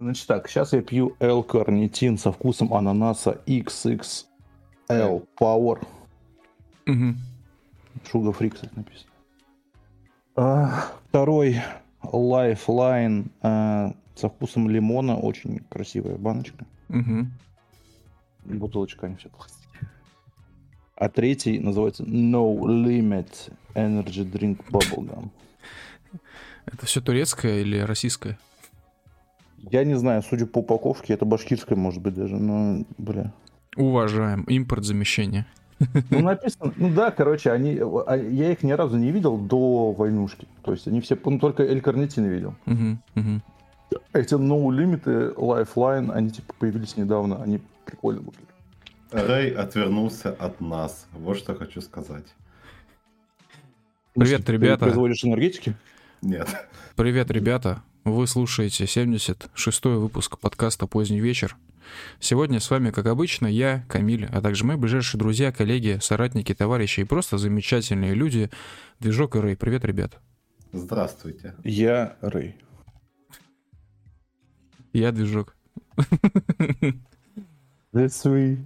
Значит так, сейчас я пью L-карнитин со вкусом ананаса XXL Power. Угу. Sugar Free, кстати, написано. А, второй Lifeline а, со вкусом лимона. Очень красивая баночка. Угу. Бутылочка, они все пластиковые. А третий называется No Limit Energy Drink Bubblegum. Это все турецкое или российское? Я не знаю, судя по упаковке, это башкирское, может быть, даже, но, бля. Уважаем. Импорт замещения. Ну, написано, ну да, короче, они, а, я их ни разу не видел до войнушки. То есть они все, ну, только Эль Карнитин видел. Угу, угу. Эти No Limit и Lifeline, они типа появились недавно, они прикольно выглядят. Рэй отвернулся от нас. Вот что хочу сказать. Привет, Ты ребята. производишь энергетики? Нет. Привет, ребята. Вы слушаете 76-й выпуск подкаста «Поздний вечер». Сегодня с вами, как обычно, я, Камиль, а также мои ближайшие друзья, коллеги, соратники, товарищи и просто замечательные люди. Движок и Рэй. Привет, ребят. Здравствуйте. Я Рэй. Я Движок. That's sweet.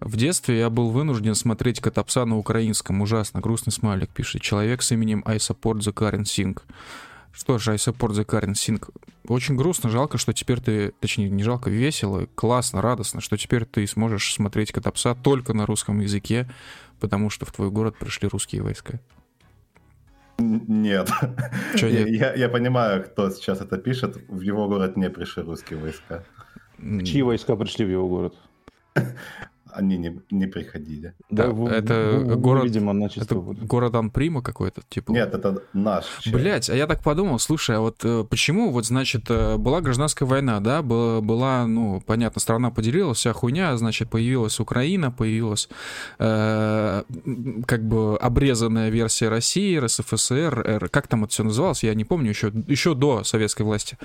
В детстве я был вынужден смотреть Котопса на украинском. Ужасно. Грустный смайлик пишет. Человек с именем I support the Karen Singh. Что же, I support the Karen Singh. Очень грустно, жалко, что теперь ты... Точнее, не жалко, весело, классно, радостно, что теперь ты сможешь смотреть Котопса только на русском языке, потому что в твой город пришли русские войска. Нет. Чё Я, нет? я- я понимаю, кто сейчас это пишет. В его город не пришли русские войска. Чьи войска пришли в его город? Они не, не приходили. Да, вы- это вы- вы, город- Видимо, Это город Анприма какой-то, типа? Нет, это наш. Блять, а я так подумал, слушай, а вот э, почему, вот, значит, э, была гражданская война, да, была, была, ну, понятно, страна поделилась, вся хуйня, значит, появилась Украина, появилась э, как бы обрезанная версия России, РСФСР, Р- как там это все называлось, я не помню, еще, еще до советской власти.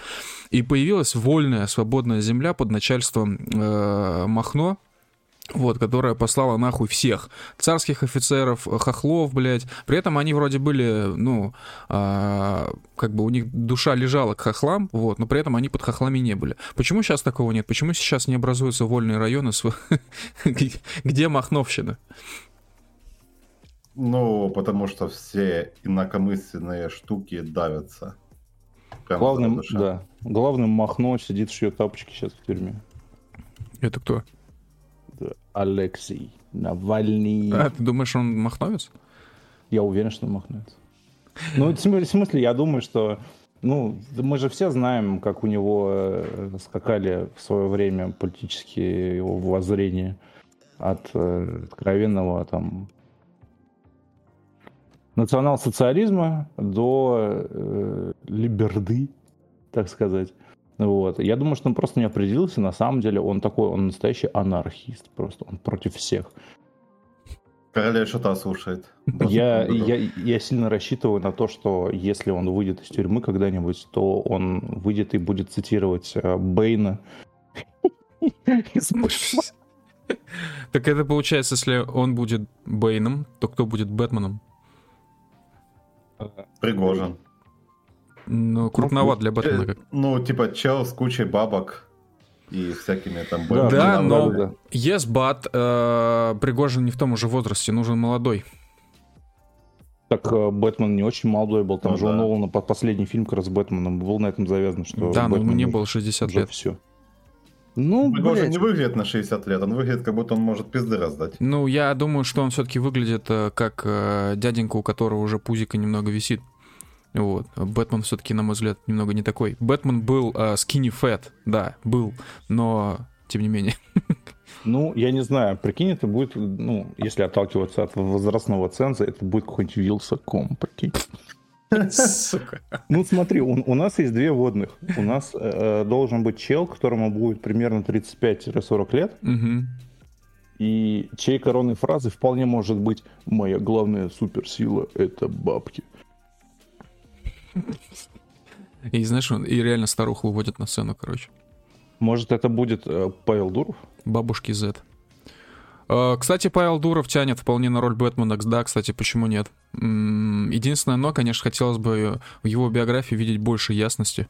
И появилась вольная, свободная земля под начальством э, Махно, вот, которая послала нахуй всех. Царских офицеров, хохлов, блядь. При этом они вроде были, ну, а, как бы у них душа лежала к хохлам, вот, но при этом они под хохлами не были. Почему сейчас такого нет? Почему сейчас не образуются вольные районы, с- где Махновщина? Ну, потому что все инакомысленные штуки давятся. Прямо Главным, да. Главным Махно сидит, шьет тапочки сейчас в тюрьме. Это кто? Алексей Навальный. А, ты думаешь, он махновец? Я уверен, что он махнется. Ну, в смысле, я думаю, что... Ну, мы же все знаем, как у него э, скакали в свое время политические его воззрения от э, откровенного там национал-социализма до э, либерды, так сказать. Вот. Я думаю, что он просто не определился. На самом деле он такой, он настоящий анархист. Просто он против всех. Королева что-то слушает. Я, я, я сильно рассчитываю на то, что если он выйдет из тюрьмы когда-нибудь, то он выйдет и будет цитировать э, Бейна. Так это получается, если он будет Бэйном, то кто будет Бэтменом? Пригожин. Ну, крупноват для Бэтмена. Как. Ну, типа чел с кучей бабок и всякими там Да, Да, но- да. Yes, but э, Пригожин не в том же возрасте, нужен молодой. Так э, Бэтмен не очень молодой был. Там Ну же у да. Нолана по- последний фильм как раз с Бэтменом был на этом завязан, что да, но ему Бэтмен не уже- было 60 уже лет. все. Ну, Пригожин не выглядит на 60 лет, он выглядит, как будто он может пизды раздать. Ну, я думаю, что он все-таки выглядит э, как э, дяденька, у которого уже пузико немного висит. Вот. Бэтмен все-таки, на мой взгляд, немного не такой. Бэтмен был э, skinny fat, да, был, но тем не менее. Ну, я не знаю, прикинь, это будет, ну, если отталкиваться от возрастного ценза, это будет какой-нибудь Вилсаком, прикинь. Сука. Ну, смотри, у, у нас есть две водных. У нас э, должен быть чел, которому будет примерно 35-40 лет, Мгм. и чьей коронной фразы вполне может быть «Моя главная суперсила — это бабки». И знаешь, и реально старух выводят на сцену, короче. Может, это будет э, Павел Дуров? Бабушки Z. Э, Кстати, Павел Дуров тянет вполне на роль Бэтмена. Да, кстати, почему нет? Единственное, но, конечно, хотелось бы в его биографии видеть больше ясности.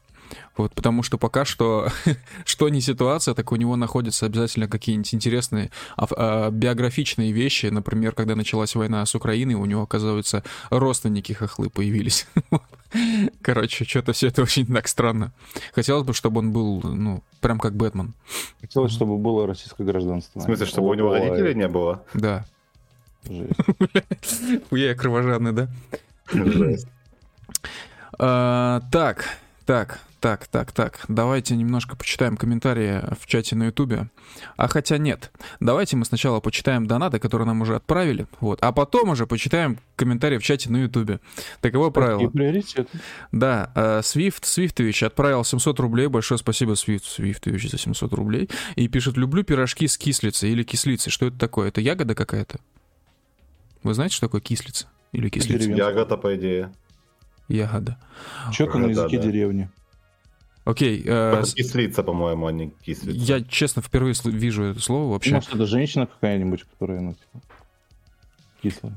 Вот, потому что пока что, что не ситуация, так у него находятся обязательно какие-нибудь интересные а, а, биографичные вещи. Например, когда началась война с Украиной, у него, оказывается, родственники хохлы появились. Короче, что-то все это очень так странно. Хотелось бы, чтобы он был, ну, прям как Бэтмен. Хотелось, чтобы было российское гражданство. В смысле, чтобы у него родителей не было? Да. Я кровожадный, да? А, так, так, так, так, так. Давайте немножко почитаем комментарии в чате на Ютубе. А хотя нет. Давайте мы сначала почитаем донаты, которые нам уже отправили. Вот. А потом уже почитаем комментарии в чате на Ютубе. Таково правило. Да. Э, Свифт Свифтович отправил 700 рублей. Большое спасибо, Свифт Свифтович, за 700 рублей. И пишет, люблю пирожки с кислицей или кислицей. Что это такое? Это ягода какая-то? Вы знаете, что такое кислица? Или кислица? Ягода, по идее. Ягода. Что-то на языке да. деревни. Окей. Э, кислица, по-моему, а не кислица. Я, честно, впервые вижу это слово вообще. Может, это женщина какая-нибудь, которая, ну, типа, кислая.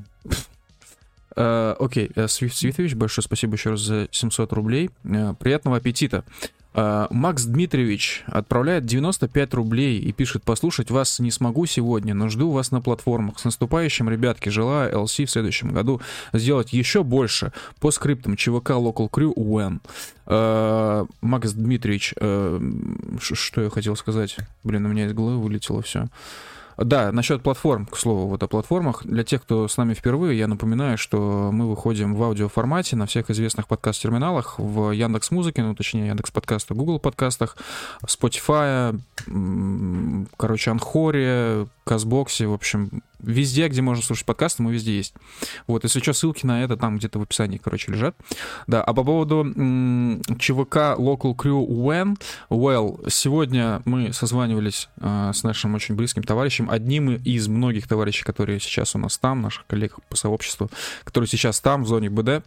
Э, окей, uh, okay. Свифт Свитович, большое спасибо еще раз за 700 рублей. Uh, приятного аппетита. Макс Дмитриевич отправляет 95 рублей и пишет, послушать вас не смогу сегодня, но жду вас на платформах. С наступающим, ребятки, желаю LC в следующем году сделать еще больше по скриптам ЧВК Local Crew when. Макс Дмитриевич, что я хотел сказать? Блин, у меня из головы вылетело все. Да, насчет платформ, к слову, вот о платформах. Для тех, кто с нами впервые, я напоминаю, что мы выходим в аудиоформате на всех известных подкаст-терминалах, в Яндекс Музыке, ну, точнее, Яндекс Подкастах, Google Подкастах, Spotify, короче, Анхоре, Казбоксе, в общем, везде, где можно слушать подкасты, мы везде есть. Вот, если что, ссылки на это там где-то в описании, короче, лежат. Да, а по поводу м- ЧВК Local Crew When, well, сегодня мы созванивались э, с нашим очень близким товарищем, одним из многих товарищей, которые сейчас у нас там, наших коллег по сообществу, которые сейчас там, в зоне БД,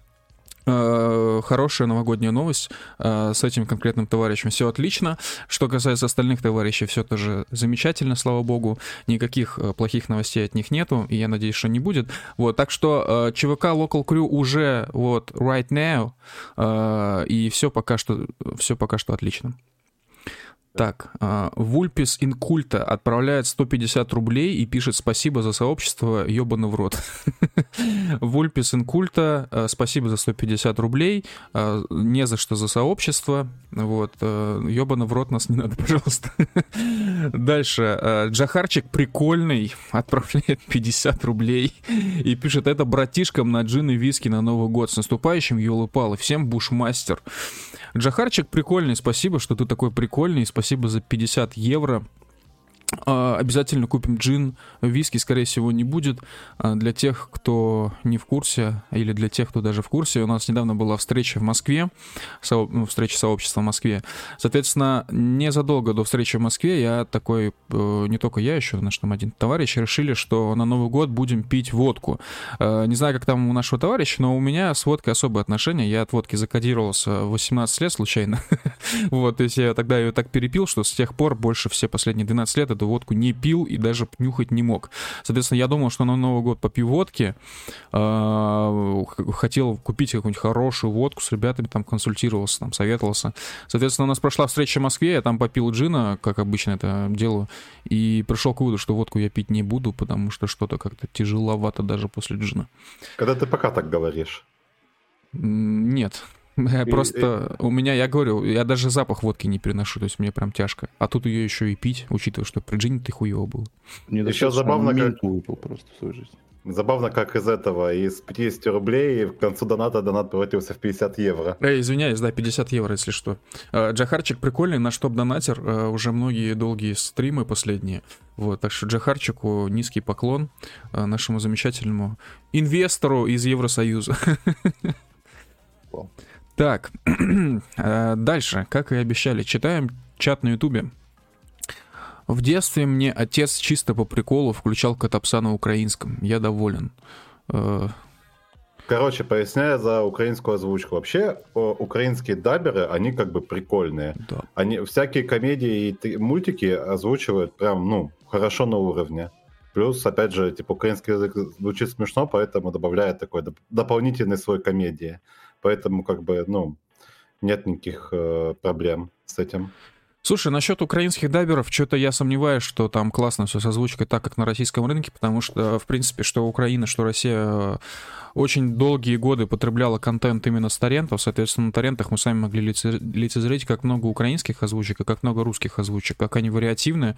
хорошая новогодняя новость э, с этим конкретным товарищем. Все отлично. Что касается остальных товарищей, все тоже замечательно, слава богу. Никаких э, плохих новостей от них нету, и я надеюсь, что не будет. Вот, так что ЧВК Local Crew уже вот right now, и все пока что, все пока что отлично. Так, Вульпис Инкульта отправляет 150 рублей и пишет спасибо за сообщество, ебаный в рот. Вульпис Инкульта, а, спасибо за 150 рублей, а, не за что за сообщество, вот, ебаный в рот нас не надо, пожалуйста. Дальше, Джахарчик прикольный, отправляет 50 рублей и пишет, это братишкам на джин и виски на Новый год. С наступающим, елы-палы, всем бушмастер. Джахарчик прикольный, спасибо, что ты такой прикольный, спасибо за 50 евро. А, обязательно купим джин, виски, скорее всего, не будет. А, для тех, кто не в курсе, или для тех, кто даже в курсе, у нас недавно была встреча в Москве, со... ну, встреча сообщества в Москве. Соответственно, незадолго до встречи в Москве я такой, э, не только я, еще наш там один товарищ, решили, что на Новый год будем пить водку. Э, не знаю, как там у нашего товарища, но у меня с водкой особые отношения. Я от водки закодировался 18 лет случайно. вот, то есть я тогда ее так перепил, что с тех пор больше все последние 12 лет эту водку не пил и даже нюхать не мог. Соответственно, я думал, что на Новый год попью водки, а, хотел купить какую-нибудь хорошую водку с ребятами, там консультировался, там советовался. Соответственно, у нас прошла встреча в Москве, я там попил джина, как обычно это делаю, и пришел к выводу, что водку я пить не буду, потому что что-то как-то тяжеловато даже после джина. Когда ты пока так говоришь? Нет, Просто у меня, я говорю, я даже запах водки не переношу, то есть мне прям тяжко. А тут ее еще и пить, учитывая, что при джине ты хуево был. Мне еще забавно, как... выпил просто в свою жизнь. Забавно, как из этого, из 50 рублей к концу доната донат превратился в 50 евро. Эй, извиняюсь, да, 50 евро, если что. А, Джахарчик прикольный, наш топ-донатер, а, уже многие долгие стримы последние. Вот, так что Джахарчику низкий поклон, нашему замечательному инвестору из Евросоюза. Так, э, дальше, как и обещали, читаем чат на Ютубе. В детстве мне отец чисто по приколу включал Катапса на украинском. Я доволен. Э, Короче, поясняя за украинскую озвучку. Вообще, украинские даберы, они как бы прикольные. Да. Они всякие комедии и мультики озвучивают прям, ну, хорошо на уровне. Плюс, опять же, типа, украинский язык звучит смешно, поэтому добавляет такой доп- дополнительный слой комедии. Поэтому, как бы, ну, нет никаких э, проблем с этим. Слушай, насчет украинских даберов, что-то я сомневаюсь, что там классно все с озвучкой так, как на российском рынке, потому что, в принципе, что Украина, что Россия э, очень долгие годы потребляла контент именно с торрентов, соответственно, на торрентах мы сами могли лицезреть, как много украинских озвучек и как много русских озвучек, как они вариативны.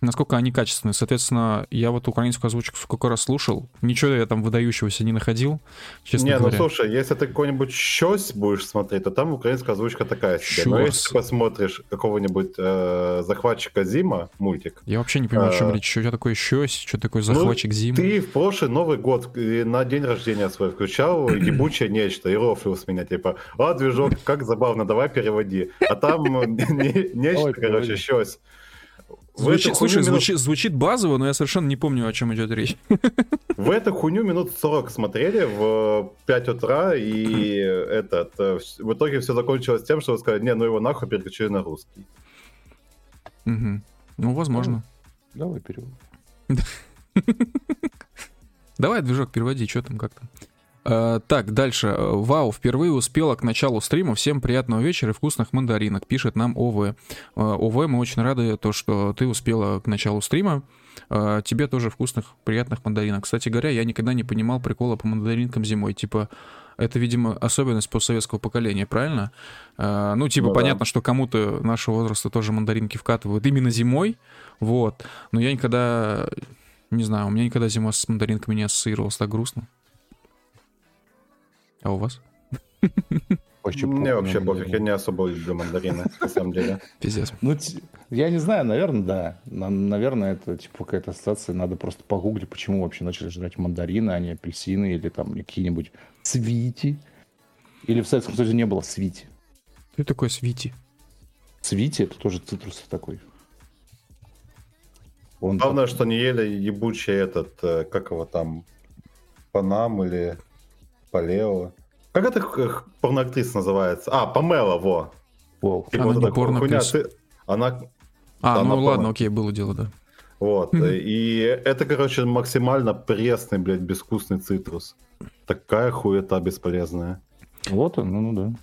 Э, насколько они качественные. Соответственно, я вот украинскую озвучку сколько раз слушал, ничего я там выдающегося не находил, честно не, ну говоря. ну слушай, если ты какой-нибудь щось будешь смотреть, то там украинская озвучка такая себе. Щось. Но если ты посмотришь какого-нибудь э, захватчика Зима, мультик. Я вообще не понимаю, о чем э, речь. Что такое щось, что такое ну, захватчик ну, Зима? Ты в прошлый Новый год на день рождения свой включал ебучее нечто и рофлил с меня, типа, а, движок, как забавно, давай переводи. А там нечто, короче, щось. Звучит, слушай, минут... звучит, звучит базово, но я совершенно не помню, о чем идет речь. В эту хуйню минут 40 смотрели в 5 утра, и этот, э, в итоге все закончилось тем, что вы сказали, не, ну его нахуй переключили на русский. Угу. Ну, возможно. Ну, давай перевод. Давай, движок, переводи, что там, как там. Э, так, дальше. Вау, впервые успела к началу стрима. Всем приятного вечера и вкусных мандаринок, пишет нам ОВ. Э, ОВ, мы очень рады, то, что ты успела к началу стрима. Э, тебе тоже вкусных, приятных мандаринок. Кстати говоря, я никогда не понимал прикола по мандаринкам зимой. Типа, это, видимо, особенность постсоветского поколения, правильно? Ну, типа, ну, понятно, да. что кому-то нашего возраста тоже мандаринки вкатывают именно зимой, вот. Но я никогда, не знаю, у меня никогда зима с мандаринками не ассоциировалась так грустно. А у вас? Мне вообще пофиг, я не особо люблю мандарины, на самом деле. Пиздец. Ну, я не знаю, наверное, да. Наверное, это типа какая-то ассоциация. Надо просто погуглить, почему вообще начали жрать мандарины, а не апельсины или там какие-нибудь свити. Или в Советском Союзе не было свити. Что такое свити? Свити это тоже цитрус такой. Он Главное, что не ели ебучий этот, э, как его там, Панам или Палео. Как эта порноактриса называется? А, Памела, во. Wow. Она вот не порноактриса. Она... А, она ну порно... ладно, окей, было дело, да. Вот, и это, короче, максимально пресный, блядь, безвкусный цитрус. Такая хуета бесполезная. Вот он, ну, ну да.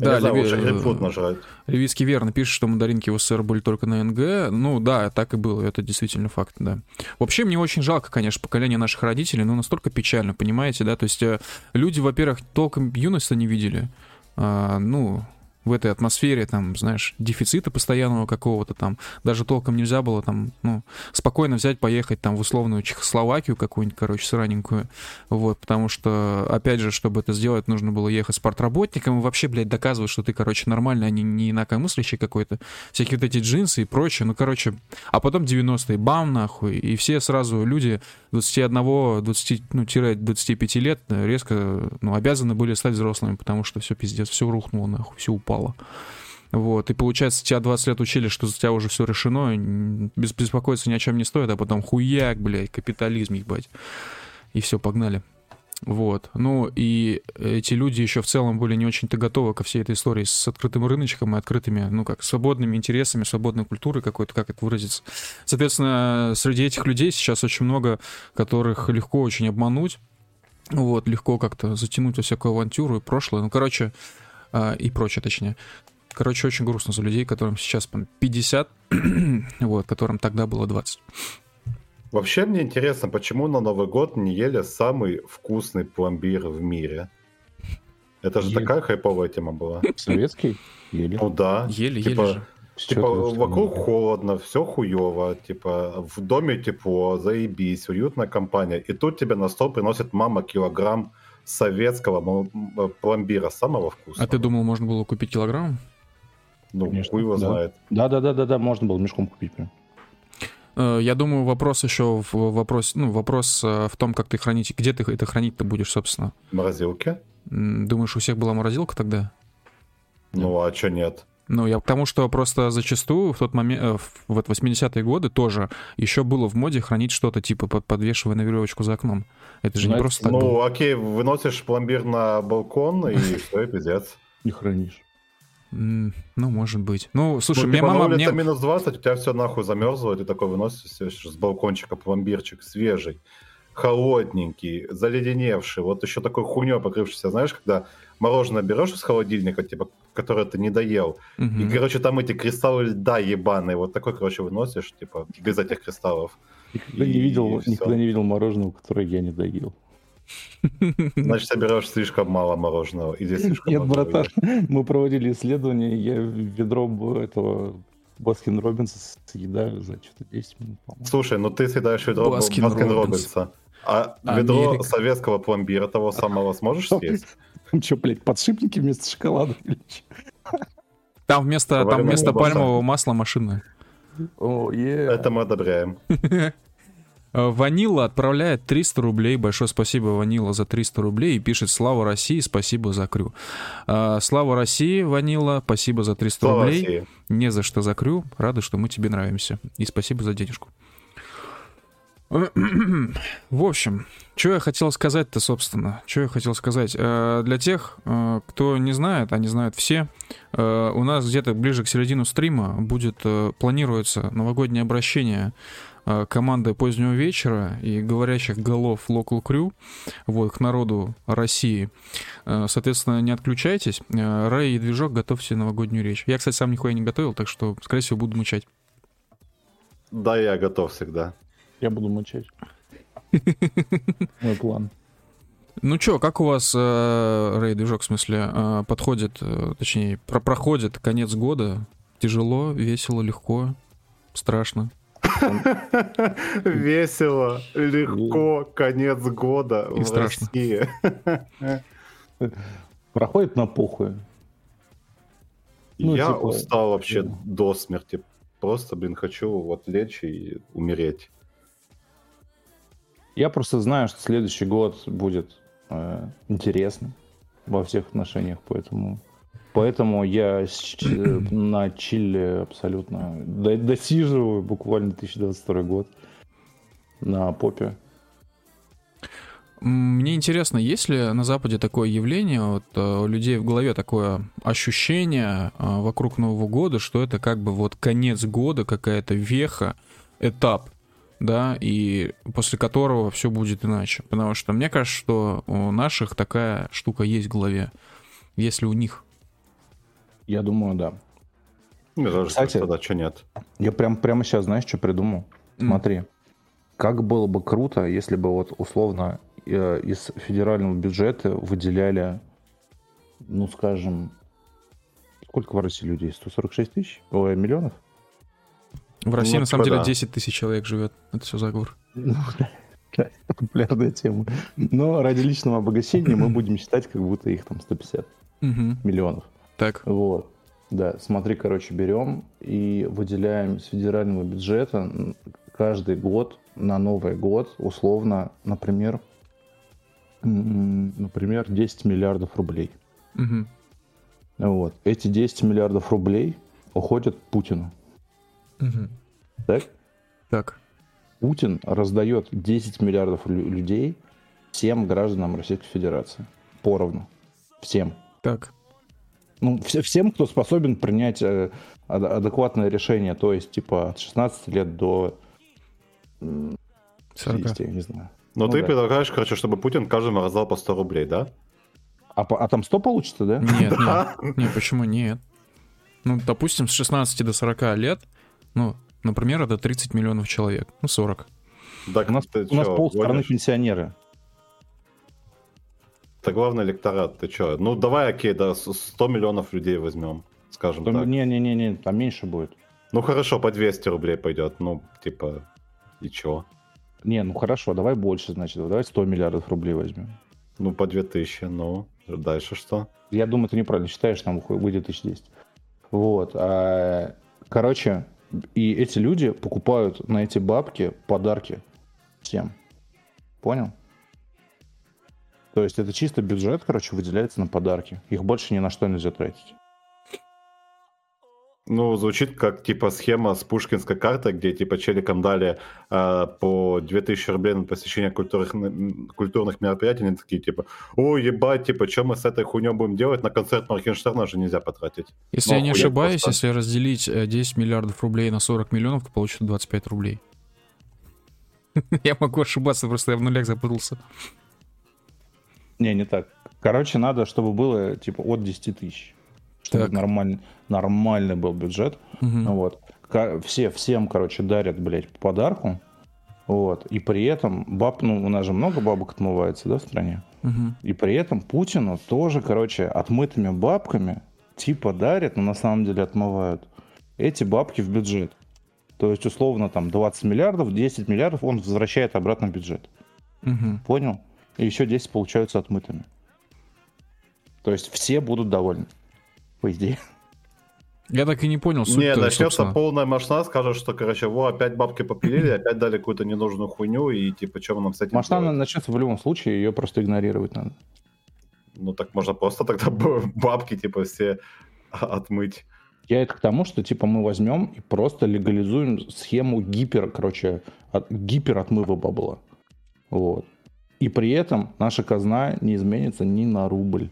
Да, Леви... Левицкий верно пишет, что мандаринки в СССР были только на НГ. Ну да, так и было, это действительно факт, да. Вообще мне очень жалко, конечно, поколение наших родителей, но настолько печально, понимаете, да? То есть э, люди, во-первых, толком юность не видели. А, ну, в этой атмосфере, там, знаешь, дефицита постоянного какого-то там, даже толком нельзя было там, ну, спокойно взять, поехать там в условную Чехословакию какую-нибудь, короче, сраненькую, вот, потому что, опять же, чтобы это сделать, нужно было ехать с портработником и вообще, блядь, доказывать, что ты, короче, нормальный, а не, не инакомыслящий какой-то, всякие вот эти джинсы и прочее, ну, короче, а потом 90-е, бам, нахуй, и все сразу люди 21, 20, ну, 25 лет резко, ну, обязаны были стать взрослыми, потому что все пиздец, все рухнуло, нахуй, все упало упало. Вот, и получается, тебя 20 лет учили, что за тебя уже все решено, без беспокоиться ни о чем не стоит, а потом хуяк, блядь, капитализм, ебать. И все, погнали. Вот. Ну, и эти люди еще в целом были не очень-то готовы ко всей этой истории с открытым рыночком и открытыми, ну, как, свободными интересами, свободной культурой какой-то, как это выразиться. Соответственно, среди этих людей сейчас очень много, которых легко очень обмануть, вот, легко как-то затянуть во всякую авантюру и прошлое. Ну, короче, а, и прочее, точнее. Короче, очень грустно за людей, которым сейчас 50, вот, которым тогда было 20. Вообще мне интересно, почему на Новый год не ели самый вкусный пломбир в мире? Это же ели. такая хайповая тема была. Советский? Ели. Ну да. Ели, типа, ели же. Типа, вокруг холодно, все хуево, типа, в доме тепло, заебись, уютная компания. И тут тебе на стол приносит мама килограмм советского пломбира самого вкусного. А ты думал, можно было купить килограмм? Ну, Конечно, хуй его да. знает. Да, да, да, да, да, можно было мешком купить прям. Э, я думаю, вопрос еще в вопрос, ну, вопрос э, в том, как ты хранить, где ты это хранить-то будешь, собственно. В морозилке? Думаешь, у всех была морозилка тогда? Ну, а что нет? Ну, я потому что просто зачастую в тот момент, в вот 80-е годы тоже еще было в моде хранить что-то типа под, подвешивая на веревочку за окном. Это же ну, не просто так Ну, было. окей, выносишь пломбир на балкон и все, пиздец. Не хранишь. Ну, может быть. Ну, слушай, ну, мне типа, мама... На мне... минус 20, у тебя все нахуй замерзло, и ты такой выносишь с балкончика пломбирчик свежий, холодненький, заледеневший, вот еще такой хуйней покрывшийся, знаешь, когда мороженое берешь из холодильника, типа, которое ты не доел, угу. и, короче, там эти кристаллы льда ебаные, вот такой, короче, выносишь, типа, без этих кристаллов. Никогда, и, не, видел, никогда не видел мороженого, которое я не доел. Значит, собираешь слишком мало мороженого. Или слишком Нет, братан, мы проводили исследование, я ведро этого Баскин Робинса съедаю за что-то 10 минут, по-моему. Слушай, ну ты съедаешь ведро Baskin, Baskin Robbins а. А ведро Америка. советского пломбира того самого сможешь съесть? Там что, блядь, подшипники вместо шоколада? Там вместо, там вместо пальмового масла машина. Это мы одобряем. Ванила отправляет 300 рублей. Большое спасибо, Ванила, за 300 рублей. И пишет «Слава России, спасибо за crew». Э, Слава России, Ванила, спасибо за 300 Слава рублей. России. Не за что за crew. Рада, что мы тебе нравимся. И спасибо за денежку. В общем, что я хотел сказать-то, собственно? Что я хотел сказать? Э, для тех, кто не знает, а не знают все, у нас где-то ближе к середину стрима будет, планируется новогоднее обращение Э, команды позднего вечера и говорящих голов Local Crew вот, к народу России. Э, соответственно, не отключайтесь. Э, Рэй и Движок, готовьте новогоднюю речь. Я, кстати, сам нихуя не готовил, так что, скорее всего, буду мычать. Да, я готов всегда. Я буду мычать. Мой план. Ну чё, как у вас Рэй движок, в смысле, подходит, точнее, про проходит конец года? Тяжело, весело, легко, страшно? Весело, легко, конец года И в страшно. России. Проходит на похуй. Ну, Я типа... устал вообще да. до смерти. Просто, блин, хочу вот лечь и умереть. Я просто знаю, что следующий год будет э, интересным во всех отношениях, поэтому Поэтому я на чиле абсолютно досиживаю буквально 2022 год на попе. Мне интересно, есть ли на Западе такое явление, вот, э, у людей в голове такое ощущение э, вокруг Нового года, что это как бы вот конец года, какая-то веха, этап, да, и после которого все будет иначе. Потому что мне кажется, что у наших такая штука есть в голове, если у них. Я думаю, да. Мне кажется, Кстати, тогда что нет. Я прям, прямо сейчас, знаешь, что придумал? Mm. Смотри, как было бы круто, если бы вот условно э, из федерального бюджета выделяли, ну, скажем, сколько в России людей? 146 тысяч? Ой, миллионов? В России, ну, на самом типа, деле, да. 10 тысяч человек живет. Это все заговор. Ну, популярная тема. Но ради личного обогащения мы будем считать, как будто их там 150 миллионов. Так. Вот. Да, смотри, короче, берем и выделяем с федерального бюджета каждый год на Новый год, условно, например, например, 10 миллиардов рублей. Угу. Вот. Эти 10 миллиардов рублей уходят Путину. Угу. Так? Так. Путин раздает 10 миллиардов людей всем гражданам Российской Федерации. Поровну. Всем. Так ну, всем, кто способен принять э, адекватное решение, то есть, типа, от 16 лет до 40. я не знаю. Но ну, ты да. предлагаешь, короче, чтобы Путин каждому раздал по 100 рублей, да? А, а там 100 получится, да? Нет, нет, нет, почему нет? Ну, допустим, с 16 до 40 лет, ну, например, это 30 миллионов человек, ну, 40. Так, у нас, у нас полстраны пенсионеры. Это главный электорат, ты что? Ну, давай, окей, да, 100 миллионов людей возьмем, скажем 100, так. Не-не-не, там меньше будет. Ну, хорошо, по 200 рублей пойдет, ну, типа, и чё? Не, ну хорошо, давай больше, значит, давай 100 миллиардов рублей возьмем. Ну, по 2000, ну, дальше что? Я думаю, ты неправильно считаешь, там выйдет 1010. Вот, а, короче, и эти люди покупают на эти бабки подарки всем. Понял? То есть это чисто бюджет, короче, выделяется на подарки. Их больше ни на что нельзя тратить. Ну, звучит как типа схема с пушкинской картой, где типа челикам дали э, по 2000 рублей на посещение культурных, культурных мероприятий, они такие типа, о, ебать, типа, что мы с этой хуйней будем делать, на концерт Моргенштерна же нельзя потратить. Если Но я не ошибаюсь, просто... если разделить 10 э, миллиардов рублей на 40 миллионов, то получится 25 рублей. Я могу ошибаться, просто я в нулях запутался. Не, не так. Короче, надо, чтобы было типа от 10 тысяч. Чтобы Так. нормальный, нормальный был бюджет. Мгм. Вот. Все, всем, короче, дарят, блядь, по подарку. Вот. И при этом баб, ну, у нас же много бабок отмывается, да, в стране? Мгм. И при этом Путину тоже, короче, отмытыми бабками типа дарят, но на самом деле отмывают эти бабки в бюджет. То есть, условно, там 20 миллиардов, 10 миллиардов он возвращает обратно в бюджет. Мгм. Понял? И еще 10 получаются отмытыми. То есть все будут довольны. По идее. Я так и не понял суть Не, начнется собственно. полная машина, скажут, что, короче, во, опять бабки попилили, опять дали какую-то ненужную хуйню, и типа, что нам с этим Машина делать? начнется в любом случае, ее просто игнорировать надо. Ну так можно просто тогда бабки, типа, все отмыть. Я это к тому, что типа мы возьмем и просто легализуем схему гипер, короче, от, гипер отмыва бабла. Вот. И при этом наша казна не изменится ни на рубль.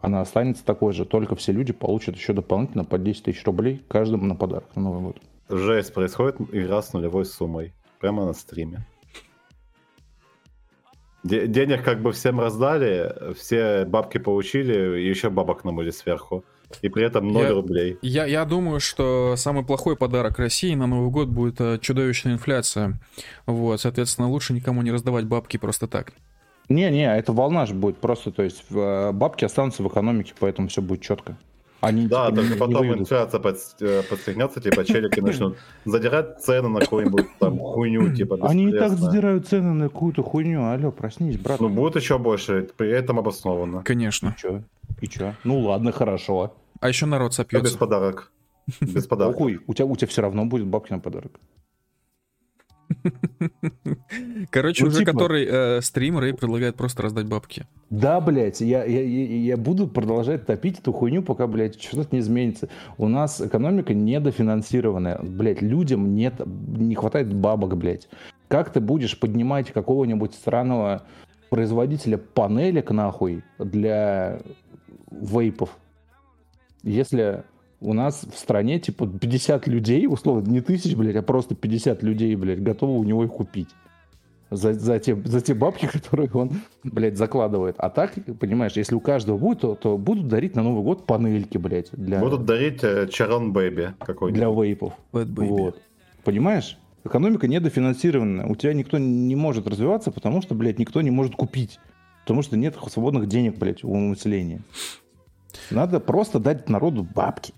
Она останется такой же, только все люди получат еще дополнительно по 10 тысяч рублей каждому на подарок на Новый год. Жесть, происходит игра с нулевой суммой. Прямо на стриме. Де- денег как бы всем раздали, все бабки получили, и еще бабок намыли сверху. И при этом 0 Я- рублей. Я, я думаю, что самый плохой подарок России на Новый год будет э, чудовищная инфляция. Вот, соответственно, лучше никому не раздавать бабки просто так. Не-не, это волна же будет просто, то есть э, бабки останутся в экономике, поэтому все будет четко. Они Да, типа, не- только не потом выйдут. инфляция под- э, подстегнется, типа челики начнут задирать цены на какую-нибудь там хуйню, типа Они и так задирают цены на какую-то хуйню. Алло, проснись, брат. Ну, будет еще больше, при этом обоснованно. Конечно. Чё? И чё? Ну ладно, хорошо. А еще народ Я без сопьется. подарок. Без подарка. У тебя, у тебя все равно будет бабки на подарок. Короче, Ну, уже типа- который э, стрим Рэй предлагает просто раздать бабки. Да, блядь, я, я, я, буду продолжать топить эту хуйню, пока, блядь, что-то не изменится. У нас экономика недофинансированная. Блядь, людям нет, не хватает бабок, блядь. Как ты будешь поднимать какого-нибудь странного производителя панелек, нахуй, для вейпов, если у нас в стране, типа, 50 людей, условно, не тысяч, блядь, а просто 50 людей, блядь, готовы у него их купить. За, за, те, за те бабки, которые он, блядь, закладывает. А так, понимаешь, если у каждого будет, то, то будут дарить на Новый год панельки, блядь, для, Будут дарить э, Чарон Бэби какой-нибудь. для вейпов. Вот. Понимаешь? Экономика недофинансированная. У тебя никто не может развиваться, потому что, блядь, никто не может купить. Потому что нет свободных денег, блядь, у населения. Надо просто дать народу бабки.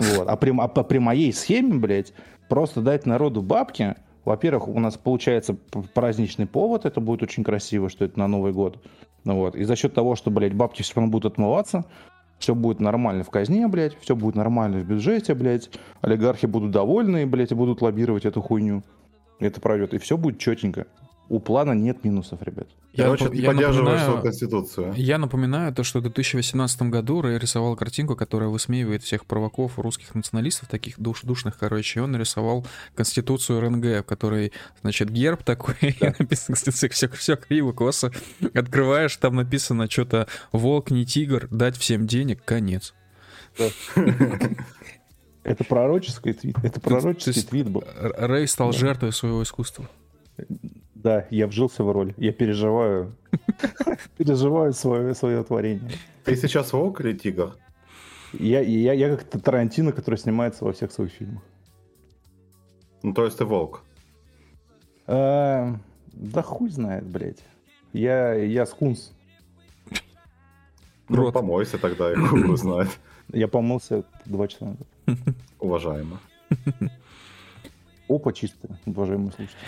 Вот. А, при, а при моей схеме, блядь, просто дать народу бабки. Во-первых, у нас получается праздничный повод, это будет очень красиво, что это на Новый год. Ну вот. И за счет того, что, блядь, бабки все равно будут отмываться, все будет нормально в казне, блядь, все будет нормально в бюджете, блядь, олигархи будут довольны, блядь, и будут лоббировать эту хуйню. Это пройдет, и все будет четенько. У плана нет минусов, ребят. Я, Короче, ты я поддерживаешь свою напоминаю, конституцию. я напоминаю то, что в 2018 году Рэй рисовал картинку, которая высмеивает всех провоков русских националистов, таких душ, душных, короче, и он нарисовал Конституцию РНГ, в которой, значит, герб такой, и написано Конституция, все, все криво, косо. Открываешь, там написано что-то «Волк, не тигр, дать всем денег, конец». Это пророческий твит. Это пророческий твит был. Рэй стал жертвой своего искусства. Да, я вжился в роль. Я переживаю. Переживаю свое, свое творение. Ты сейчас волк или тигр? Я, я, я как Тарантино, который снимается во всех своих фильмах. Ну, то есть ты волк. А, да хуй знает, блядь. Я, я скунс. Ну, Крот. помойся тогда, и хуй знает. Я помылся два часа назад. Уважаемо. Опа, чисто, уважаемые слушатели.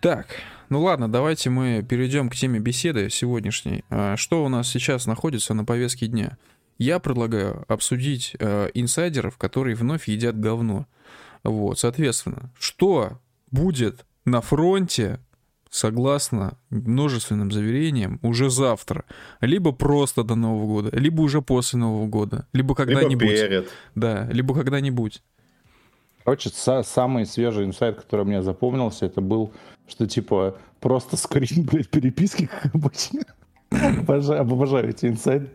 Так, ну ладно, давайте мы перейдем к теме беседы сегодняшней. А, Что у нас сейчас находится на повестке дня? Я предлагаю обсудить э, инсайдеров, которые вновь едят говно. Вот, соответственно, что будет на фронте, согласно множественным заверениям, уже завтра? Либо просто до Нового года, либо уже после Нового года, либо Либо когда-нибудь. перед. Да, либо когда-нибудь. Короче, са- самый свежий инсайт, который мне запомнился, это был, что типа просто скрин, блядь, переписки, как обычно. Обожаю, обожаю эти инсайты.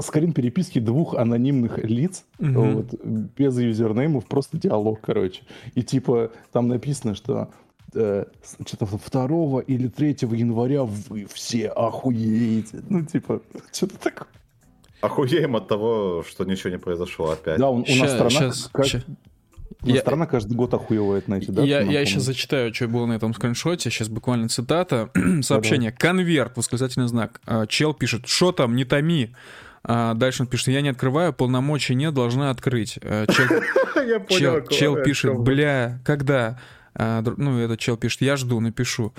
Скрин переписки двух анонимных лиц, Мгм. вот, без юзернеймов, просто диалог, короче. И типа там написано, что э, что-то 2 или 3 января вы все охуеете. Ну, типа, что-то такое. Охуеем от того, что ничего не произошло опять. Да, у, у нас страна... Сейчас, как... сейчас. Я, страна каждый год охуевает на эти даты. Я, я сейчас зачитаю, что было на этом скриншоте. Сейчас буквально цитата. Сообщение. Конверт, восклицательный знак. А, чел пишет, что там, не томи. А дальше он пишет, я не открываю, полномочий нет, должна открыть. А, чел, я понял, чел, чел пишет, бля, когда? А, ну, этот чел пишет, я жду, напишу.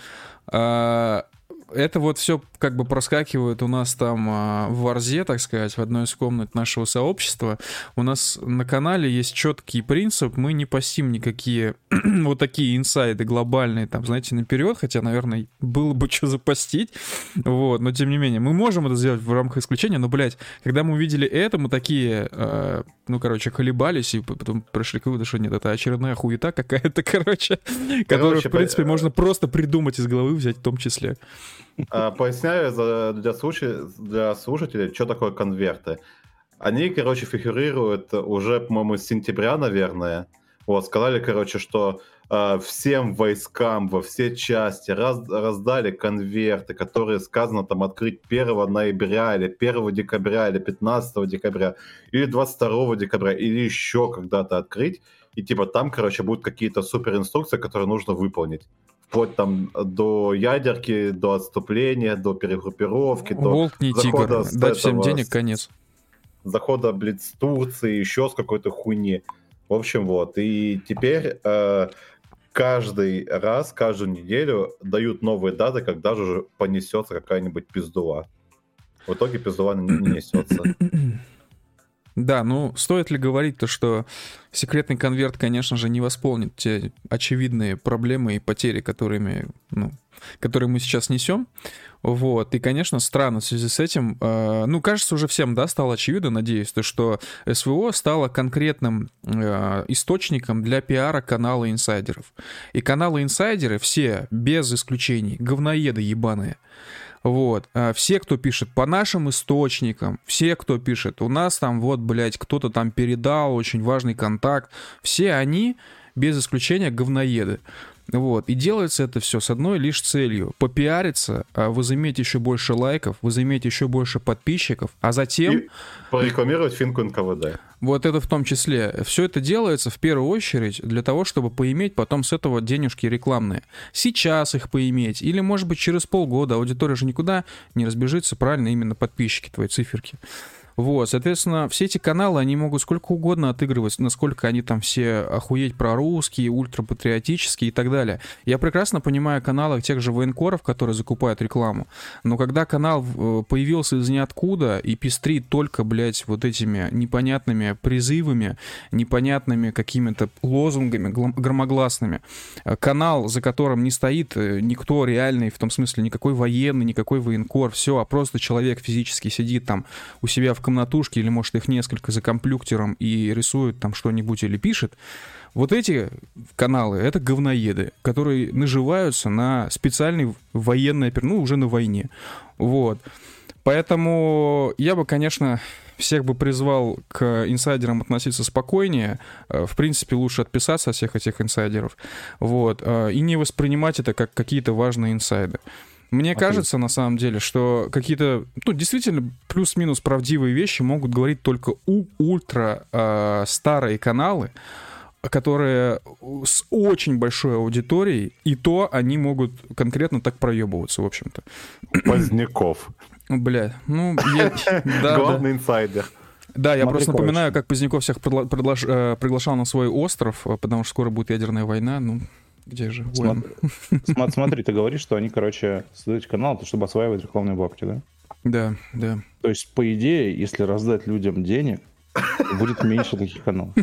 Это вот все как бы проскакивает у нас там а, в Варзе, так сказать, в одной из комнат нашего сообщества. У нас на канале есть четкий принцип, мы не постим никакие вот такие инсайды глобальные, там, знаете, наперед, хотя, наверное, было бы что запостить, вот, но тем не менее, мы можем это сделать в рамках исключения, но, блядь, когда мы увидели это, мы такие, э, ну, короче, колебались и потом пришли к выводу, что нет, это очередная хуета какая-то, короче, которую, в принципе, можно просто придумать из головы взять в том числе. А, поясняю для, слушателей, для слушателей, что такое конверты. Они, короче, фигурируют уже, по-моему, с сентября, наверное. Вот, сказали, короче, что э, всем войскам во все части раз, раздали конверты, которые сказано там открыть 1 ноября или 1 декабря или 15 декабря или 22 декабря или еще когда-то открыть. И типа там, короче, будут какие-то супер инструкции, которые нужно выполнить вплоть там до ядерки, до отступления, до перегруппировки, Волк не тигр, дать всем денег, конец. Захода Блиц Турции, еще с какой-то хуйни. В общем, вот. И теперь э, каждый раз, каждую неделю дают новые даты, когда же понесется какая-нибудь пиздула. В итоге пиздула не несется. Да, ну стоит ли говорить то, что секретный конверт, конечно же, не восполнит те очевидные проблемы и потери, которыми, ну, которые мы сейчас несем. Вот. И, конечно, странно в связи с этим. Э, ну, кажется, уже всем, да, стало очевидно, надеюсь, то, что СВО стало конкретным э, источником для пиара канала инсайдеров. И каналы инсайдеры все, без исключений, говноеды ебаные. Вот. А все, кто пишет по нашим источникам, все, кто пишет, у нас там вот, блядь, кто-то там передал очень важный контакт, все они, без исключения, говноеды. Вот. И делается это все с одной лишь целью. Попиариться, а возыметь еще больше лайков, возыметь еще больше подписчиков, а затем... И порекламировать финку НКВД. Вот это в том числе. Все это делается в первую очередь для того, чтобы поиметь потом с этого денежки рекламные. Сейчас их поиметь. Или, может быть, через полгода. Аудитория же никуда не разбежится, правильно, именно подписчики твои циферки. Вот, соответственно, все эти каналы, они могут сколько угодно отыгрывать, насколько они там все охуеть прорусские, ультрапатриотические и так далее. Я прекрасно понимаю каналы тех же военкоров, которые закупают рекламу, но когда канал э, появился из ниоткуда и пестрит только, блядь, вот этими непонятными призывами, непонятными какими-то лозунгами громогласными, э, канал, за которым не стоит э, никто реальный, в том смысле никакой военный, никакой военкор, все, а просто человек физически сидит там у себя в комнатушке, или, может, их несколько за компьютером и рисует там что-нибудь или пишет, вот эти каналы — это говноеды, которые наживаются на специальной военной, ну, уже на войне. Вот. Поэтому я бы, конечно, всех бы призвал к инсайдерам относиться спокойнее. Э, в принципе, лучше отписаться от всех этих инсайдеров. Вот. Э, и не воспринимать это как какие-то важные инсайды. Мне okay. кажется, на самом деле, что какие-то, ну, действительно, плюс-минус правдивые вещи могут говорить только у ультра э, старые каналы, которые с очень большой аудиторией, и то они могут конкретно так проебываться, в общем-то. Поздняков. Бля, ну... Главный инсайдер. Да, я просто напоминаю, как Поздняков всех э, приглашал на свой остров, э, потому что скоро будет ядерная война, ну... Где же? Смотри, смотри, ты говоришь, что они, короче, создают канал, чтобы осваивать рекламные бабки, да? Да, да. То есть, по идее, если раздать людям денег, будет меньше таких каналов.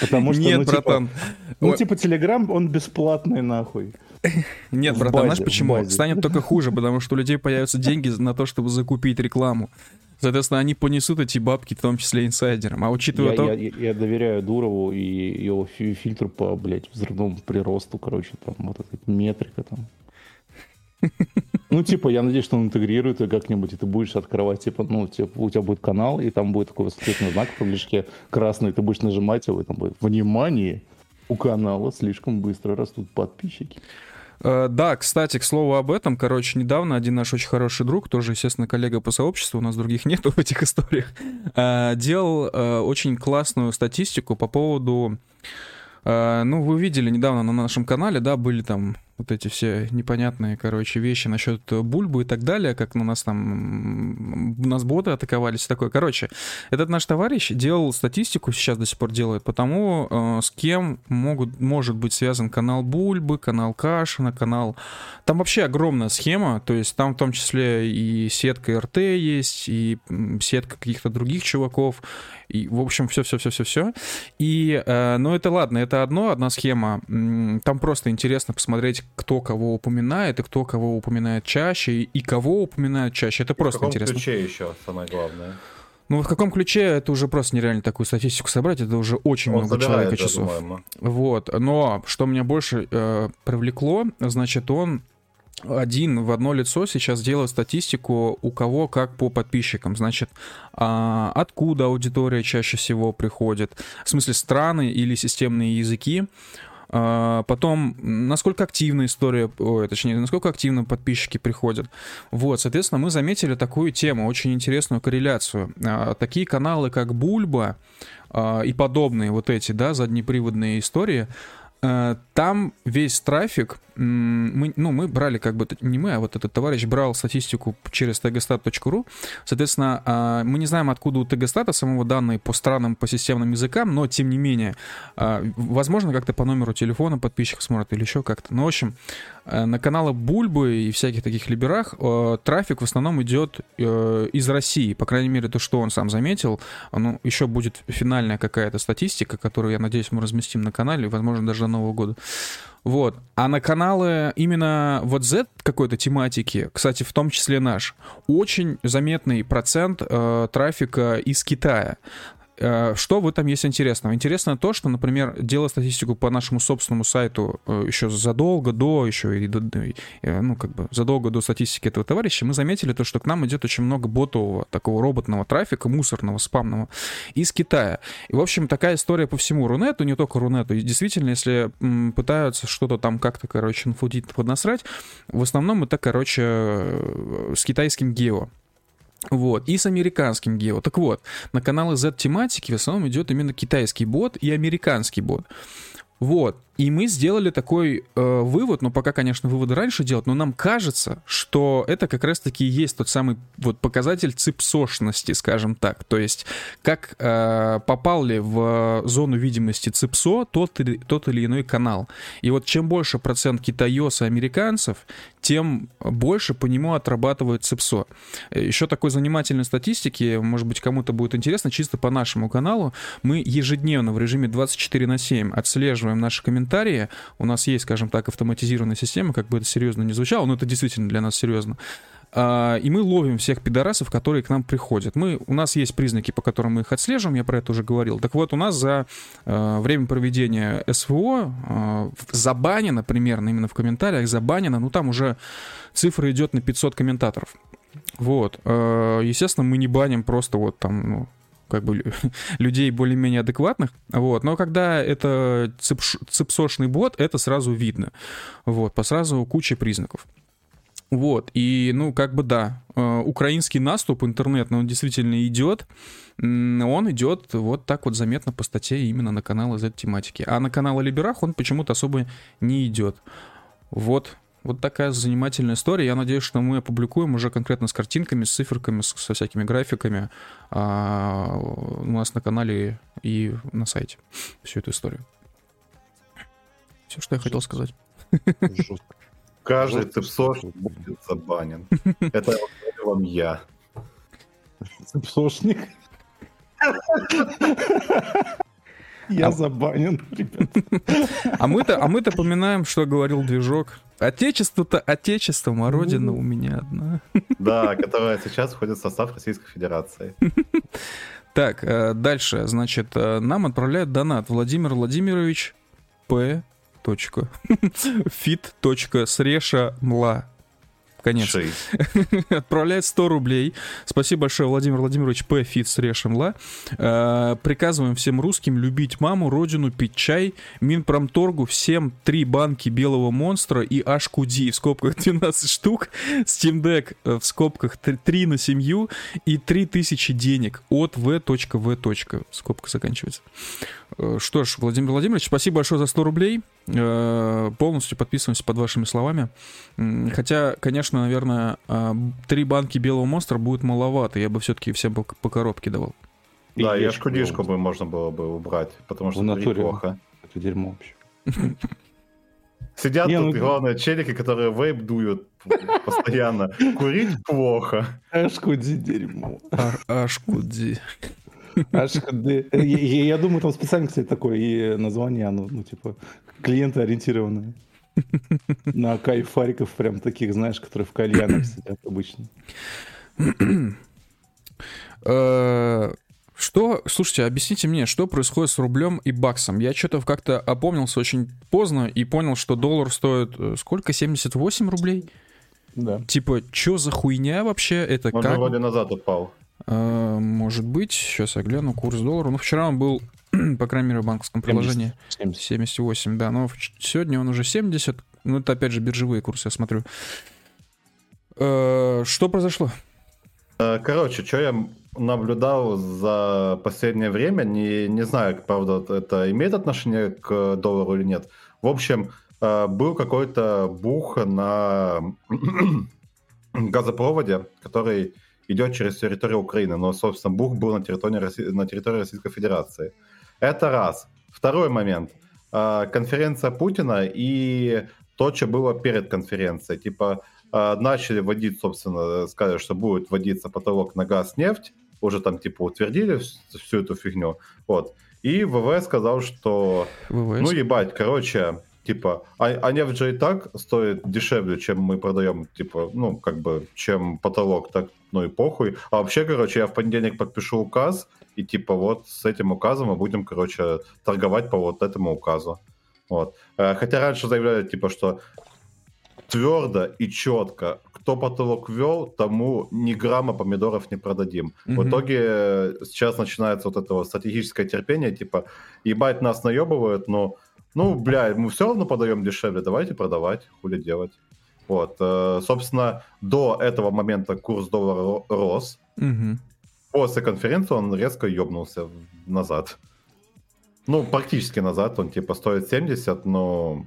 Потому что, Нет, ну, типа, братан. Типа, ну, типа, Телеграм, он бесплатный, нахуй. Нет, братан, знаешь почему? Станет только хуже, потому что у людей появятся деньги на то, чтобы закупить рекламу. Соответственно, они понесут эти бабки, в том числе инсайдерам. А учитывая я, то... Я, я, доверяю Дурову и его фильтру по, блядь, взрывному приросту, короче, там, вот эта метрика там. Ну, типа, я надеюсь, что он интегрирует ее как-нибудь, и ты будешь открывать, типа, ну, типа, у тебя будет канал, и там будет такой восклицательный знак в табличке красный, ты будешь нажимать его, и там будет «Внимание! У канала слишком быстро растут подписчики. Э, да, кстати, к слову об этом, короче, недавно один наш очень хороший друг, тоже, естественно, коллега по сообществу, у нас других нету в этих историях, э, делал э, очень классную статистику по поводу ну, вы видели недавно на нашем канале, да, были там вот эти все непонятные, короче, вещи насчет бульбы и так далее, как на нас там, нас боты атаковались и такое. Короче, этот наш товарищ делал статистику, сейчас до сих пор делает, потому э, с кем могут, может быть связан канал Бульбы, канал Кашина, канал... Там вообще огромная схема, то есть там в том числе и сетка РТ есть, и сетка каких-то других чуваков, и, в общем, все-все-все-все-все. И, э, ну, это ладно, это одно, одна схема. Там просто интересно посмотреть, кто кого упоминает, и кто кого упоминает чаще, и кого упоминают чаще. Это просто в каком интересно. ключе еще самое главное? Ну, в каком ключе это уже просто нереально такую статистику собрать, это уже очень Он много человека часов. Вот. Но что меня больше э, привлекло, значит, он один в одно лицо сейчас делает статистику, у кого как по подписчикам. Значит, а, откуда аудитория чаще всего приходит, в смысле страны или системные языки, потом, насколько активна история, ой, точнее, насколько активно подписчики приходят. Вот, соответственно, мы заметили такую тему, очень интересную корреляцию. А, такие каналы, как Бульба а, и подобные вот эти, да, заднеприводные истории, там весь трафик мы, ну, мы брали как бы, не мы, а вот этот товарищ брал статистику через tgstat.ru. Соответственно, а, мы не знаем, откуда у tgstat самого данные по странам, по системным языкам, но тем не менее, а, возможно, как-то по номеру телефона подписчик смотрит или еще как-то. Ну, в общем, э, на каналы Бульбы и всяких таких либерах э, трафик в основном идет э, из России. По крайней мере, то, что он сам заметил. Ну, еще будет финальная какая-то статистика, которую, я надеюсь, мы разместим на канале, возможно, даже до Нового года. Вот. А на каналы именно вот Z какой-то тематики, кстати, в том числе наш, очень заметный процент э, трафика из Китая. Э, что в этом есть интересного? Интересно то, что, например, делая статистику по нашему собственному сайту э, еще задолго до, еще и до, э, ну, как бы задолго до статистики этого товарища, мы заметили то, что к нам идет очень много ботового, такого роботного трафика, мусорного, спамного из Китая. И, в общем, такая история по всему Рунету, не только Рунету. И действительно, если пытаются что-то там как-то, короче, нафудить, поднасрать, в основном это, короче, с китайским гео. Вот, и с американским гео. Так вот, на каналы Z-тематики в основном идет именно китайский бот и американский бот. Вот. И мы сделали такой э, вывод, но пока, конечно, выводы раньше делать, но нам кажется, что это как раз-таки и есть тот самый вот показатель ципсошности, скажем так. То есть, как э, попал ли в зону видимости ципсо тот, тот или иной канал. И вот чем больше процент китаёса американцев, тем больше по нему отрабатывает ципсо. Еще такой занимательной статистики, может быть, кому-то будет интересно, чисто по нашему каналу, мы ежедневно в режиме 24 на 7 отслеживаем наши комментарии комментарии. У нас есть, скажем так, автоматизированная система, как бы это серьезно не звучало, но это действительно для нас серьезно. А, и мы ловим всех пидорасов, которые к нам приходят. Мы, у нас есть признаки, по которым мы их отслеживаем, я про это уже говорил. Так вот, у нас за э, время проведения СВО э, забанено примерно, именно в комментариях забанено, ну там уже цифра идет на 500 комментаторов. Вот. Э, естественно, мы не баним просто вот там, ну, как бы людей более-менее адекватных, вот, но когда это цепш, цепсошный бот, это сразу видно, вот, по сразу куча признаков. Вот, и, ну, как бы да, э, украинский наступ интернетный, он действительно идет, он идет вот так вот заметно по статье именно на канал из этой тематики. А на канал Либерах он почему-то особо не идет. Вот, вот такая занимательная история. Я надеюсь, что мы опубликуем уже конкретно с картинками, с циферками, со всякими графиками а, у нас на канале и на сайте всю эту историю. Все, что я хотел сказать. Каждый цепсош будет забанен. Это вам я. Цепсошник. Я а... забанен, ребят. А мы-то, а мы-то поминаем, что говорил движок. Отечество-то отечеством, а родина у меня одна. Да, которая сейчас входит в состав Российской Федерации. Так, э, дальше, значит, э, нам отправляет донат Владимир Владимирович П. Фит. Среша мла конец. Отправляет 100 рублей. Спасибо большое, Владимир Владимирович П. Фитц Решенла. Э, приказываем всем русским любить маму, родину, пить чай. Минпромторгу всем три банки белого монстра и HQD в скобках 12 штук. Steam Deck э, в скобках 3 на семью и 3000 денег от v.v. Скобка заканчивается. Э, что ж, Владимир Владимирович, спасибо большое за 100 рублей. Полностью подписываемся под вашими словами. Хотя, конечно, наверное, а, три банки белого монстра будет маловато. Я бы все-таки всем по, по коробке давал. Да, я шкудишку бы можно было бы убрать, потому что в плохо. Это дерьмо вообще. Сидят не, тут, ну... главное, челики, которые вейп дуют постоянно. Курить плохо. Ашкуди дерьмо. Ашкуди. HDD. Я, я думаю, там специально, кстати, такое и название, оно, ну, типа, клиентоориентированное. На кайфариков прям таких, знаешь, которые в кальянах сидят обычно. Э, что, слушайте, объясните мне, что происходит с рублем и баксом? Я что-то как-то опомнился очень поздно и понял, что доллар стоит э, сколько? 78 рублей? Да. Типа, что за хуйня вообще? Это Он как? вроде назад упал. А, может быть. Сейчас я гляну курс доллара. Ну, вчера он был, по крайней мере, в банковском приложении 70. 78, да. Но сегодня он уже 70. Ну, это опять же биржевые курсы, я смотрю. А, что произошло? Э, короче, что я наблюдал за последнее время, не, не знаю, правда, это имеет отношение к доллару или нет. В общем, э, был какой-то бух на газопроводе, который идет через территорию Украины, но, собственно, бух был на территории, на территории Российской Федерации. Это раз. Второй момент. Э, конференция Путина и то, что было перед конференцией. Типа, начали вводить, собственно, сказали, что будет вводиться потолок на газ, нефть, уже там типа утвердили всю эту фигню, вот. И ВВ сказал, что, ВВС. ну ебать, короче, типа, а, а нефть же и так стоит дешевле, чем мы продаем, типа, ну, как бы, чем потолок, так, ну и похуй. А вообще, короче, я в понедельник подпишу указ, и типа вот с этим указом мы будем, короче, торговать по вот этому указу. Вот. Э, хотя раньше заявляли, типа, что твердо и четко, кто потолок ввел, тому ни грамма помидоров не продадим. Mm-hmm. В итоге э, сейчас начинается вот это вот стратегическое терпение, типа, ебать, нас наебывают, но, ну, бля, мы все равно подаем дешевле, давайте продавать, хули делать. Вот, э, собственно, до этого момента курс доллара рос. Mm-hmm. После конференции он резко ебнулся назад. Ну, практически назад, он типа стоит 70, но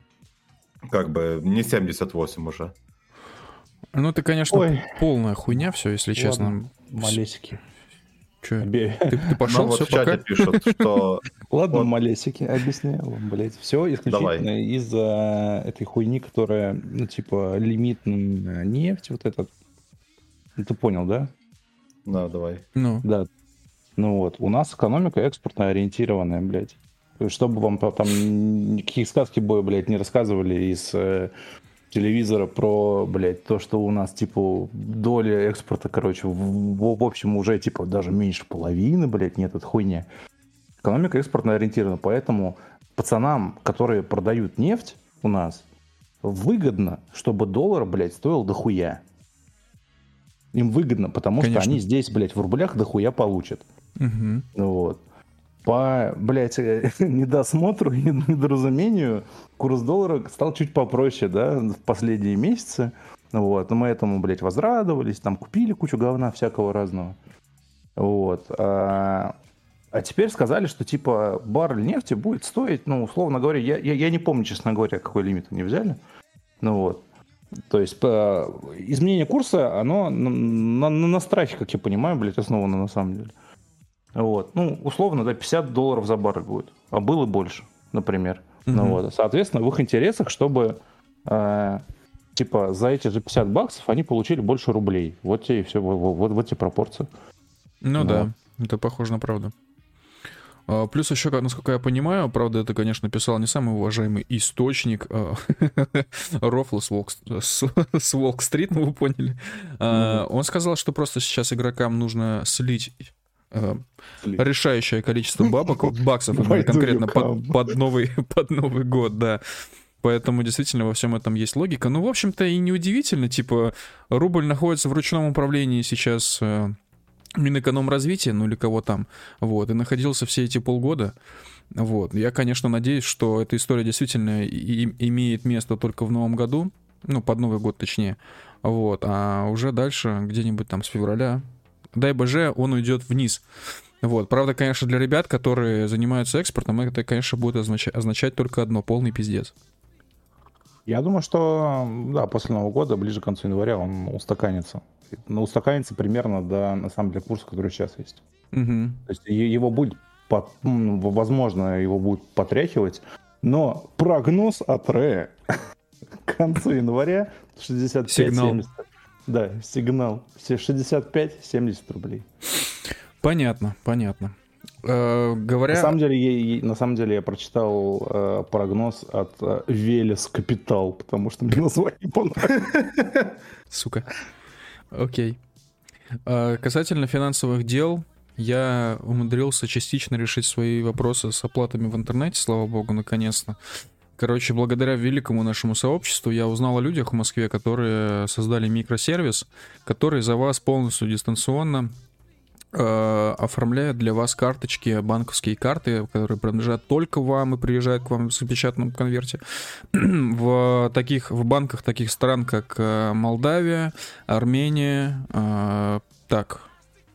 как бы не 78 уже. Ну, ты, конечно, Ой. полная хуйня все, если Ладно, честно. Малесики. Че? Ты, ты пошел, ну, все, вот в пока? пишут, что... Ладно, вот. малесики, объясняю вам, блядь. Все исключительно из-за этой хуйни, которая, ну, типа, лимит на нефть, вот этот. Ты понял, да? Да, давай. Ну. Да. Ну вот, у нас экономика экспортно ориентированная, блядь чтобы вам там никакие сказки боя, блядь, не рассказывали из э, телевизора про, блядь, то, что у нас, типа, доля экспорта, короче, в, в общем, уже, типа, даже меньше половины, блядь, нет, это хуйня. Экономика экспортно ориентирована, поэтому пацанам, которые продают нефть у нас, выгодно, чтобы доллар, блядь, стоил дохуя. Им выгодно, потому Конечно. что они здесь, блядь, в рублях дохуя получат. Угу. Вот по, блядь, недосмотру и недоразумению курс доллара стал чуть попроще, да, в последние месяцы. Вот, но мы этому, блядь, возрадовались, там купили кучу говна всякого разного. Вот. А, а теперь сказали, что типа баррель нефти будет стоить, ну, условно говоря, я, я, я не помню, честно говоря, какой лимит они взяли. Ну вот. То есть по, изменение курса, оно на, на, на страхе, как я понимаю, блядь, основано на самом деле. Вот. Ну, условно, да, 50 долларов за баррель будет. А было больше, например. Mm-hmm. Ну, вот. Соответственно, в их интересах, чтобы э, типа за эти же 50 баксов они получили больше рублей. Вот те и все, вот, вот, вот те пропорции. Ну вот. да, это похоже на правду. А, плюс еще, насколько я понимаю, правда, это, конечно, писал не самый уважаемый источник а, Рофла с Волк-стрит, ну вы поняли. Mm-hmm. Он сказал, что просто сейчас игрокам нужно слить э, решающее количество бабок, баксов конкретно под, под, новый, под Новый год, да. Поэтому действительно во всем этом есть логика. Ну, в общем-то, и неудивительно, типа, рубль находится в ручном управлении сейчас э, Минэкономразвития, ну или кого там, вот, и находился все эти полгода. Вот. Я, конечно, надеюсь, что эта история действительно и, имеет место только в новом году, ну, под Новый год точнее. Вот. А уже дальше, где-нибудь там с февраля, дай боже, он уйдет вниз. Вот. Правда, конечно, для ребят, которые занимаются экспортом, это, конечно, будет означать, означать только одно — полный пиздец. Я думаю, что, да, после Нового года, ближе к концу января, он устаканится. Но устаканится примерно до, на самом деле, курса, который сейчас есть. Угу. То есть его будет, возможно, его будет потряхивать, но прогноз от РЭ к концу января 65-70. Да, сигнал. Все 65-70 рублей. Понятно, понятно. Э, говоря... На самом деле, я, на самом деле я прочитал э, прогноз от э, Велес Капитал, потому что мне название понравилось. Сука. Окей. Э, касательно финансовых дел, я умудрился частично решить свои вопросы с оплатами в интернете, слава богу, наконец-то. Короче, благодаря великому нашему сообществу я узнал о людях в Москве, которые создали микросервис, который за вас полностью дистанционно э, оформляет для вас карточки, банковские карты, которые принадлежат только вам и приезжают к вам в запечатанном конверте. в таких, в банках таких стран, как э, Молдавия, Армения, э, так,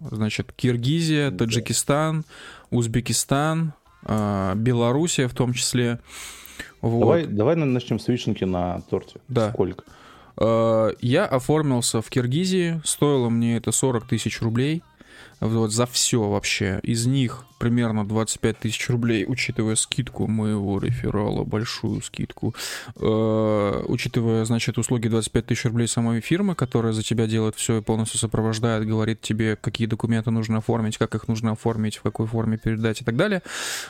значит, Киргизия, Таджикистан, Узбекистан, э, Белоруссия в том числе. Вот. Давай, давай начнем с вишенки на торте. Да. Сколько? Э, я оформился в Киргизии, стоило мне это 40 тысяч рублей вот за все вообще. Из них примерно 25 тысяч рублей, учитывая скидку моего реферала, большую скидку, э, учитывая, значит, услуги 25 тысяч рублей самой фирмы, которая за тебя делает все и полностью сопровождает, говорит тебе, какие документы нужно оформить, как их нужно оформить, в какой форме передать и так далее,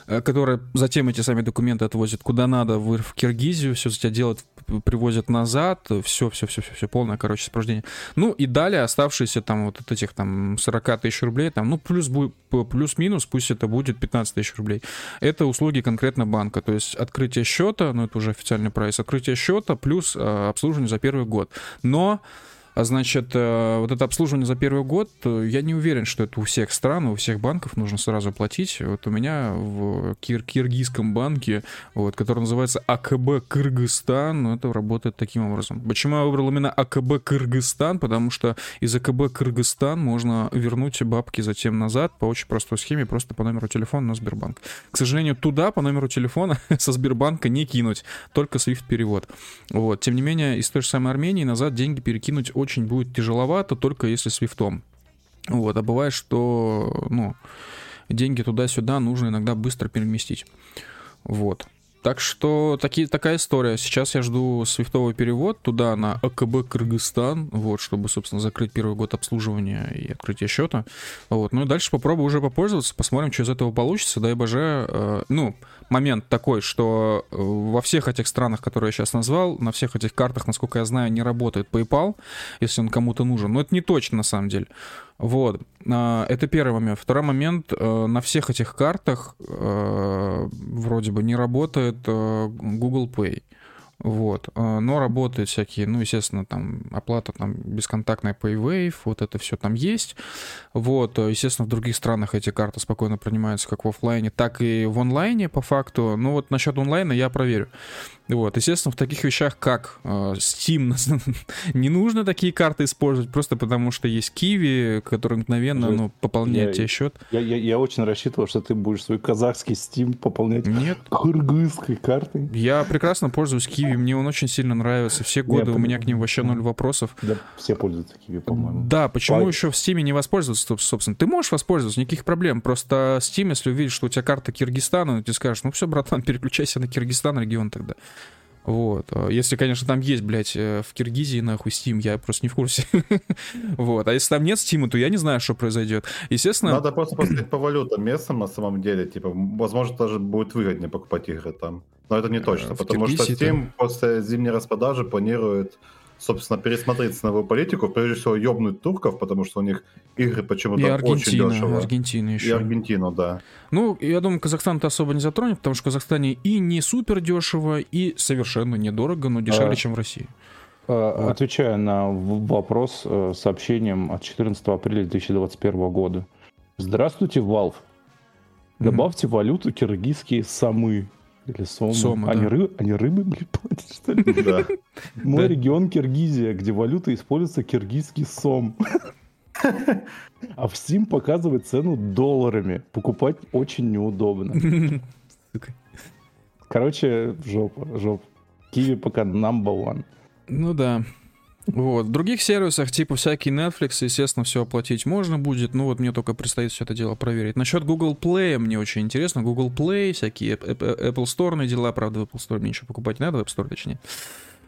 э, которая затем эти сами документы отвозит куда надо, в, в Киргизию, все за тебя делает, привозят назад, все, все, все, все, все полное, короче, сопровождение. Ну и далее оставшиеся там вот от этих там 40 тысяч рублей, там, ну плюс плюс-минус, пусть это будет 15 тысяч рублей. Это услуги конкретно банка, то есть открытие счета, ну это уже официальный прайс, открытие счета плюс э, обслуживание за первый год. Но значит, э, вот это обслуживание за первый год, э, я не уверен, что это у всех стран, у всех банков нужно сразу платить. Вот у меня в кир киргизском банке, вот, который называется АКБ Кыргызстан, это работает таким образом. Почему я выбрал именно АКБ Кыргызстан? Потому что из АКБ Кыргызстан можно вернуть бабки затем назад по очень простой схеме, просто по номеру телефона на Сбербанк. К сожалению, туда по номеру телефона со Сбербанка не кинуть, только SWIFT-перевод. Вот. Тем не менее, из той же самой Армении назад деньги перекинуть очень будет тяжеловато, только если свифтом. Вот, а бывает, что, ну, деньги туда-сюда нужно иногда быстро переместить. Вот. Так что таки, такая история. Сейчас я жду свифтовый перевод туда на АКБ Кыргызстан, вот, чтобы, собственно, закрыть первый год обслуживания и открытия счета. Вот. Ну и дальше попробую уже попользоваться, посмотрим, что из этого получится. Дай боже, э, ну, момент такой, что э, во всех этих странах, которые я сейчас назвал, на всех этих картах, насколько я знаю, не работает PayPal, если он кому-то нужен. Но это не точно, на самом деле. Вот. А, это первый момент. Второй момент. Э, на всех этих картах э, вроде бы не работает Google Pay. Вот. Но работают всякие, ну, естественно, там оплата там бесконтактная PayWave, вот это все там есть. Вот. Естественно, в других странах эти карты спокойно принимаются как в офлайне, так и в онлайне по факту. Ну вот насчет онлайна я проверю. Вот, естественно, в таких вещах, как э, Steam, не нужно такие карты использовать, просто потому что есть Kiwi, который мгновенно ну, пополняет я, тебе счет. Я, я, я очень рассчитывал, что ты будешь свой казахский Steam пополнять Нет. кыргызской картой. Я прекрасно пользуюсь Kiwi, мне он очень сильно нравится. Все годы я у меня к ним вообще ноль вопросов. Да, все пользуются Kiwi, по-моему. Да, почему По... еще в Steam не воспользоваться, собственно? Ты можешь воспользоваться, никаких проблем. Просто Steam, если увидишь, что у тебя карта Киргизстана, ты скажешь, ну все, братан, переключайся на Киргизстан регион тогда. Вот. А если, конечно, там есть, блядь, э, в Киргизии, нахуй, Steam, я просто не в курсе. вот. А если там нет Steam, то я не знаю, что произойдет. Естественно... Надо просто посмотреть по валютам местным на самом деле. Типа, возможно, даже будет выгоднее покупать игры там. Но это не точно, э, потому что Steam после зимней распродажи планирует собственно, пересмотреть ценовую политику, прежде всего, ёбнуть турков, потому что у них игры почему-то И очень Аргентина, дешево. Аргентина И еще. Аргентину, да. Ну, я думаю, Казахстан это особо не затронет, потому что в Казахстане и не супер дешево, и совершенно недорого, но дешевле, А. чем в России. Э, Отвечая на вопрос э, сообщением от 14 апреля 2021 года. Здравствуйте, Valve. Добавьте валюту киргизские самы. Или сомы. Сомы, они, да. ры- они рыбы, блин, платят, что ли? Да. Мой регион Киргизия, где валюта используется киргизский сом. А в Steam показывает цену долларами. Покупать очень неудобно. Короче, жопа, жопа. Киви пока number one. Ну да. Вот. В других сервисах, типа всякий Netflix, естественно, все оплатить можно будет. Ну вот мне только предстоит все это дело проверить. Насчет Google Play мне очень интересно. Google Play, всякие App- App- Apple Store дела. Правда, в Apple Store мне ничего покупать не надо, в App Store точнее.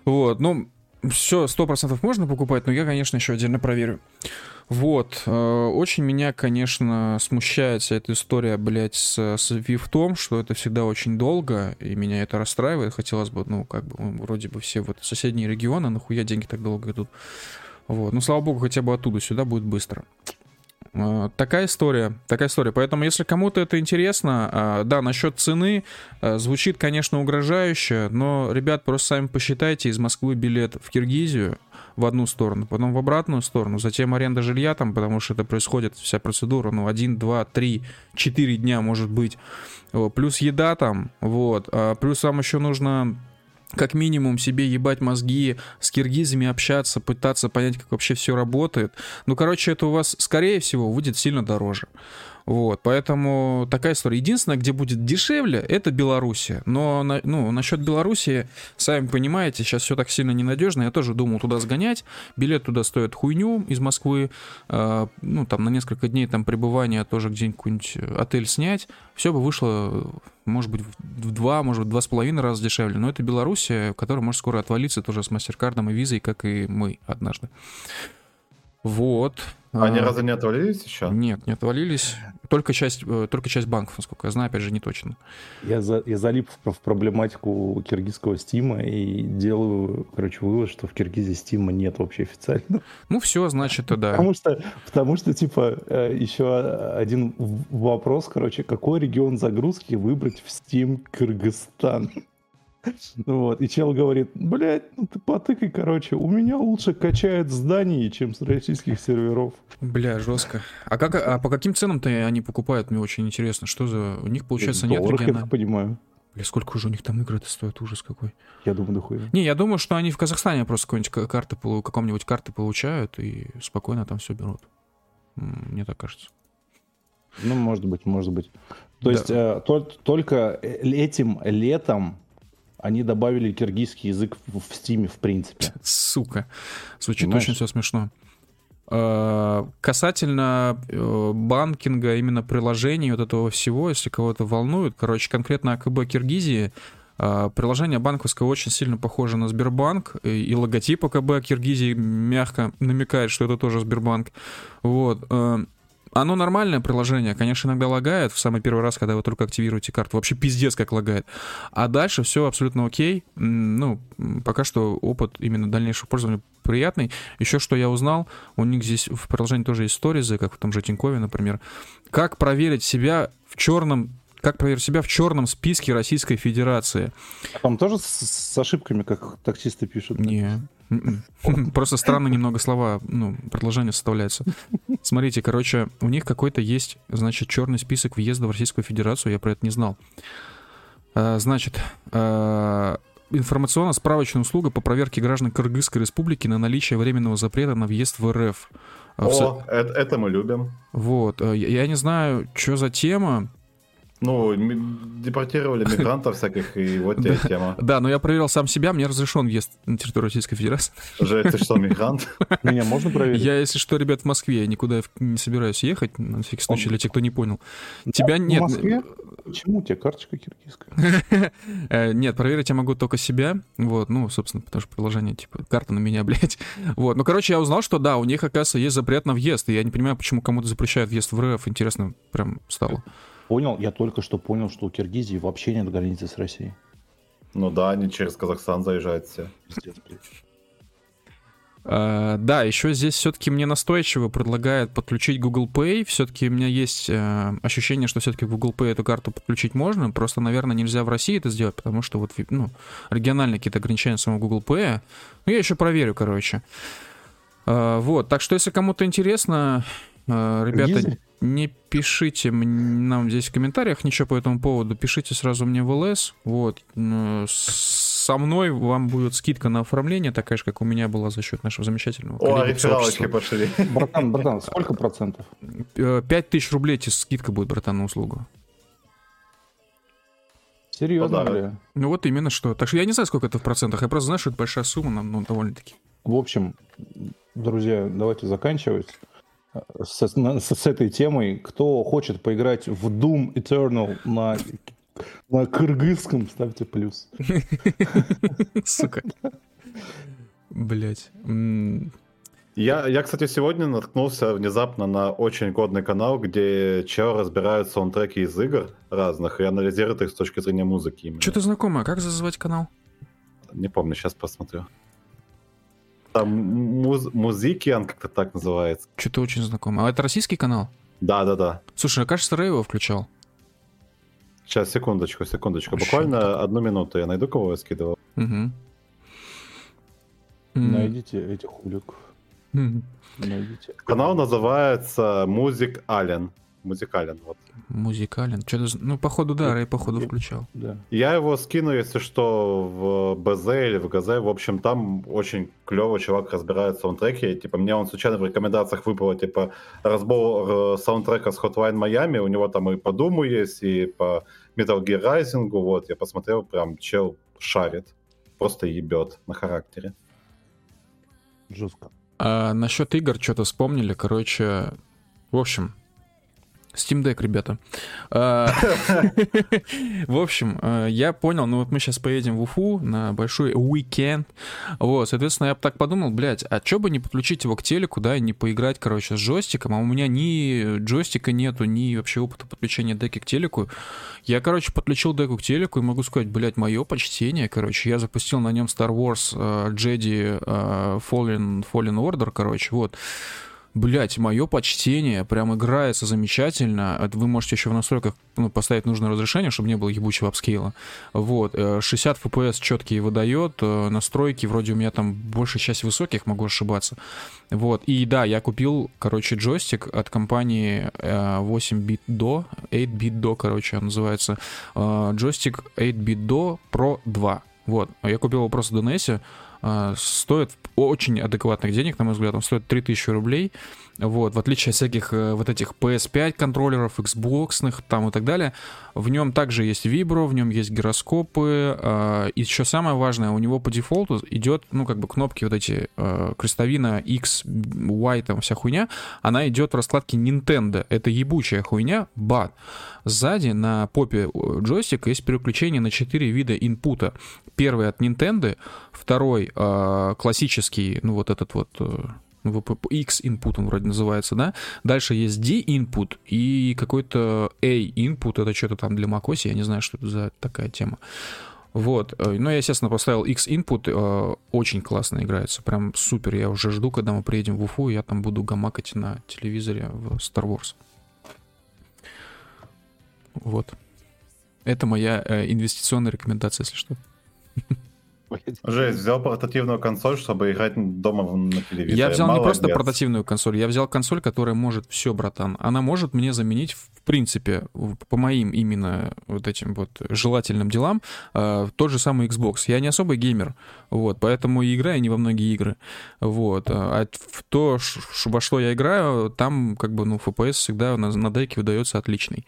Вот, ну, все, сто процентов можно покупать, но я, конечно, еще отдельно проверю. Вот, э, очень меня, конечно, смущает вся эта история, блядь, с, с Вифтом, что это всегда очень долго, и меня это расстраивает. Хотелось бы, ну, как бы, вроде бы все вот соседние регионы, нахуя деньги так долго идут. Вот, ну, слава богу, хотя бы оттуда сюда будет быстро. Э, Такая история, такая история. Поэтому, если кому-то это интересно, э, да, насчет цены э, звучит, конечно, угрожающе, но, ребят, просто сами посчитайте из Москвы билет в Киргизию в одну сторону, потом в обратную сторону, затем аренда жилья там, потому что это происходит вся процедура, ну, один, два, три, четыре дня, может быть, плюс еда там, вот, а плюс вам еще нужно как минимум себе ебать мозги, с киргизами общаться, пытаться понять, как вообще все работает. Ну, короче, это у вас, скорее всего, выйдет сильно дороже. Вот, поэтому такая история. Единственное, где будет дешевле, это Белоруссия. Но, на- ну, насчет Белоруссии, сами понимаете, сейчас все так сильно ненадежно. Я тоже думал туда сгонять. Билет туда стоит хуйню из Москвы. А, ну, там на несколько дней там пребывания тоже где-нибудь отель снять. Все бы вышло, может быть, в два, может быть, два с половиной раза дешевле. Но это Белоруссия, которая может скоро отвалиться тоже с MasterCard и визой, как и мы однажды. Вот. Они А, разве не отвалились еще? Нет, не отвалились. Только часть, э, только часть банков, насколько я знаю, опять же, не точно. Я, за, я залип в, в проблематику киргизского стима и делаю, короче, вывод, что в Киргизии стима нет вообще официально. Ну, все, значит, да. Потому что, потому что, типа, э, еще один вопрос, короче, какой регион загрузки выбрать в Steam Кыргызстан? Вот, и чел говорит, блядь, ну ты потыкай, короче, у меня лучше качает здание, чем с российских серверов. Бля, жестко. А как, а по каким ценам-то они покупают? Мне очень интересно. Что за... У них, получается, нет долларах, я региона... так понимаю. Бля, сколько уже у них там игры-то стоят? Ужас какой. Я думаю, дохуя. Не, я думаю, что они в Казахстане просто какой-нибудь ка- карты, каком-нибудь карты получают и спокойно там все берут. Мне так кажется. Ну, может быть, может быть. То Да. есть э, тол- только этим летом они добавили киргизский язык в, Стиме, в принципе. Сука. Звучит Понимаешь? очень все смешно. Э, Касательно э, банкинга, именно приложений вот этого всего, если кого-то волнует, короче, конкретно АКБ Киргизии, э, приложение банковское очень сильно похоже на Сбербанк, и и логотип АКБ Киргизии мягко намекает, что это тоже Сбербанк. Вот. Оно нормальное приложение, конечно, иногда лагает в самый первый раз, когда вы только активируете карту. Вообще пиздец как лагает. А дальше все абсолютно окей. Ну, пока что опыт именно дальнейшего пользования приятный. Еще что я узнал, у них здесь в приложении тоже есть сторизы, как в том же Тинькове, например. Как проверить себя в черном как проверить себя в черном списке Российской Федерации? Там тоже с, с ошибками, как таксисты пишут. Не. М-м. Просто странно немного слова, ну, предложения составляются. Смотрите, короче, у них какой-то есть, значит, черный список въезда в Российскую Федерацию, я про это не знал. А, Значит, а, информационно-справочная услуга по проверке граждан Кыргызской Республики на наличие временного запрета на въезд в РФ. А, в О, это, это мы любим. Вот, а, я я не знаю, что за тема. Ну, депортировали мигрантов всяких, и вот тебе тема. Да, но я проверил сам себя, мне разрешен въезд на территорию Российской Федерации. Жек, ты что, мигрант? Меня можно проверить? Я, если что, ребят, в Москве, я никуда в- не собираюсь ехать, на всякий случай, для тех, кто не понял. Тебя В нет. Москве? Почему у тебя карточка киргизская? Э, Нет, проверить я могу только себя. Вот, ну, собственно, потому что приложение, типа, карта на меня, блядь. Вот, ну, короче, я узнал, что да, у них, оказывается, есть запрет на въезд. И я не понимаю, почему кому-то запрещают въезд в РФ. Интересно прям стало. Понял, я только что понял, что у Киргизии вообще нет границы с Россией. Ну да, они через Казахстан заезжают все. Uh, да, еще здесь все-таки мне настойчиво предлагают подключить Google Pay. Все-таки у меня есть uh, ощущение, что все-таки в Google Pay эту карту подключить можно. Просто, наверное, нельзя в России это сделать, потому что вот ну, региональные какие-то ограничения самого Google Pay. Ну, я еще проверю, короче. Uh, вот, так что если кому-то интересно, ребята, Easy. не пишите нам здесь в комментариях ничего по этому поводу, пишите сразу мне в ЛС. Вот, со мной вам будет скидка на оформление, такая же, как у меня была за счет нашего замечательного О, рефералочки пошли. Братан, братан, сколько процентов? 5 тысяч рублей тебе скидка будет, братан, на услугу. Серьезно, бля? Ну вот именно что. Так что я не знаю, сколько это в процентах. Я просто знаю, что это большая сумма, ну, довольно-таки. В общем, друзья, давайте заканчивать с, с, с этой темой. Кто хочет поиграть в Doom Eternal на на кыргызском ставьте плюс. Сука. Блять. Я, я, кстати, сегодня наткнулся внезапно на очень годный канал, где чел разбирают саундтреки из игр разных и анализирует их с точки зрения музыки. Что-то знакомое. Как называть канал? Не помню, сейчас посмотрю. Там муз Музыкиан как-то так называется. Что-то очень знакомое. А это российский канал? Да, да, да. Слушай, а кажется, Рэй его включал. Сейчас, секундочку, секундочку. Буквально одну минуту. Я найду, кого я скидывал. Угу. Найдите этих хуликов. Найдите. Канал называется Музик Ален. Музикален, вот. Музикален. Что-то, ну, походу, да, Рэй, походу, включал. Да. Я его скину, если что, в БЗ или в ГЗ. В общем, там очень клево чувак разбирает саундтреки. Типа, мне он случайно в рекомендациях выпало, типа, разбор э, саундтрека с Hotline Miami. У него там и по Думу есть, и по Metal Gear Rising. Вот, я посмотрел, прям чел шарит. Просто ебет на характере. Жестко. А насчет игр что-то вспомнили. Короче, в общем, Steam Deck, ребята. А, в общем, а, я понял, ну вот мы сейчас поедем в Уфу на большой уикенд. Вот, соответственно, я так подумал, блядь, а что бы не подключить его к телеку, да, и не поиграть, короче, с джойстиком, а у меня ни джойстика нету, ни вообще опыта подключения деки к телеку. Я, короче, подключил деку к телеку и могу сказать, блядь, мое почтение, короче, я запустил на нем Star Wars uh, Jedi uh, Fallen, Fallen Order, короче, вот. Блять, мое почтение, прям играется замечательно. Вы можете еще в настройках ну, поставить нужное разрешение, чтобы не было ебучего апскейла. Вот, 60 э, FPS четкие выдает, э, настройки вроде у меня там большая часть высоких, могу ошибаться. Вот, и да, я купил, короче, джойстик от компании 8-bit do, 8-bit do, короче, он называется. Э, джойстик 8-bit do Pro 2. Вот, я купил его просто в а, стоит очень адекватных денег, на мой взгляд, он стоит 3000 рублей, вот, в отличие от всяких э, вот этих PS5 контроллеров, Xbox там и так далее, в нем также есть вибро, в нем есть гироскопы, э, и еще самое важное, у него по дефолту идет, ну, как бы кнопки вот эти, э, крестовина X, Y, там вся хуйня, она идет в раскладке Nintendo, это ебучая хуйня, бат. Сзади на попе джойстика есть переключение на 4 вида инпута. Первый от Nintendo, второй э, классический, ну, вот этот вот... X input он вроде называется, да. Дальше есть D input и какой-то A input, это что-то там для macOS, я не знаю, что это за такая тема. Вот, э, ну, я, естественно, поставил X input, э, очень классно играется, прям супер, я уже жду, когда мы приедем в Уфу, я там буду гамакать на телевизоре в Star Wars. Вот. Это моя э, инвестиционная рекомендация, если что. Жесть, взял портативную консоль, чтобы играть дома на телевизоре. Я взял Молодец. не просто портативную консоль, я взял консоль, которая может все, братан. Она может мне заменить, в принципе, по моим именно вот этим вот желательным делам, э, тот же самый Xbox. Я не особый геймер, вот, поэтому и играю не во многие игры. Вот. А в то, во что я играю, там как бы, ну, FPS всегда на, на деке выдается отличный.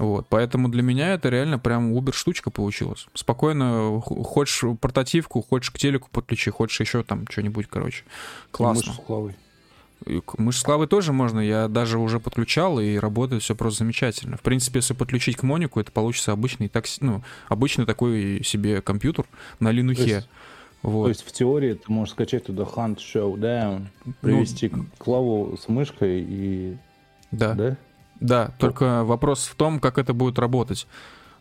Вот, поэтому для меня это реально прям убер штучка получилась. Спокойно, хочешь портативку, хочешь к телеку подключи, хочешь еще там что-нибудь, короче. Классно. Мышь с клавой. Мышь с клавой тоже можно, я даже уже подключал, и работает все просто замечательно. В принципе, если подключить к Монику, это получится обычный, так, ну, обычный такой себе компьютер на линухе. То есть, вот. То есть в теории ты можешь скачать туда Hunt Showdown, привести ну, клаву с мышкой и... Да. Да? Да, только вопрос в том, как это будет работать.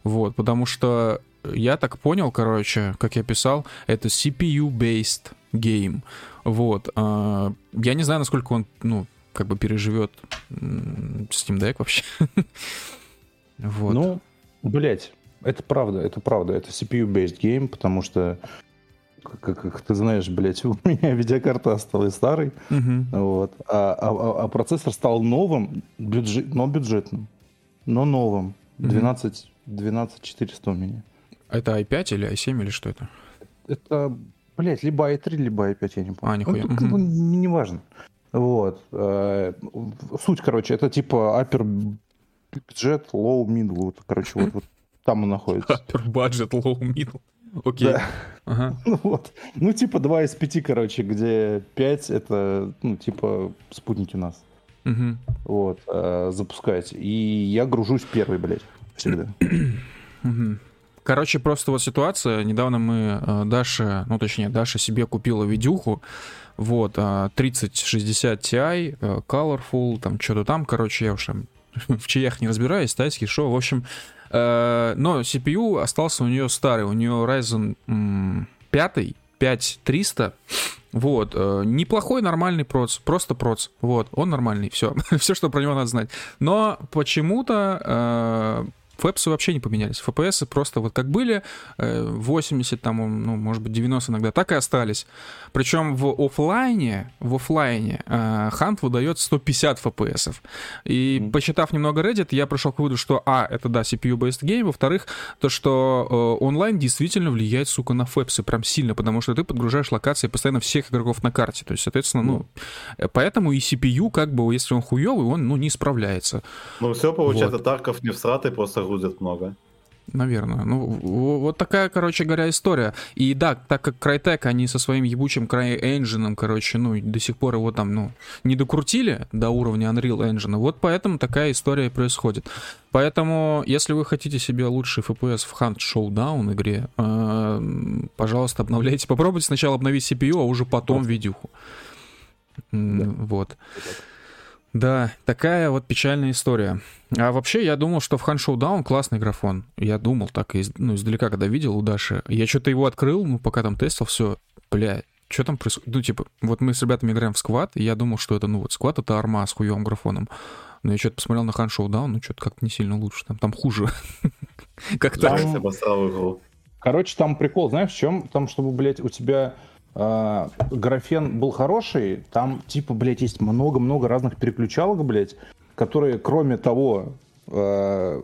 Вот, потому что я так понял, короче, как я писал, это CPU-based game. Вот. А, я не знаю, насколько он, ну, как бы переживет Steam Deck вообще. вот. Ну, блять, это правда, это правда. Это CPU-based game, потому что как, как ты знаешь, блядь, у меня видеокарта осталась старой, uh-huh. вот, а, а, а процессор стал новым, бюджет, но бюджетным, но новым, 12, uh-huh. 12400 у меня. Это i5 или i7 или что это? Это, блядь, либо i3, либо i5, я не помню. А, нихуя. Ну, uh-huh. не, не важно. Вот. Э, суть, короче, это типа upper budget, low middle, вот, короче, вот, вот там он находится. Upper budget, low middle. Окей. Да. Ага. Ну, вот. ну, типа 2 из 5, короче, где 5 это, ну, типа, спутники нас. Угу. Вот, э, запускать. И я гружусь первый, блядь, всегда. Угу. Короче, просто вот ситуация. Недавно мы э, Даша, ну, точнее, Даша себе купила видюху, вот, 3060 Ti, э, Colorful, там, что-то там, короче, я уж там в чаях не разбираюсь, тайский шоу, в общем, Э, но CPU остался у нее старый, у нее Ryzen 5, 5300. Вот, э, неплохой нормальный проц, просто проц, вот, он нормальный, все, все, что про него надо знать. Но почему-то э, фэпсы вообще не поменялись. FPS просто вот как были, 80, э, там, ну, может быть, 90 иногда, так и остались. Причем в офлайне, в офлайне Хант выдает 150 FPS. И mm-hmm. посчитав немного Reddit, я пришел к выводу, что, а, это, да, CPU-based game, во-вторых, то, что э, онлайн действительно влияет, сука, на фэпсы прям сильно, потому что ты подгружаешь локации постоянно всех игроков на карте. То есть, соответственно, ну, mm-hmm. поэтому и CPU, как бы, если он хуёвый, он, ну, не справляется. Ну, все получается, вот. Тарков не всратый, просто грузят много. Наверное. Ну, вот такая, короче говоря, история. И да, так как Crytek, они со своим ебучим CryEngine, короче, ну, до сих пор его там, ну, не докрутили до уровня Unreal Engine, вот поэтому такая история и происходит. Поэтому, если вы хотите себе лучший FPS в Hunt Showdown игре, э, пожалуйста, обновляйте. Попробуйте сначала обновить CPU, а уже потом видюху. Да. Вот. Да, такая вот печальная история. А вообще, я думал, что в Хан Showdown классный графон. Я думал так, из, ну, издалека, когда видел у Даши. Я что-то его открыл, ну, пока там тестил, все, бля, что там происходит? Ну, типа, вот мы с ребятами играем в сквад, и я думал, что это, ну, вот сквад — это арма с хуевым графоном. Но я что-то посмотрел на Хан Showdown, ну, что-то как-то не сильно лучше. Там, там хуже. Как там... Короче, там прикол, знаешь, в чем? Там, чтобы, блядь, у тебя э, графен был хороший, там, типа, блядь, есть много-много разных переключалок, блядь, которые, кроме того, э,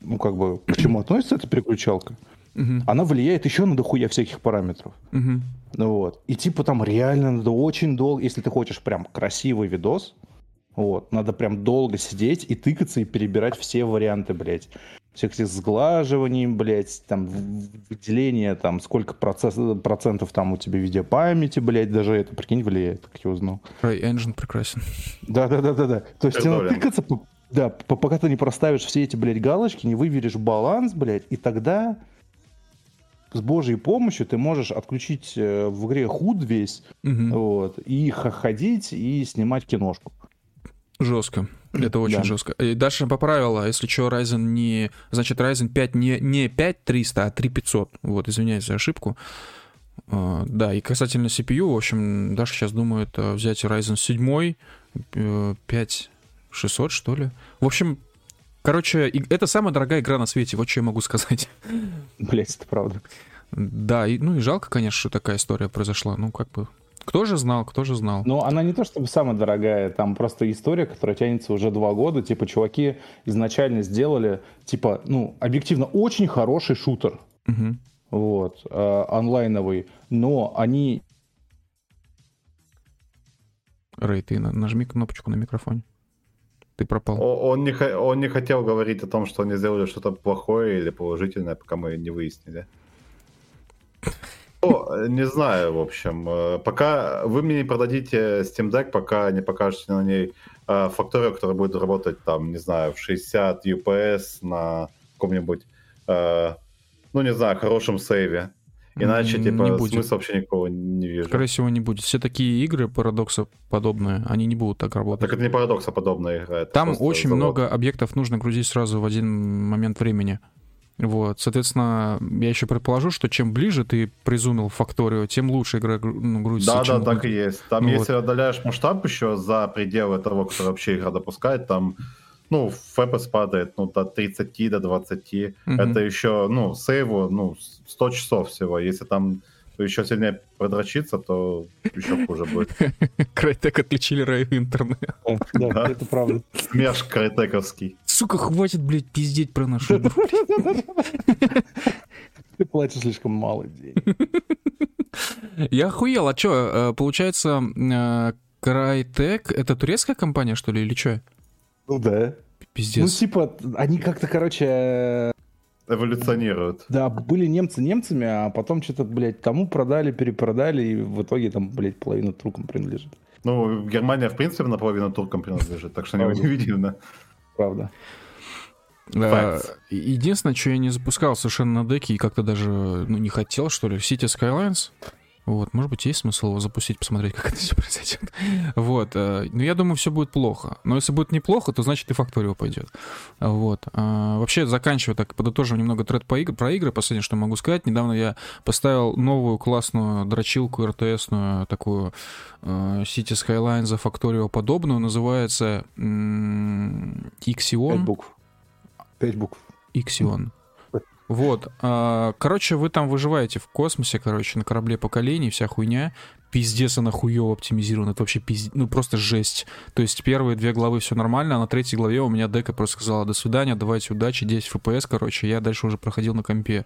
ну, как бы, к чему относится эта переключалка, угу. она влияет еще на дохуя всяких параметров. Угу. Вот. И типа там реально надо очень долго, если ты хочешь прям красивый видос, вот, надо прям долго сидеть и тыкаться и перебирать все варианты, блядь всех этих сглаживаний, блядь, там, выделение, там, сколько процесс, процентов там у тебя видеопамяти, блядь, даже это, прикинь, влияет, как я узнал. Engine прекрасен. Да-да-да-да-да. То есть тебе тыкаться, да, пока ты не проставишь все эти, блядь, галочки, не выберешь баланс, блядь, и тогда с божьей помощью ты можешь отключить э, в игре худ весь, угу. вот, и ходить и снимать киношку. Жестко. Это очень да. жестко. И Даша поправила, если что, Ryzen не... Значит, Ryzen 5 не, не 5300, а 3500. Вот, извиняюсь за ошибку. Uh, да, и касательно CPU, в общем, Даша сейчас думает uh, взять Ryzen 7, uh, 5600, что ли. В общем, короче, это самая дорогая игра на свете, вот что я могу сказать. Блять, это правда. Да, и, ну и жалко, конечно, что такая история произошла. Ну, как бы, кто же знал, кто же знал? Ну, она не то чтобы самая дорогая, там просто история, которая тянется уже два года. Типа, чуваки изначально сделали, типа, ну, объективно, очень хороший шутер. Угу. Вот, э, онлайновый. Но они... Рэй, ты нажми кнопочку на микрофоне. Ты пропал. Он не, он не хотел говорить о том, что они сделали что-то плохое или положительное, пока мы не выяснили. Ну, не знаю, в общем. Э, пока вы мне не продадите Steam Deck, пока не покажете на ней э, факторию, которая будет работать, там, не знаю, в 60 UPS на каком-нибудь, э, ну, не знаю, хорошем сейве. Иначе, типа, не будет. смысла вообще никакого не вижу. Скорее всего, не будет. Все такие игры парадокса подобные, они не будут так работать. Так это не парадокса подобная игра. Там очень завод. много объектов нужно грузить сразу в один момент времени. Вот, соответственно, я еще предположу, что чем ближе ты призумил факторию, тем лучше игра ну, грузится. Да, да, так и есть. Там, вот. если отдаляешь масштаб еще за пределы того, который вообще игра допускает, там, ну, FPS падает, ну, до 30, до 20. Mm-hmm. Это еще, ну, сейву, ну, 100 часов всего. Если там еще сильнее продрочиться, то еще хуже будет. Крайтек отличили рай интернет. Да, это правда. Смеш крайтековский. Сука, хватит, блядь, пиздеть про нашу Ты платишь слишком мало денег. Я охуел, а что, э, получается, э, Крайтек это турецкая компания, что ли, или что? Ну да. Пиздец. Ну, типа, они как-то, короче, эволюционируют. Да, были немцы немцами, а потом что-то, блядь, тому продали, перепродали, и в итоге там, блядь, половина туркам принадлежит. Ну, Германия, в принципе, наполовину туркам принадлежит, так что не удивительно. Правда. А, единственное, что я не запускал совершенно на деке и как-то даже ну, не хотел, что ли, City Skylines. Вот, может быть, есть смысл его запустить, посмотреть, как это все произойдет. Вот, э, но я думаю, все будет плохо. Но если будет неплохо, то значит и Факторио пойдет. Вот. А, вообще, заканчивая так, подытожим немного тред по игр, про игры. Последнее, что могу сказать. Недавно я поставил новую классную дрочилку РТСную, такую э, City Skyline за Факторио подобную. Называется Ixion. Пять букв. Пять букв. Ixion. Вот. А, короче, вы там выживаете в космосе, короче, на корабле поколений, вся хуйня пиздец она хуево оптимизирована. Это вообще пиздец, ну просто жесть. То есть первые две главы все нормально, а на третьей главе у меня дека просто сказала до свидания, давайте удачи, 10 FPS, короче, я дальше уже проходил на компе.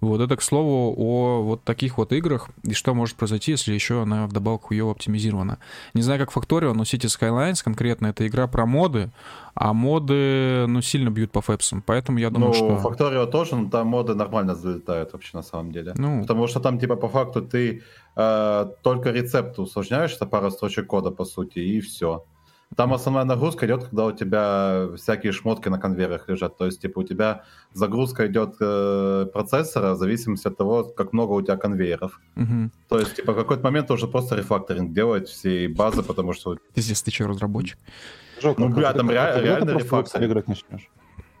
Вот это, к слову, о вот таких вот играх, и что может произойти, если еще она вдобавок хуево оптимизирована. Не знаю, как Factorio, но City Skylines конкретно это игра про моды, а моды, ну, сильно бьют по фэпсам, поэтому я думаю, ну, что... Factorio тоже, но там моды нормально залетают вообще на самом деле. Ну... Потому что там, типа, по факту ты э, только рецепт усложняешь, это пара строчек кода, по сути, и все. Там основная нагрузка идет, когда у тебя всякие шмотки на конвейерах лежат. То есть, типа, у тебя загрузка идет э, процессора в зависимости от того, как много у тебя конвейеров. Угу. То есть, типа, в какой-то момент уже просто рефакторинг делать всей базы, потому что... Здесь ты что, разработчик? Жок, ну, бля, там реально, реально рефакторинг. играть начнешь.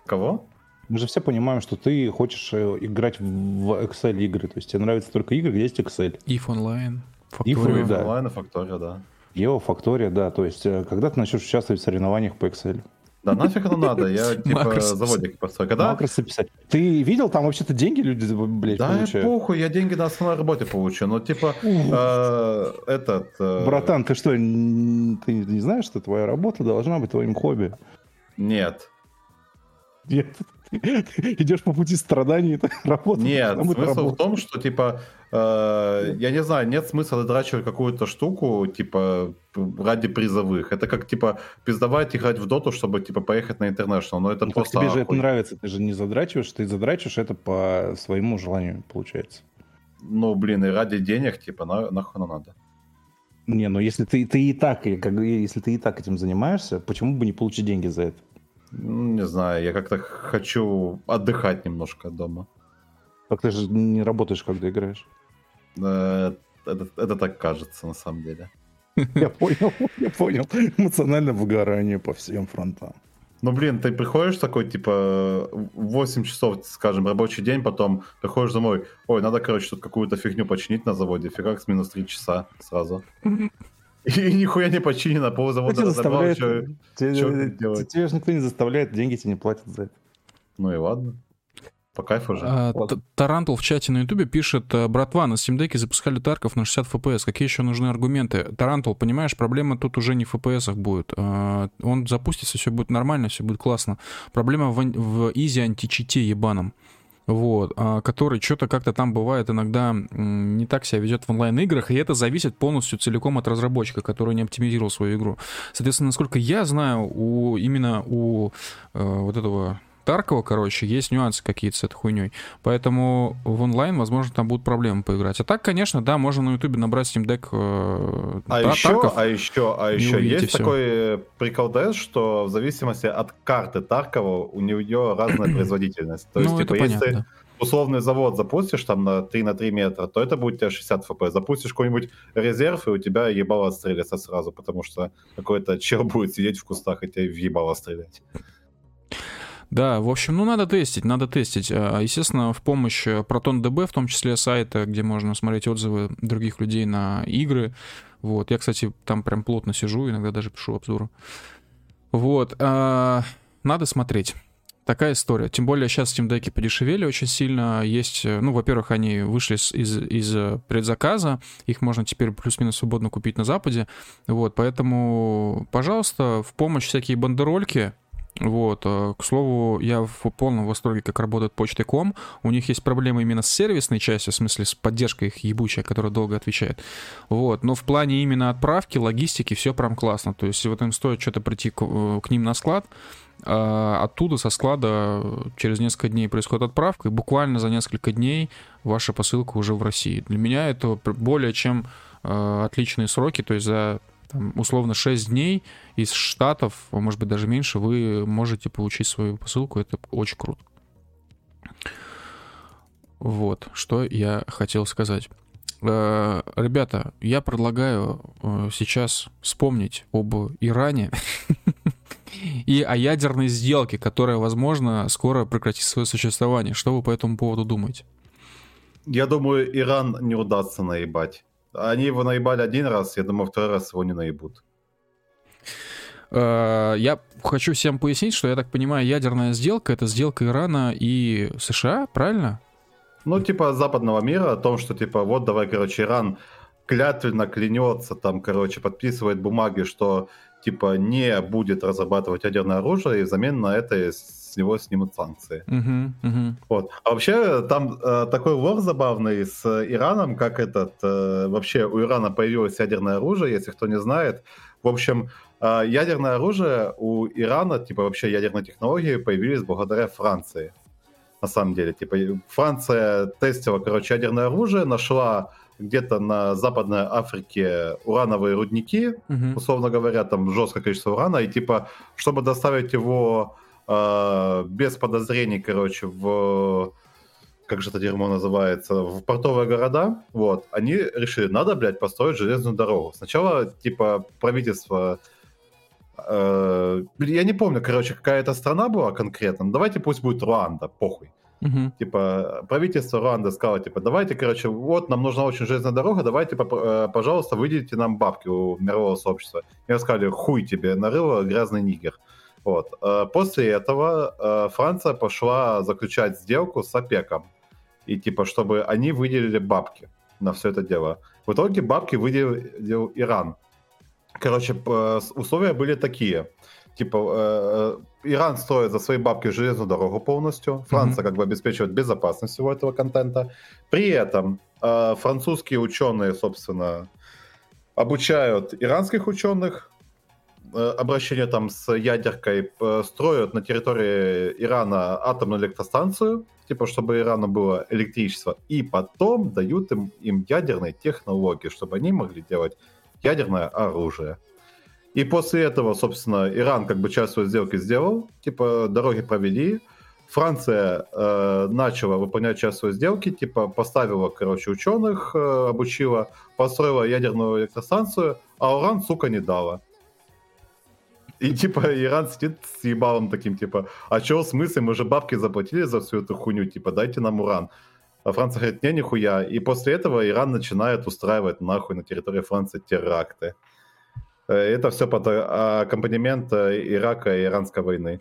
Кого? Мы же все понимаем, что ты хочешь э, играть в Excel игры. То есть тебе нравятся только игры, где есть Excel. If Online. Factorio. If, да. Online и Factorio, да. Ео, Factorio, да. То есть э, когда ты начнешь участвовать в соревнованиях по Excel? Да нафиг это надо, я типа заводик построю. Когда... Макросы писать. Ты видел, там вообще-то деньги люди, блядь, да, получают? Да похуй, я деньги на основной работе получу, но типа э, этот... Э... Братан, ты что, ты не знаешь, что твоя работа должна быть твоим хобби? Нет. Нет. идешь по пути страданий, это работа. Нет, смысл работа. в том, что, типа, э, я не знаю, нет смысла задрачивать какую-то штуку, типа, ради призовых. Это как, типа, пиздавать играть в доту, чтобы, типа, поехать на интернешнл. Но это ну, просто... Тебе же это нравится, ты же не задрачиваешь, ты задрачиваешь это по своему желанию, получается. Ну, блин, и ради денег, типа, на, нахуй надо. Не, ну если ты, ты и так, как, если ты и так этим занимаешься, почему бы не получить деньги за это? Не знаю, я как-то хочу отдыхать немножко дома. Так ты же не работаешь, когда играешь. Э, это, это так кажется, на самом деле. Я понял, я понял. Эмоциональное выгорание по всем фронтам. Ну, блин, ты приходишь такой, типа, 8 часов, скажем, рабочий день, потом приходишь домой, ой, надо, короче, тут какую-то фигню починить на заводе, фигак с минус 3 часа сразу. И нихуя не починено, ползавода разобрал, что, что Тебе же никто не заставляет, деньги тебе не платят за это. Ну и ладно. По кайфу же. А, Тарантул в чате на ютубе пишет, «Э, братва, на Steam Deck запускали Тарков на 60 FPS, какие еще нужны аргументы? Тарантул, понимаешь, проблема тут уже не в FPS будет. А, он запустится, все будет нормально, все будет классно. Проблема в, в Easy Anti-Cheat е ебаном вот, а, который что-то как-то там бывает иногда не так себя ведет в онлайн-играх, и это зависит полностью целиком от разработчика, который не оптимизировал свою игру. Соответственно, насколько я знаю, у, именно у э, вот этого Таркова, короче, есть нюансы какие-то с этой хуйней. Поэтому в онлайн, возможно, там будут проблемы поиграть. А так, конечно, да, можно на Ютубе набрать Steam Deck э, а, еще, Тарков. а еще, а еще есть все. такой прикол DS, что в зависимости от карты Таркова у нее разная производительность. То есть, ну, типа, если понятно. условный завод запустишь там на 3 на 3 метра, то это будет у тебя 60 FPS. Запустишь какой-нибудь резерв, и у тебя ебало отстрелится сразу, потому что какой-то чел будет сидеть в кустах и тебе в ебало стрелять. Да, в общем, ну надо тестить, надо тестить. А, естественно, в помощь ProtonDB, в том числе сайта, где можно смотреть отзывы других людей на игры. Вот, я, кстати, там прям плотно сижу, иногда даже пишу обзоры. Вот, а, надо смотреть. Такая история. Тем более сейчас Steam Deck подешевели очень сильно. Есть, ну, во-первых, они вышли из, из предзаказа. Их можно теперь плюс-минус свободно купить на Западе. Вот, поэтому, пожалуйста, в помощь всякие бандерольки, вот, э, к слову, я в полном восторге, как работает почта.ком. У них есть проблемы именно с сервисной частью, в смысле с поддержкой их ебучая, которая долго отвечает. Вот, но в плане именно отправки, логистики, все прям классно. То есть вот им стоит что-то прийти к, э, к ним на склад, а оттуда со склада через несколько дней происходит отправка, и буквально за несколько дней ваша посылка уже в России. Для меня это более чем э, отличные сроки, то есть за там, условно 6 дней из Штатов, а может быть даже меньше, вы можете получить свою посылку. Это очень круто. Вот, что я хотел сказать. Э, ребята, я предлагаю э, сейчас вспомнить об Иране и о ядерной сделке, которая, возможно, скоро прекратит свое существование. Что вы по этому поводу думаете? Я думаю, Иран не удастся наебать. Они его наебали один раз, я думаю, второй раз его не наебут. Э, я хочу всем пояснить, что я так понимаю, ядерная сделка это сделка Ирана и США, правильно? Ну, типа западного мира о том, что типа вот давай, короче, Иран клятвенно клянется, там, короче, подписывает бумаги, что типа не будет разрабатывать ядерное оружие, и взамен на это с него снимут санкции. Uh-huh, uh-huh. Вот. А вообще там э, такой лор забавный с Ираном, как этот... Э, вообще у Ирана появилось ядерное оружие, если кто не знает. В общем, э, ядерное оружие у Ирана, типа вообще ядерные технологии, появились благодаря Франции. На самом деле, типа Франция тестила, короче, ядерное оружие, нашла где-то на Западной Африке урановые рудники, угу. условно говоря, там жесткое количество урана, и типа, чтобы доставить его э, без подозрений, короче, в как же это дерьмо называется, в портовые города, вот, они решили, надо, блядь, построить железную дорогу. Сначала, типа, правительство, э, я не помню, короче, какая это страна была конкретно, давайте пусть будет Руанда, похуй. Угу. Типа, правительство Руанды сказало, типа, давайте, короче, вот нам нужна очень железная дорога, давайте, э, пожалуйста, выделите нам бабки у мирового сообщества. И сказали, хуй тебе, нарыло грязный нигер. Вот. Э, после этого э, Франция пошла заключать сделку с ОПЕКом. И типа, чтобы они выделили бабки на все это дело. В итоге бабки выделил Иран. Короче, условия были такие. Типа, Иран строит за свои бабки железную дорогу полностью. Франция mm-hmm. как бы обеспечивает безопасность всего этого контента. При этом э, французские ученые, собственно, обучают иранских ученых э, обращение там с ядеркой, э, строят на территории Ирана атомную электростанцию, типа, чтобы Ирану было электричество, и потом дают им, им ядерные технологии, чтобы они могли делать ядерное оружие. И после этого, собственно, Иран как бы часть своей сделки сделал, типа дороги провели. Франция э, начала выполнять часть своей сделки, типа поставила, короче, ученых, э, обучила, построила ядерную электростанцию, а уран, сука, не дала. И типа Иран сидит с ебалом таким, типа, а чё в смысле, мы же бабки заплатили за всю эту хуйню, типа, дайте нам уран. А Франция говорит, не, нихуя. И после этого Иран начинает устраивать нахуй на территории Франции теракты. Э, это все под э, аккомпанемент э, Ирака и иранской войны.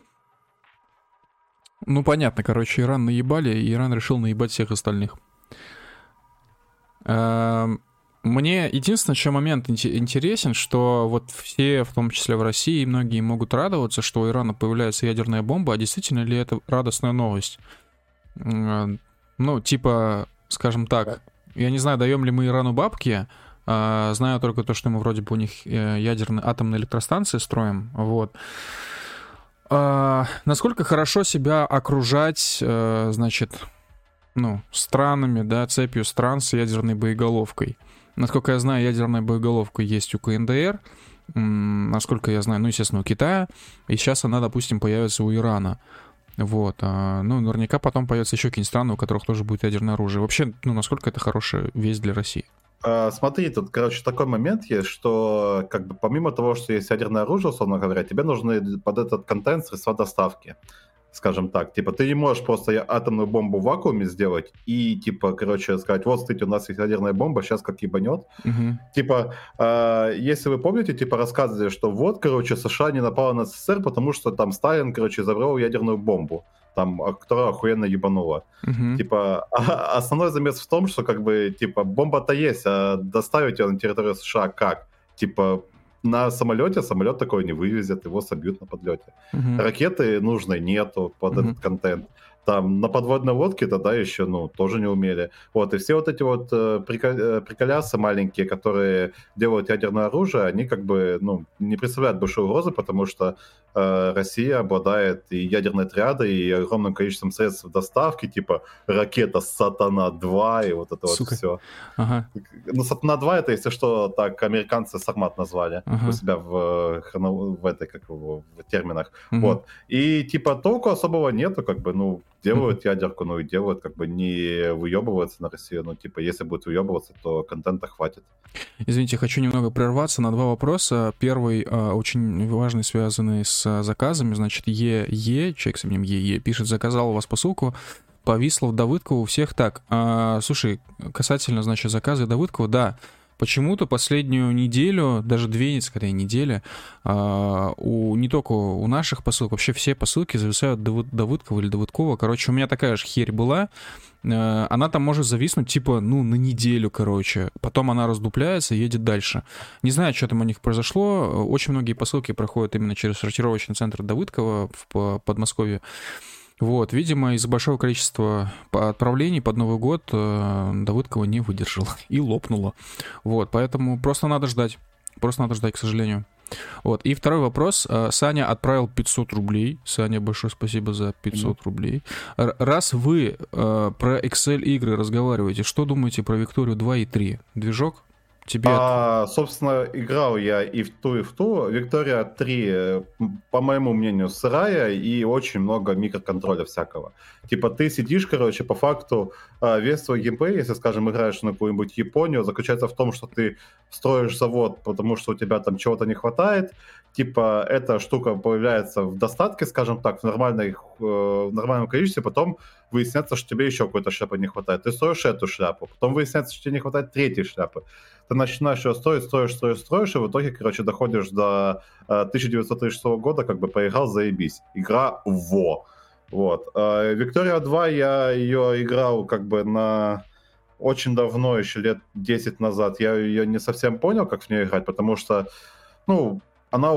Ну, понятно, короче, Иран наебали, и Иран решил наебать всех остальных. Эм, мне единственное, что момент интересен, что вот все, в том числе в России, многие могут радоваться, что у Ирана появляется ядерная бомба, а действительно ли это радостная новость? Ну, типа, скажем так, я не знаю, даем ли мы Ирану бабки, а, знаю только то, что мы вроде бы у них э, ядерные атомные электростанции строим. Вот. А, насколько хорошо себя окружать, э, значит, ну, странами, да, цепью стран с ядерной боеголовкой. Насколько я знаю, ядерная боеголовка есть у КНДР, насколько я знаю, ну, естественно, у Китая, и сейчас она, допустим, появится у Ирана. Вот. А, ну, наверняка потом появятся еще какие-нибудь страны, у которых тоже будет ядерное оружие. Вообще, ну, насколько это хорошая вещь для России? А, смотри, тут, короче, такой момент есть, что как бы помимо того, что есть ядерное оружие, условно говоря, тебе нужны под этот контент средства доставки. Скажем так. Типа, ты не можешь просто атомную бомбу в вакууме сделать и, типа, короче, сказать, вот, смотрите, у нас есть ядерная бомба, сейчас как ебанет. Угу. Типа, э, если вы помните, типа, рассказывали, что вот, короче, США не напала на СССР, потому что там Сталин, короче, изобрел ядерную бомбу там, а, которая охуенно ебанула. Uh-huh. Типа, а, основной замес в том, что, как бы, типа, бомба-то есть, а доставить ее на территорию США как? Типа, на самолете самолет такой не вывезет, его собьют на подлете. Uh-huh. Ракеты нужной нету под uh-huh. этот контент. Там на подводной лодке тогда еще, ну, тоже не умели. Вот, и все вот эти вот э, э, приколясы маленькие, которые делают ядерное оружие, они как бы, ну, не представляют большой угрозы, потому что Россия обладает и ядерной триадой, и огромным количеством средств доставки, типа ракета Сатана-2 и вот это Сука. вот все. Ага. Ну, Сатана-2 это, если что, так американцы Сармат назвали ага. у себя в, в этой, как его, в терминах. Угу. Вот. И типа толку особого нету, как бы, ну, делают ядерку, ну и делают, как бы не выебываются на Россию. Ну, типа, если будет выебываться, то контента хватит. Извините, хочу немного прерваться на два вопроса. Первый а, очень важный, связанный с заказами. Значит, Е, Е, человек с именем Е, Е, пишет, заказал у вас посылку, повисло в Давыдково у всех так. А, слушай, касательно, значит, заказа Давыдкова, да, почему-то последнюю неделю, даже две, скорее, недели, а, у, не только у наших посылок, вообще все посылки зависают до Давыдкова или Давыдкова. Короче, у меня такая же херь была. А, она там может зависнуть, типа, ну, на неделю, короче. Потом она раздупляется и едет дальше. Не знаю, что там у них произошло. Очень многие посылки проходят именно через сортировочный центр Давыдкова в Подмосковье. Вот, видимо, из-за большого количества отправлений под Новый год э, Давыдкова не выдержала и лопнула. Вот, поэтому просто надо ждать. Просто надо ждать, к сожалению. Вот. И второй вопрос. Э, Саня отправил 500 рублей. Саня, большое спасибо за 500 рублей. Раз вы э, про Excel игры разговариваете, что думаете про Викторию 2 и 3? Движок? Тебе... А, собственно, играл я и в ту, и в ту. Виктория 3, по моему мнению, сырая и очень много микроконтроля всякого. Типа ты сидишь, короче, по факту а, весь твой геймплей, если, скажем, играешь на какую-нибудь Японию, заключается в том, что ты строишь завод, потому что у тебя там чего-то не хватает. Типа эта штука появляется в достатке, скажем так, в, нормальной, э, в нормальном количестве, потом выясняется, что тебе еще какой-то шляпы не хватает. Ты строишь эту шляпу, потом выясняется, что тебе не хватает третьей шляпы ты начинаешь ее строить, строишь, строишь, строишь, и в итоге, короче, доходишь до э, 1936 года, как бы поиграл, заебись. Игра во. Вот. Э, Виктория 2, я ее играл как бы на очень давно, еще лет 10 назад. Я ее не совсем понял, как в нее играть, потому что, ну, она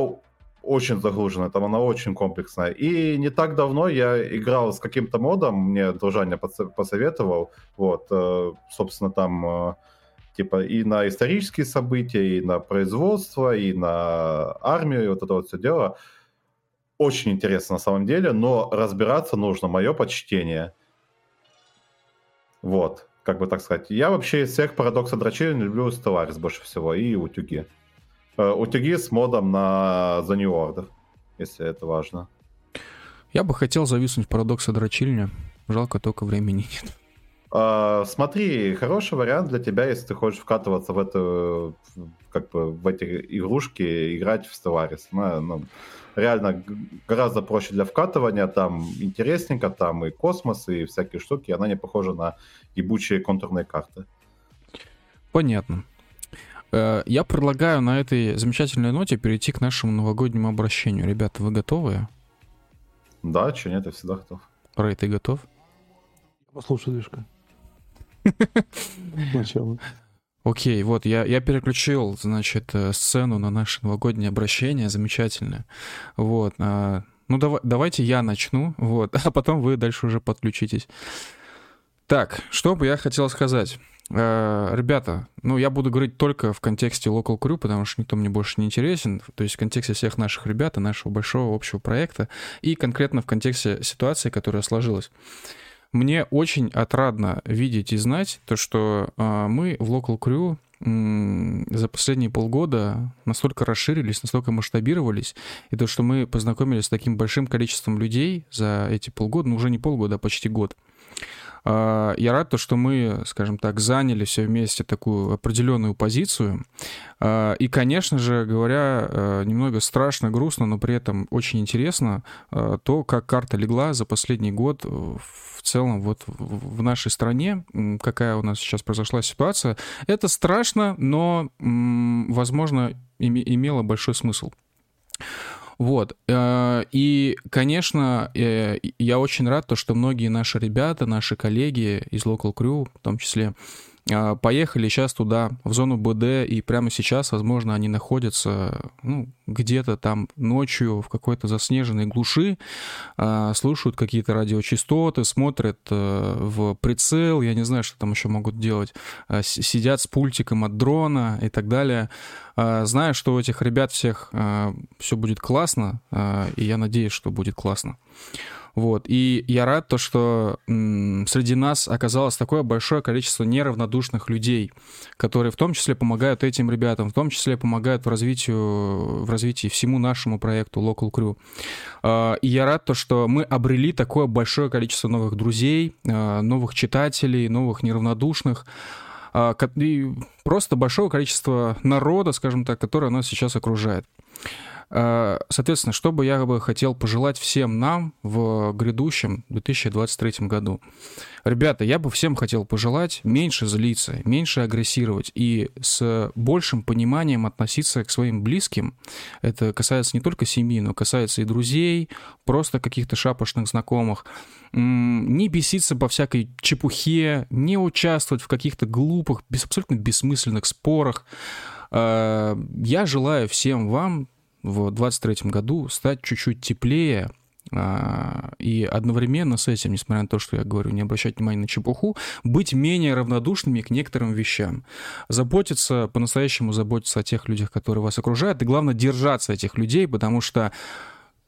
очень загружена, там она очень комплексная. И не так давно я играл с каким-то модом, мне дружаня посоветовал, вот, э, собственно, там э, типа и на исторические события, и на производство, и на армию, и вот это вот все дело. Очень интересно на самом деле, но разбираться нужно, мое почтение. Вот, как бы так сказать. Я вообще из всех парадокса дрочилин люблю Stellaris больше всего и утюги. Э, утюги с модом на The New Order, если это важно. Я бы хотел зависнуть в парадокса дрочильня. Жалко, только времени нет. Uh, смотри, хороший вариант для тебя, если ты хочешь вкатываться в эту, как бы в эти игрушки, играть в Stellaris. Ну, ну, реально гораздо проще для вкатывания, там интересненько, там и космос, и всякие штуки, она не похожа на ебучие контурные карты. Понятно. Э, я предлагаю на этой замечательной ноте перейти к нашему новогоднему обращению. Ребята, вы готовы? Да, что нет, я всегда готов. Рэй, ты готов? Послушай, Лишка. Сначала. Окей, вот я, я переключил, значит, э, сцену на наше новогоднее обращение, замечательное. Вот, а, ну давай, давайте я начну, вот, а потом вы дальше уже подключитесь. Так, что бы я хотел сказать. Э, ребята, ну я буду говорить только в контексте Local Crew, потому что никто мне больше не интересен, то есть в контексте всех наших ребят и нашего большого общего проекта, и конкретно в контексте ситуации, которая сложилась. Мне очень отрадно видеть и знать то, что э, мы в Local Crew за последние полгода настолько расширились, настолько масштабировались, и то, что мы познакомились с таким большим количеством людей за эти полгода, ну уже не полгода, а почти год. А, я рад, то, что мы, скажем так, заняли все вместе такую определенную позицию. А, и, конечно же, говоря, э, немного страшно, грустно, но при этом очень интересно э, то, как карта легла за последний год в целом вот в нашей стране, какая у нас сейчас произошла ситуация. Это страшно, но, возможно, имело большой смысл. Вот. Э, и, конечно, э, я очень рад, то, что многие наши ребята, наши коллеги из Local Crew, в том числе, поехали сейчас туда, в зону БД, и прямо сейчас, возможно, они находятся ну, где-то там ночью в какой-то заснеженной глуши, а, слушают какие-то радиочастоты, смотрят э, в прицел, я не знаю, что там еще могут делать, а, сидят с пультиком от дрона и так далее. Знаю, что у этих ребят всех все будет классно, и я надеюсь, что будет классно. Вот. И я рад то, что среди нас оказалось такое большое количество неравнодушных людей, которые в том числе помогают этим ребятам, в том числе помогают в, развитию, в развитии всему нашему проекту Local Crew. А, и я рад то, что мы обрели такое большое количество новых друзей, а, новых читателей, новых неравнодушных, а, и просто большое количество народа, скажем так, которое нас сейчас окружает. Э, соответственно, что бы я бы хотел пожелать всем нам в грядущем 2023 году? Ребята, я бы всем хотел пожелать меньше злиться, меньше агрессировать и с большим пониманием относиться к своим близким. Это касается не только семьи, но касается и друзей, просто каких-то шапошных знакомых. Не беситься по всякой чепухе, не участвовать в каких-то глупых, абсолютно бессмысленных спорах. Э, я желаю всем вам в 2023 году стать чуть-чуть теплее, а, и одновременно с этим, несмотря на то, что я говорю, не обращать внимания на чепуху, быть менее равнодушными к некоторым вещам. Заботиться, по-настоящему заботиться о тех людях, которые вас окружают, и главное, держаться этих людей, потому что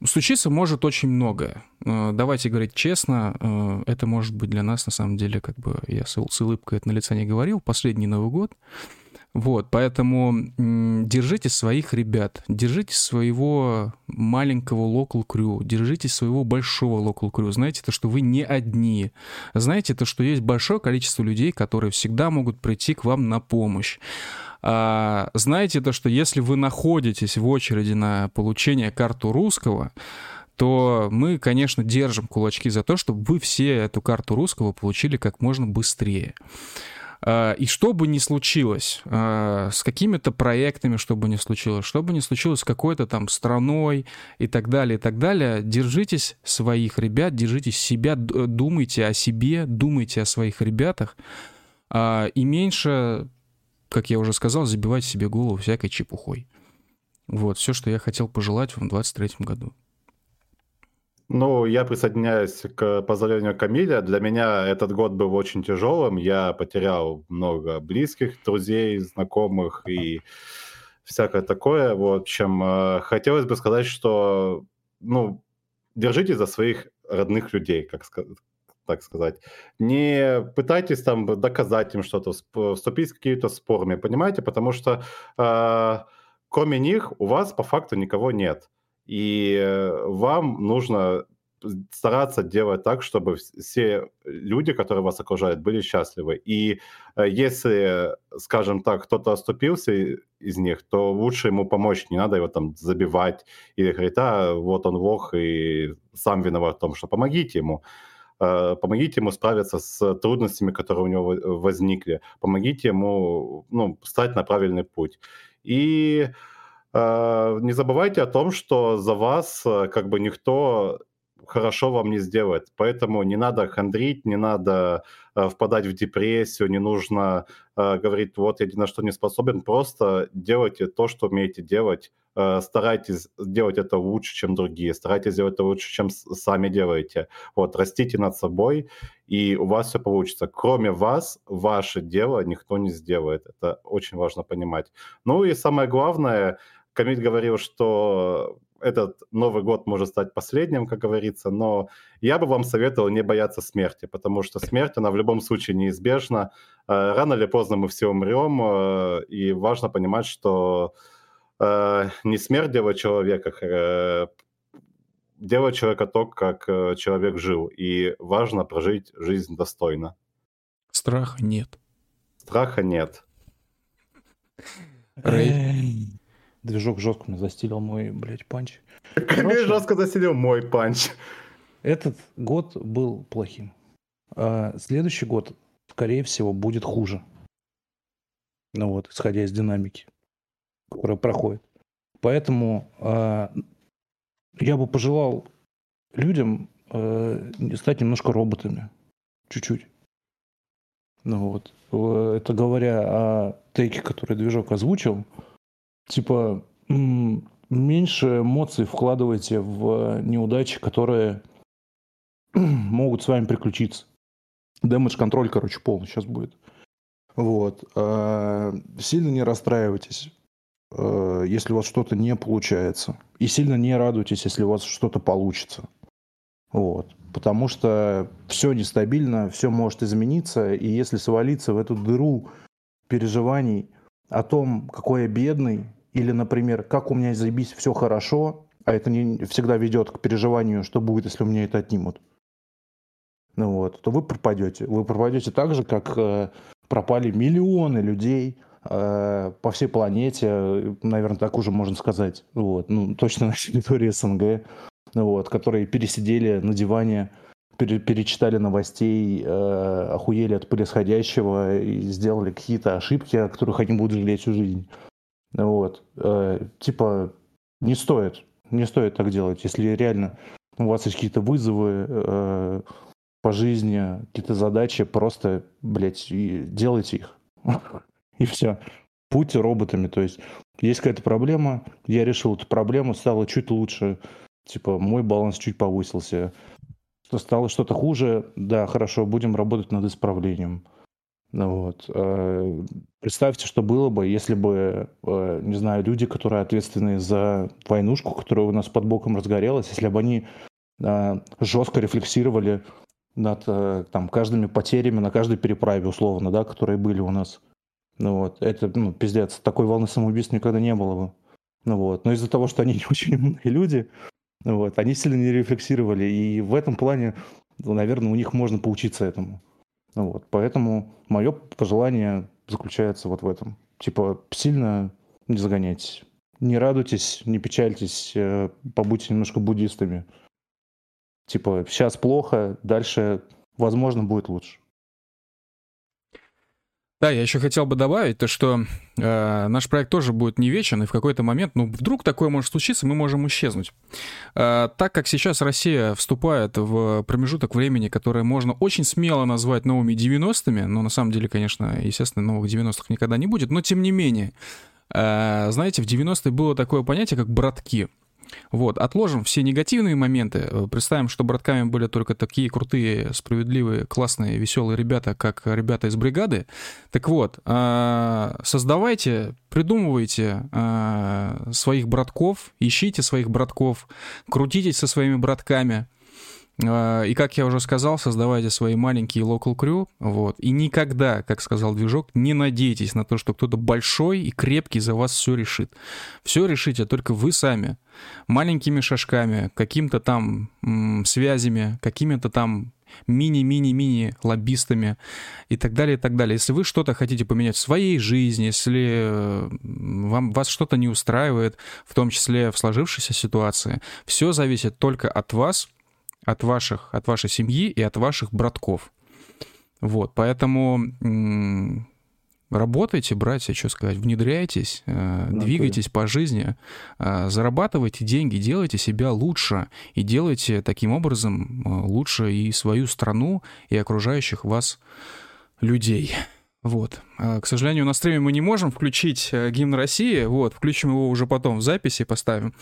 Случиться может очень многое. Давайте говорить честно, э, это может быть для нас, на самом деле, как бы я с улыбкой это на лице не говорил, последний Новый год — вот, поэтому держите своих ребят, держите своего маленького local crew, держите своего большого local crew. Знаете то, что вы не одни. Знаете то, что есть большое количество людей, которые всегда могут прийти к вам на помощь. А, знаете то, что если вы находитесь в очереди на получение карту русского, то мы, конечно, держим кулачки за то, чтобы вы все эту карту русского получили как можно быстрее. А, и что бы ни случилось а, с какими-то проектами, что бы ни случилось, что бы ни случилось с какой-то там страной и так далее, и так далее, держитесь своих ребят, держитесь себя, думайте о себе, думайте о своих ребятах, и меньше, как я уже сказал, забивайте себе голову всякой чепухой. Вот, все, что я хотел пожелать вам в 2023 году. Ну, я присоединяюсь к поздравлению Камиля. Для меня этот год был очень тяжелым. Я потерял много близких, друзей, знакомых и всякое такое. В общем, э, хотелось бы сказать, что, ну, держите за своих родных людей, как так сказать. Не пытайтесь там доказать им что-то, вступить в какие-то спорами, понимаете? Потому что э, кроме них у вас по факту никого нет. И э, вам нужно стараться делать так, чтобы все люди, которые вас окружают, были счастливы. И э, если, скажем так, кто-то оступился из них, то лучше ему помочь, не надо его там забивать или говорить, а вот он лох и сам виноват в том, что помогите ему. Э, помогите ему справиться с трудностями, которые у него возникли. Помогите ему ну, стать на правильный путь. И не забывайте о том, что за вас э, как бы никто хорошо вам не сделает. Поэтому не надо хандрить, не надо э, впадать в депрессию, не нужно э, говорить, вот я ни на что не способен. Просто делайте то, что умеете делать. Э, старайтесь делать это лучше, чем другие. Старайтесь делать это лучше, чем сами делаете. Вот, растите над собой, и у вас все получится. Кроме вас, ваше дело никто не сделает. Это очень важно понимать. Ну и самое главное — Камиль говорил, что этот Новый год может стать последним, как говорится, но я бы вам советовал не бояться смерти, потому что смерть, она в любом случае неизбежна. Э, рано или поздно мы все умрем, э, и важно понимать, что э, не смерть делает человека делает человека то, как человек жил. И важно прожить жизнь достойно. Страха нет. Страха нет. Рэй. Движок жестко мне застилил мой, блядь, punch. Как жестко застелил мой панч. Этот год был плохим. А следующий год, скорее всего, будет хуже. Ну вот, исходя из динамики, которая проходит. Поэтому э, я бы пожелал людям э, стать немножко роботами. Чуть-чуть. Ну вот. Э, это говоря о теке, который движок озвучил. Типа, меньше эмоций вкладывайте в неудачи, которые могут с вами приключиться. Дэмэдж контроль, короче, полный сейчас будет. Вот. А, сильно не расстраивайтесь, а, если у вас что-то не получается. И сильно не радуйтесь, если у вас что-то получится. Вот. Потому что все нестабильно, все может измениться, и если свалиться в эту дыру переживаний о том, какой я бедный, или, например, как у меня заебись все хорошо, а это не всегда ведет к переживанию, что будет, если у меня это отнимут, ну вот, то вы пропадете. Вы пропадете так же, как э, пропали миллионы людей э, по всей планете, наверное, так уже можно сказать, вот, ну, точно на территории СНГ, вот, которые пересидели на диване, пере, перечитали новостей, э, охуели от происходящего и сделали какие-то ошибки, о которых они будут жалеть всю жизнь. Вот. Э, типа, не стоит, не стоит так делать. Если реально у вас есть какие-то вызовы э, по жизни, какие-то задачи, просто, блядь, делайте их. И все. Будьте роботами. То есть, есть какая-то проблема, я решил эту проблему, стало чуть лучше. Типа, мой баланс чуть повысился. Стало что-то хуже, да, хорошо, будем работать над исправлением. Ну вот. Э, представьте, что было бы, если бы, э, не знаю, люди, которые ответственны за войнушку, которая у нас под боком разгорелась, если бы они э, жестко рефлексировали над там, каждыми потерями на каждой переправе, условно, да, которые были у нас. Ну вот, это, ну, пиздец, такой волны самоубийств никогда не было бы. Ну вот, но из-за того, что они не очень умные люди, вот, они сильно не рефлексировали, и в этом плане, наверное, у них можно поучиться этому. Вот, поэтому мое пожелание заключается вот в этом. Типа, сильно не загоняйтесь. Не радуйтесь, не печальтесь, э, побудьте немножко буддистами. Типа, сейчас плохо, дальше, возможно, будет лучше. Да, я еще хотел бы добавить то, что э, наш проект тоже будет не вечен, и в какой-то момент, ну, вдруг такое может случиться, мы можем исчезнуть. Э, так как сейчас Россия вступает в промежуток времени, которое можно очень смело назвать новыми 90-ми, но на самом деле, конечно, естественно, новых 90-х никогда не будет, но тем не менее, э, знаете, в 90-е было такое понятие, как «братки». Вот, отложим все негативные моменты, э, представим, что братками были только такие крутые, справедливые, классные, веселые ребята, как ребята из бригады. Так вот, а, создавайте, придумывайте а, своих братков, ищите своих братков, крутитесь со своими братками, и, как я уже сказал, создавайте свои маленькие local crew, вот, и никогда, как сказал Движок, не надейтесь на то, что кто-то большой и крепкий за вас все решит. Все решите только вы сами, маленькими шажками, каким-то там м, связями, какими-то там мини-мини-мини лоббистами и так далее, и так далее. Если вы что-то хотите поменять в своей жизни, если вам, вас что-то не устраивает, в том числе в сложившейся ситуации, все зависит только от вас, от ваших, от вашей семьи и от ваших братков. Вот, поэтому работайте, братья, что сказать, внедряйтесь, э, двигайтесь по жизни, э, зарабатывайте деньги, делайте себя лучше и делайте таким образом э, лучше и свою страну, и окружающих вас людей. Вот. К сожалению, на стриме мы не можем включить гимн России. Вот, включим его уже потом в записи, поставим.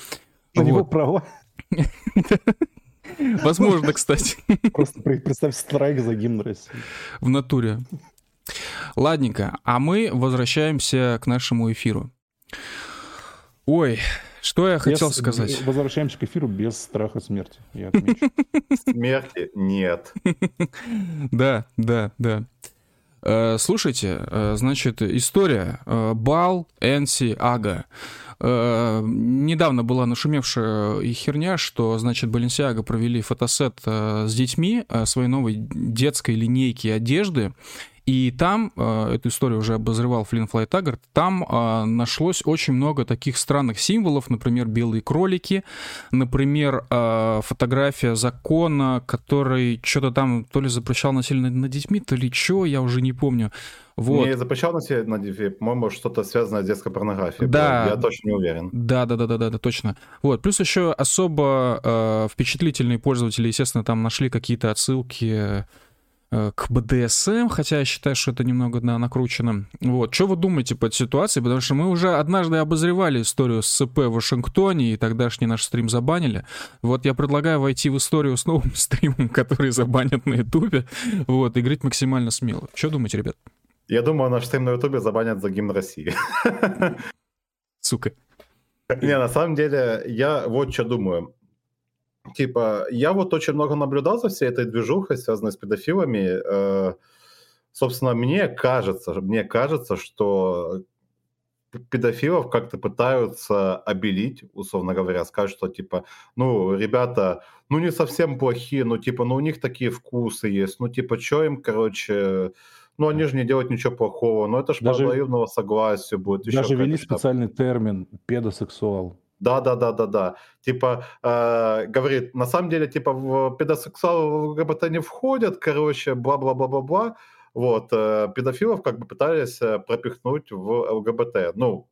У вот. него права. Возможно, кстати. Просто представь страйк за гимн России. В натуре. Ладненько, а мы возвращаемся к нашему эфиру. Ой, что я хотел без, сказать? Возвращаемся к эфиру без страха смерти, я Смерти нет. Да, да, да. Э, слушайте, э, значит, история. Э, Бал, Энси, Ага. Э, недавно была нашумевшая херня, что, значит, Баленсиага провели фотосет э, с детьми э, своей новой детской линейки одежды, и там, э, эту историю уже обозревал Флинн Флай Таггарт, там э, нашлось очень много таких странных символов, например, белые кролики, например, э, фотография закона, который что-то там то ли запрещал насилие над, детьми, то ли что, я уже не помню. Вот. Не запрещал насилие над детьми, по-моему, что-то связанное с детской порнографией. Да. Я точно не уверен. Да, да, да, да, да, да точно. Вот. Плюс еще особо э, впечатлительные пользователи, естественно, там нашли какие-то отсылки к БДСМ, хотя я считаю, что это немного да, накручено. Вот. Что вы думаете по этой ситуации? Потому что мы уже однажды обозревали историю с ЦП в Вашингтоне, и тогдашний наш стрим забанили. Вот я предлагаю войти в историю с новым стримом, который забанят на Ютубе, вот, и говорить максимально смело. Что думаете, ребят? Я думаю, наш стрим на Ютубе забанят за гимн России. Сука. Не, на самом деле, я вот что думаю типа, я вот очень много наблюдал за всей этой движухой, связанной с педофилами. Э, собственно, мне кажется, мне кажется, что педофилов как-то пытаются обелить, условно говоря, сказать, что типа, ну, ребята, ну не совсем плохие, ну типа, ну у них такие вкусы есть, ну типа, что им, короче, ну они же не делают ничего плохого, ну это же даже, по взаимного согласия будет. Даже ввели специальный термин педосексуал. Да, да, да, да, да. Типа, э, говорит, на самом деле, типа, в педосексуалы в ЛГБТ не входят, короче, бла-бла-бла-бла-бла. Вот, э, педофилов как бы пытались э, пропихнуть в ЛГБТ. Ну,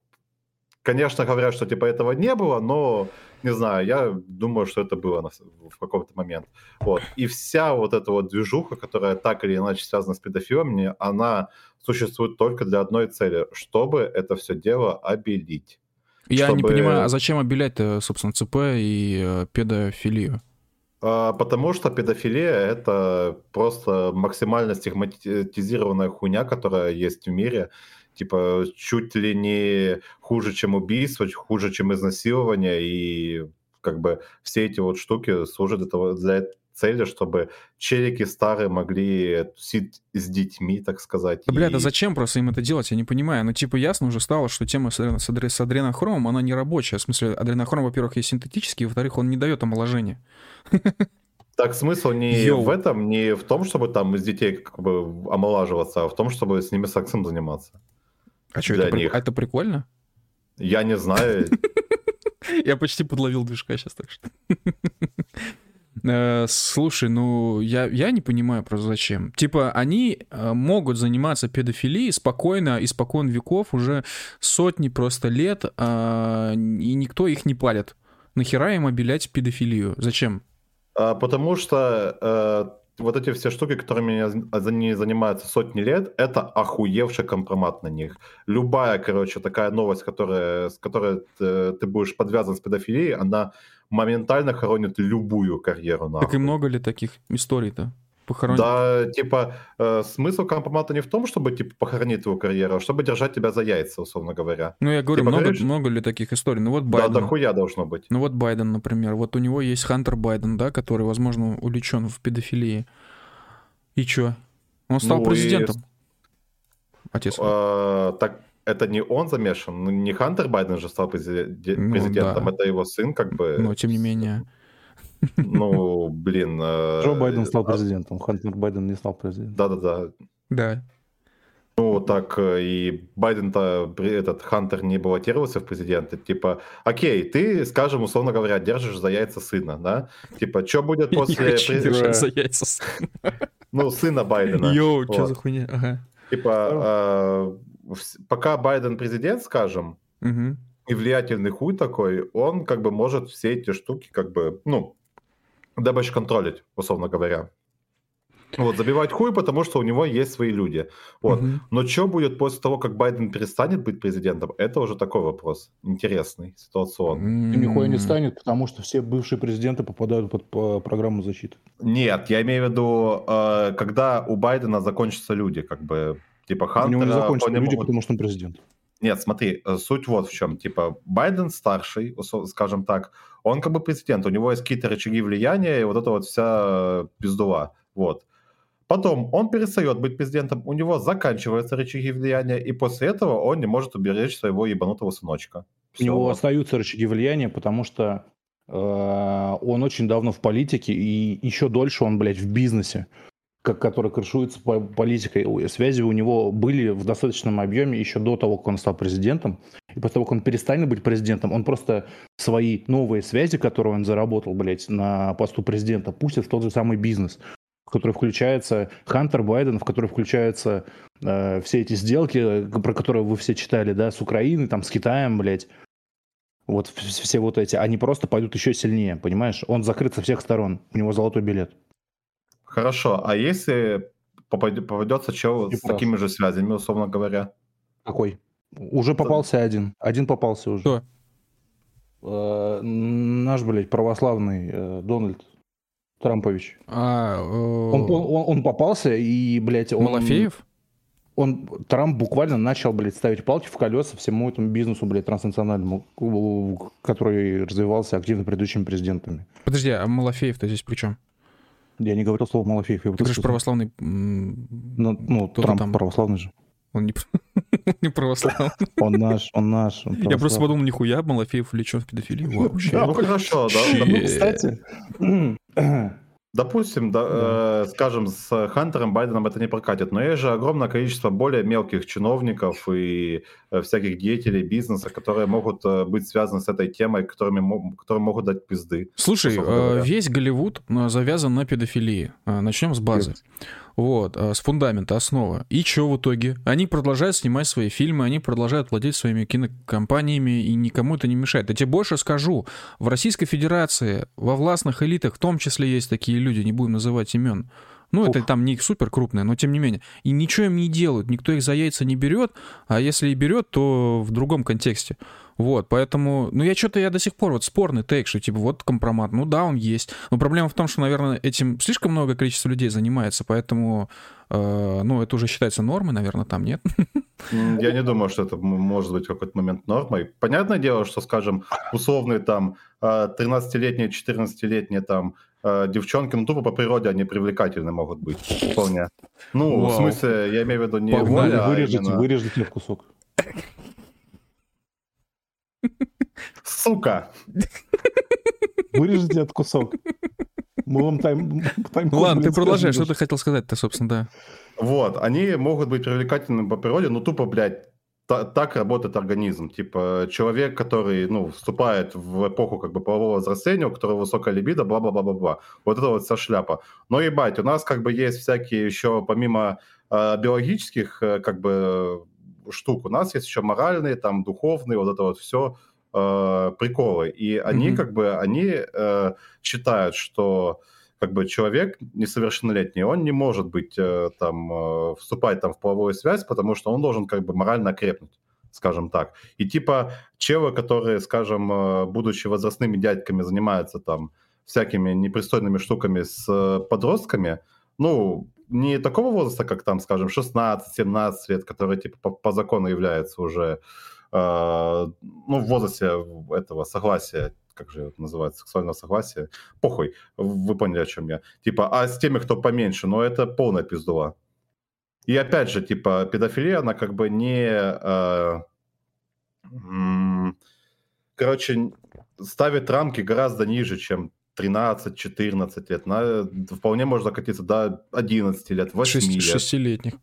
конечно, говорят, что типа этого не было, но не знаю, я думаю, что это было на, в какой-то момент. Вот. И вся вот эта вот движуха, которая так или иначе связана с педофилами, она существует только для одной цели, чтобы это все дело обелить. Я чтобы... не понимаю, а зачем обелять-то, собственно, ЦП и э, педофилию? А, потому что педофилия — это просто максимально стигматизированная хуйня, которая есть в мире. Типа чуть ли не хуже, чем убийство, хуже, чем изнасилование. И как бы все эти вот штуки служат для, цели, чтобы челики старые могли тусить с детьми, так сказать. Да, и... бля, да зачем просто им это делать? Я не понимаю. Ну, типа, ясно уже стало, что тема с, с, с адренохромом, она не рабочая. В смысле, адренохром, во-первых, есть синтетический, во-вторых, он не дает омоложения. Так смысл не Йоу. в этом, не в том, чтобы там из детей как бы омолаживаться, а в том, чтобы с ними сексом заниматься. А что, это, них. это прикольно? Я не знаю. Я почти подловил движка сейчас, так что. Э, слушай, ну я, я не понимаю просто зачем. Типа они э, могут заниматься педофилией спокойно, испокон веков, уже сотни просто лет, э, и никто их не палит. Нахера им обелять педофилию? Зачем? А, потому что э, вот эти все штуки, которыми они занимаются сотни лет, это охуевший компромат на них. Любая, короче, такая новость, которая, с которой ты, ты будешь подвязан с педофилией, она моментально хоронит любую карьеру. Нахуй. Так и много ли таких историй-то? Похоронить? Да, типа, э, смысл компромата не в том, чтобы, типа, похоронить твою карьеру, а чтобы держать тебя за яйца, условно говоря. Ну, я говорю, типа, много, говоришь... много ли таких историй? Ну, вот Байден. Да, дохуя должно быть. Ну, вот Байден, например. Вот у него есть Хантер Байден, да, который, возможно, увлечен в педофилии. И чё? Он стал ну, президентом. И... Отец. А, так, это не он замешан, ну, не Хантер Байден же стал президентом, ну, да. это его сын, как бы. Но тем не менее. Ну, блин. Э, Джо Байден стал а президентом, Хантер Байден не стал президентом. Да-да-да. Да. Ну, так э, и Байден-то, этот Хантер не баллотировался в президенты. Типа, окей, ты, скажем, условно говоря, держишь за яйца сына, да? Типа, что будет после... президента? за яйца сына. Ну, сына Байдена. Йоу, что за хуйня? Ага. Типа, пока Байден президент, скажем, угу. и влиятельный хуй такой, он как бы может все эти штуки как бы, ну, дабы контролить, условно говоря. Вот, забивать хуй, потому что у него есть свои люди. Вот. Угу. Но что будет после того, как Байден перестанет быть президентом, это уже такой вопрос. Интересный, ситуационный. И нихуя не станет, потому что все бывшие президенты попадают под по программу защиты. Нет, я имею в виду, э, когда у Байдена закончатся люди, как бы Типа Хантера... У него не закончатся люди, могут... потому что он президент. Нет, смотри, э, суть вот в чем. Типа, Байден старший, скажем так, он как бы президент, у него есть какие-то рычаги влияния, и вот это вот вся пиздула. Вот. Потом он перестает быть президентом, у него заканчиваются рычаги влияния, и после этого он не может уберечь своего ебанутого сыночка. У него остаются рычаги влияния, потому что э, он очень давно в политике, и еще дольше он, блядь, в бизнесе, который крышуется по политикой. Связи у него были в достаточном объеме еще до того, как он стал президентом. И после того, как он перестанет быть президентом, он просто свои новые связи, которые он заработал, блядь, на посту президента, пустит в тот же самый бизнес в который включается Хантер Байден, в который включаются э, все эти сделки, про которые вы все читали, да, с Украиной, там, с Китаем, блядь. Вот все вот эти, они просто пойдут еще сильнее, понимаешь? Он закрыт со всех сторон, у него золотой билет. Хорошо, а если попадется чел с такими же связями, условно говоря? Какой? Уже попался да. один. Один попался уже. Кто? Э, наш, блядь, православный э, Дональд. Трампович. А, э... он, он, он попался, и, блядь, он... Малафеев? Он, Трамп буквально начал, блядь, ставить палки в колеса всему этому бизнесу, блядь, транснациональному, который развивался активно предыдущими президентами. Подожди, а Малафеев-то здесь при чем? Я не говорил слово Малафеев. Я Ты говоришь православный... Ну, ну Трамп там... православный же. Он не, не православный. Он наш, он наш. Он Я просто подумал, нихуя, Малафеев влечен в педофилию. Вообще. Да, хорошо, да. Ну, кстати, Допустим, да, да. Э, скажем, с Хантером Байденом это не прокатит, но есть же огромное количество более мелких чиновников и э, всяких деятелей бизнеса, которые могут э, быть связаны с этой темой, которыми, которые могут дать пизды. Слушай, э, весь Голливуд завязан на педофилии. Начнем с базы. Yes. Вот, а, с фундамента, основа. И что в итоге? Они продолжают снимать свои фильмы, они продолжают владеть своими кинокомпаниями, и никому это не мешает. Я тебе больше скажу, в Российской Федерации, во властных элитах в том числе есть такие люди, не будем называть имен, ну, Ух. это там не супер крупные, но тем не менее. И ничего им не делают, никто их за яйца не берет, а если и берет, то в другом контексте. Вот, поэтому, ну я что-то, я до сих пор вот спорный тейк, что типа вот компромат, ну да, он есть. Но проблема в том, что, наверное, этим слишком много количества людей занимается, поэтому, э, ну это уже считается нормой, наверное, там нет. Я не думаю, что это может быть в какой-то момент нормой. Понятное дело, что, скажем, условные там 13-летние, э, 14-летние там э, девчонки, ну тупо по природе они привлекательны могут быть вполне. Ну, Вау. в смысле, я имею в виду не... Погнали, воля, вырежите, а именно... вырежите в кусок. Сука! Вырежите этот кусок. Мы вам тайм... тайм ну ладно, ты продолжай, что ты хотел сказать-то, собственно, да. Вот, они могут быть привлекательными по природе, но тупо, блядь, так работает организм. Типа человек, который, ну, вступает в эпоху как бы полового взросления, у которого высокая либидо, бла-бла-бла-бла-бла. Вот это вот вся шляпа. Но ебать, у нас как бы есть всякие еще, помимо э, биологических э, как бы штук, у нас есть еще моральные, там, духовные, вот это вот все э, приколы. И они mm-hmm. как бы, они э, считают, что как бы человек несовершеннолетний, он не может быть э, там, э, вступать там в половую связь, потому что он должен как бы морально окрепнуть скажем так. И типа челы, которые, скажем, э, будучи возрастными дядьками, занимаются там всякими непристойными штуками с подростками, ну, не такого возраста, как там, скажем, 16-17 лет, которые типа по, по закону являются уже Э, ну, в возрасте этого согласия, как же это называется, сексуального согласия, похуй, вы поняли, о чем я. Типа, а с теми, кто поменьше, ну, это полная пиздула. И опять же, типа, педофилия, она как бы не... Э, короче, ставит рамки гораздо ниже, чем 13-14 лет. На, вполне можно катиться до 11 лет, 8 6, лет. Шестилетних.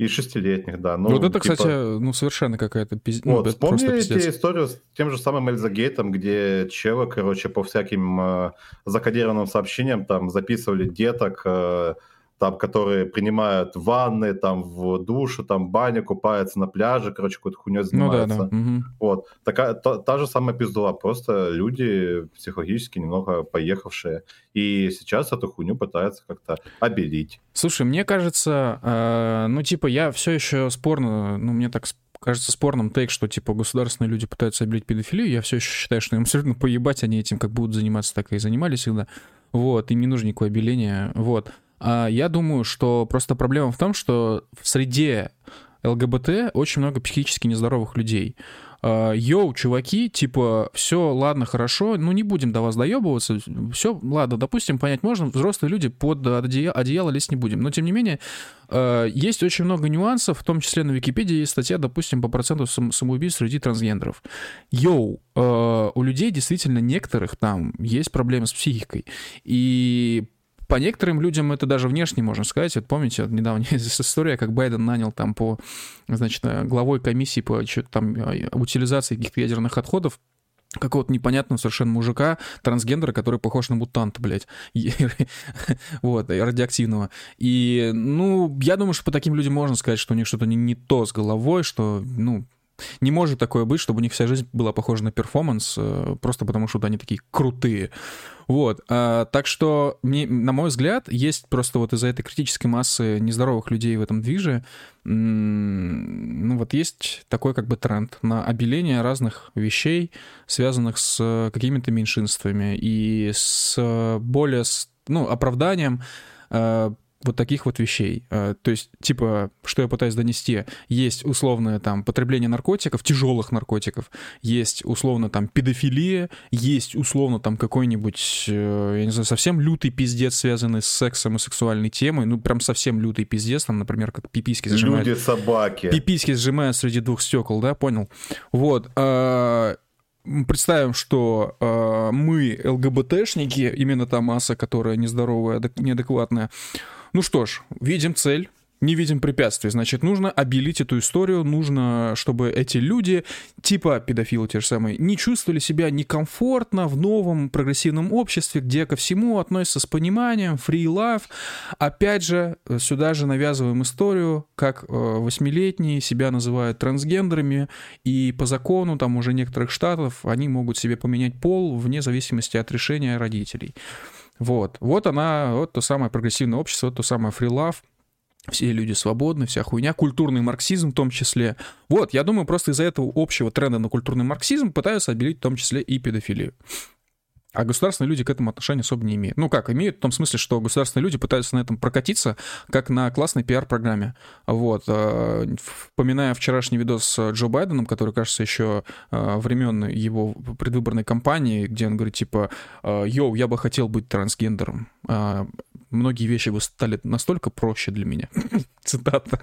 И шестилетних, да. Ну, вот это, типа... кстати, ну, совершенно какая-то пиздец. Вот, ну, вспомните историю с тем же самым Эльзагейтом, где челы, короче, по всяким э, закодированным сообщениям там записывали деток, э, там, которые принимают ванны, там, в душу, там, в бане, купаются на пляже, короче, какой-то хуйней занимаются. Ну, да, да. Угу. Вот. Такая, та, та же самая пиздула, просто люди психологически немного поехавшие, и сейчас эту хуйню пытаются как-то обелить. Слушай, мне кажется, э, ну, типа, я все еще спорно, ну, мне так кажется спорным тейк, что, типа, государственные люди пытаются обелить педофилию, я все еще считаю, что им абсолютно поебать, они этим как будут заниматься, так и занимались всегда. Вот, им не нужно никакое обеление, вот. А я думаю, что просто проблема в том, что в среде ЛГБТ очень много психически нездоровых людей. э, йоу, чуваки, типа, все, ладно, хорошо, ну не будем до вас доебываться, все, ладно, допустим, понять можно, взрослые люди под одеяло, одеяло лезть не будем. Но, тем не менее, э, есть очень много нюансов, в том числе на Википедии есть статья, допустим, по проценту сам, самоубийств среди трансгендеров. Йоу, у людей действительно некоторых там есть проблемы с психикой. И по некоторым людям это даже внешне, можно сказать. Вот помните, вот недавно история, как Байден нанял там по, значит, главой комиссии по там, а, утилизации каких-то ядерных отходов какого-то непонятного совершенно мужика, трансгендера, который похож на мутанта, блядь. вот, радиоактивного. И, ну, я думаю, что по таким людям можно сказать, что у них что-то не, не то с головой, что, ну, не может такое быть, чтобы у них вся жизнь была похожа на перформанс, э, просто потому что они такие крутые. Вот. А, так что, мне, на мой взгляд, есть просто вот из-за этой критической массы нездоровых людей в этом движе, ну вот есть такой как бы тренд на обеление разных вещей, связанных с какими-то меньшинствами и с более, ну, оправданием э, вот таких вот вещей. Э, то есть, типа, что я пытаюсь донести, есть условное там потребление наркотиков, тяжелых наркотиков, есть условно там педофилия, есть условно там какой-нибудь, э, я не знаю, совсем лютый пиздец, связанный с сексом и сексуальной темой, ну прям совсем лютый пиздец, там, например, как пиписки зажимают. Люди собаки. Пиписки сжимают среди двух стекол, да, понял? Вот. А, представим, что э, мы ЛГБТшники, именно та масса, которая нездоровая, неадекватная, ну что ж, видим цель, не видим препятствий. Значит, нужно обелить эту историю, нужно, чтобы эти люди, типа педофилы те же самые, не чувствовали себя некомфортно в новом прогрессивном обществе, где ко всему относятся с пониманием, free love. Опять же, сюда же навязываем историю, как э, восьмилетние себя называют трансгендерами, и по закону там уже некоторых штатов они могут себе поменять пол вне зависимости от решения родителей. Вот. Вот она, вот то самое прогрессивное общество, вот то самое фрилав, все люди свободны, вся хуйня, культурный марксизм в том числе. Вот, я думаю, просто из-за этого общего тренда на культурный марксизм пытаются обелить в том числе и педофилию. А государственные люди к этому отношения особо не имеют. Ну как, имеют в том смысле, что государственные люди пытаются на этом прокатиться, как на классной пиар-программе. Вот. Э, вспоминая вчерашний видос с Джо Байденом, который, кажется, еще э, времен его предвыборной кампании, где он говорит, типа, «Э, «Йоу, я бы хотел быть трансгендером. Многие вещи бы стали настолько проще для меня». Цитата.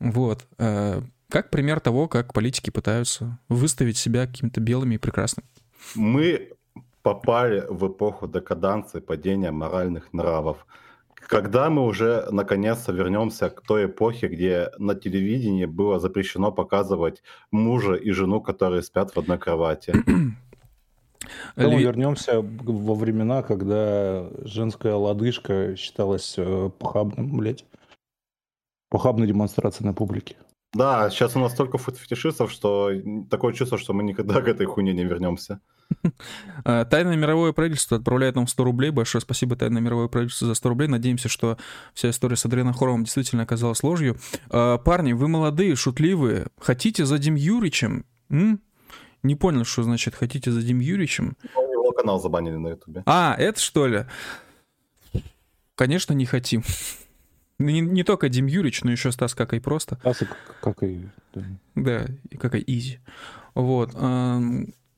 Вот. Как пример того, как политики пытаются выставить себя какими-то белыми и прекрасными. Мы попали в эпоху декаданции, падения моральных нравов. Когда мы уже наконец-то вернемся к той эпохе, где на телевидении было запрещено показывать мужа и жену, которые спят в одной кровати? Мы вернемся во времена, когда женская лодыжка считалась э, похабным, блядь, похабной демонстрацией на публике. Да, сейчас у нас столько фетишистов, что такое чувство, что мы никогда к этой хуйне не вернемся. А, Тайное мировое правительство отправляет нам 100 рублей. Большое спасибо Тайное мировое правительство за 100 рублей. Надеемся, что вся история с Адренохоровым действительно оказалась ложью. А, парни, вы молодые, шутливые. Хотите за Дим Юричем? М? Не понял, что значит хотите за Дим Юричем. Его канал забанили на Ютубе. А, это что ли? Конечно, не хотим. Не, не только Дим Юрич, но еще Стас как и просто. Стас как и... Да, да как и Изи. Вот.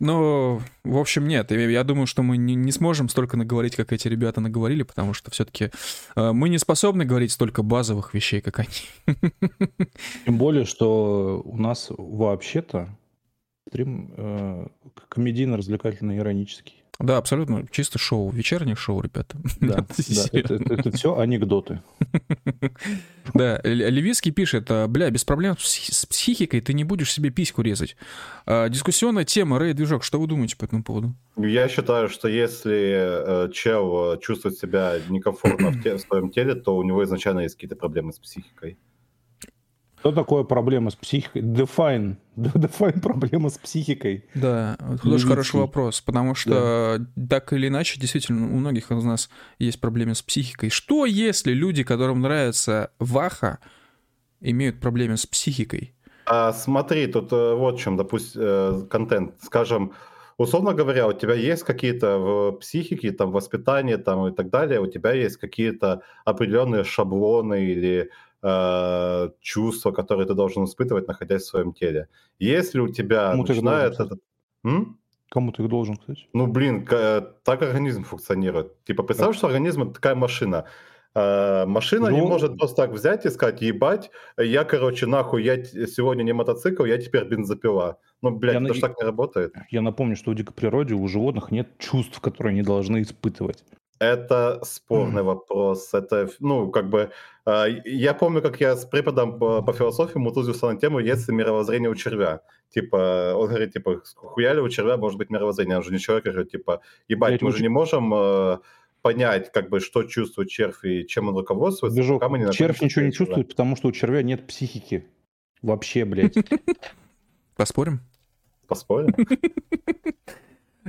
Ну, в общем, нет. Я думаю, что мы не, не сможем столько наговорить, как эти ребята наговорили, потому что все-таки э, мы не способны говорить столько базовых вещей, как они. Тем более, что у нас вообще-то стрим э, комедийно-развлекательный, иронический. Да, абсолютно. Чисто шоу. Вечернее шоу, ребята. Да, да это, это, это все анекдоты. Да, Левицкий пишет, «А, бля, без проблем с психикой ты не будешь себе письку резать. А, дискуссионная тема, Рэй Движок, что вы думаете по этому поводу? Я считаю, что если э, чел чувствует себя некомфортно в своем теле, то у него изначально есть какие-то проблемы с психикой. Что такое проблема с психикой? Define. Define проблема с психикой. Да, это тоже хороший вопрос, потому что да. так или иначе, действительно, у многих из нас есть проблемы с психикой. Что если люди, которым нравится ваха, имеют проблемы с психикой? А, смотри, тут э, вот в чем, допустим, э, контент. Скажем, условно говоря, у тебя есть какие-то в психике, там, воспитание там, и так далее, у тебя есть какие-то определенные шаблоны или э, чувства, которые ты должен испытывать, находясь в своем теле. Если у тебя Кому начинает этот... М? Кому ты их должен, кстати? Ну, блин, так организм функционирует. Типа, представь, что организм это такая машина. А, машина ну... не может просто так взять и сказать, ебать, я, короче, нахуй, я сегодня не мотоцикл, я теперь бензопила. Ну, блядь, я это на... же так не работает. Я напомню, что в дикой природе у животных нет чувств, которые они должны испытывать. Это спорный вопрос. Это, ну, как бы... Э, я помню, как я с преподом по, по философии мутузился на тему, есть ли мировоззрение у червя. Типа, он говорит, типа, хуяли у червя может быть мировоззрение, он же не человек, говорит, типа, ебать, Блять, мы же не можем... Э, понять, как бы, что чувствует червь и чем он руководствуется. Движок, пока мы не червь ничего не чувствует, потому что у червя нет психики. Вообще, блядь. Поспорим? Поспорим?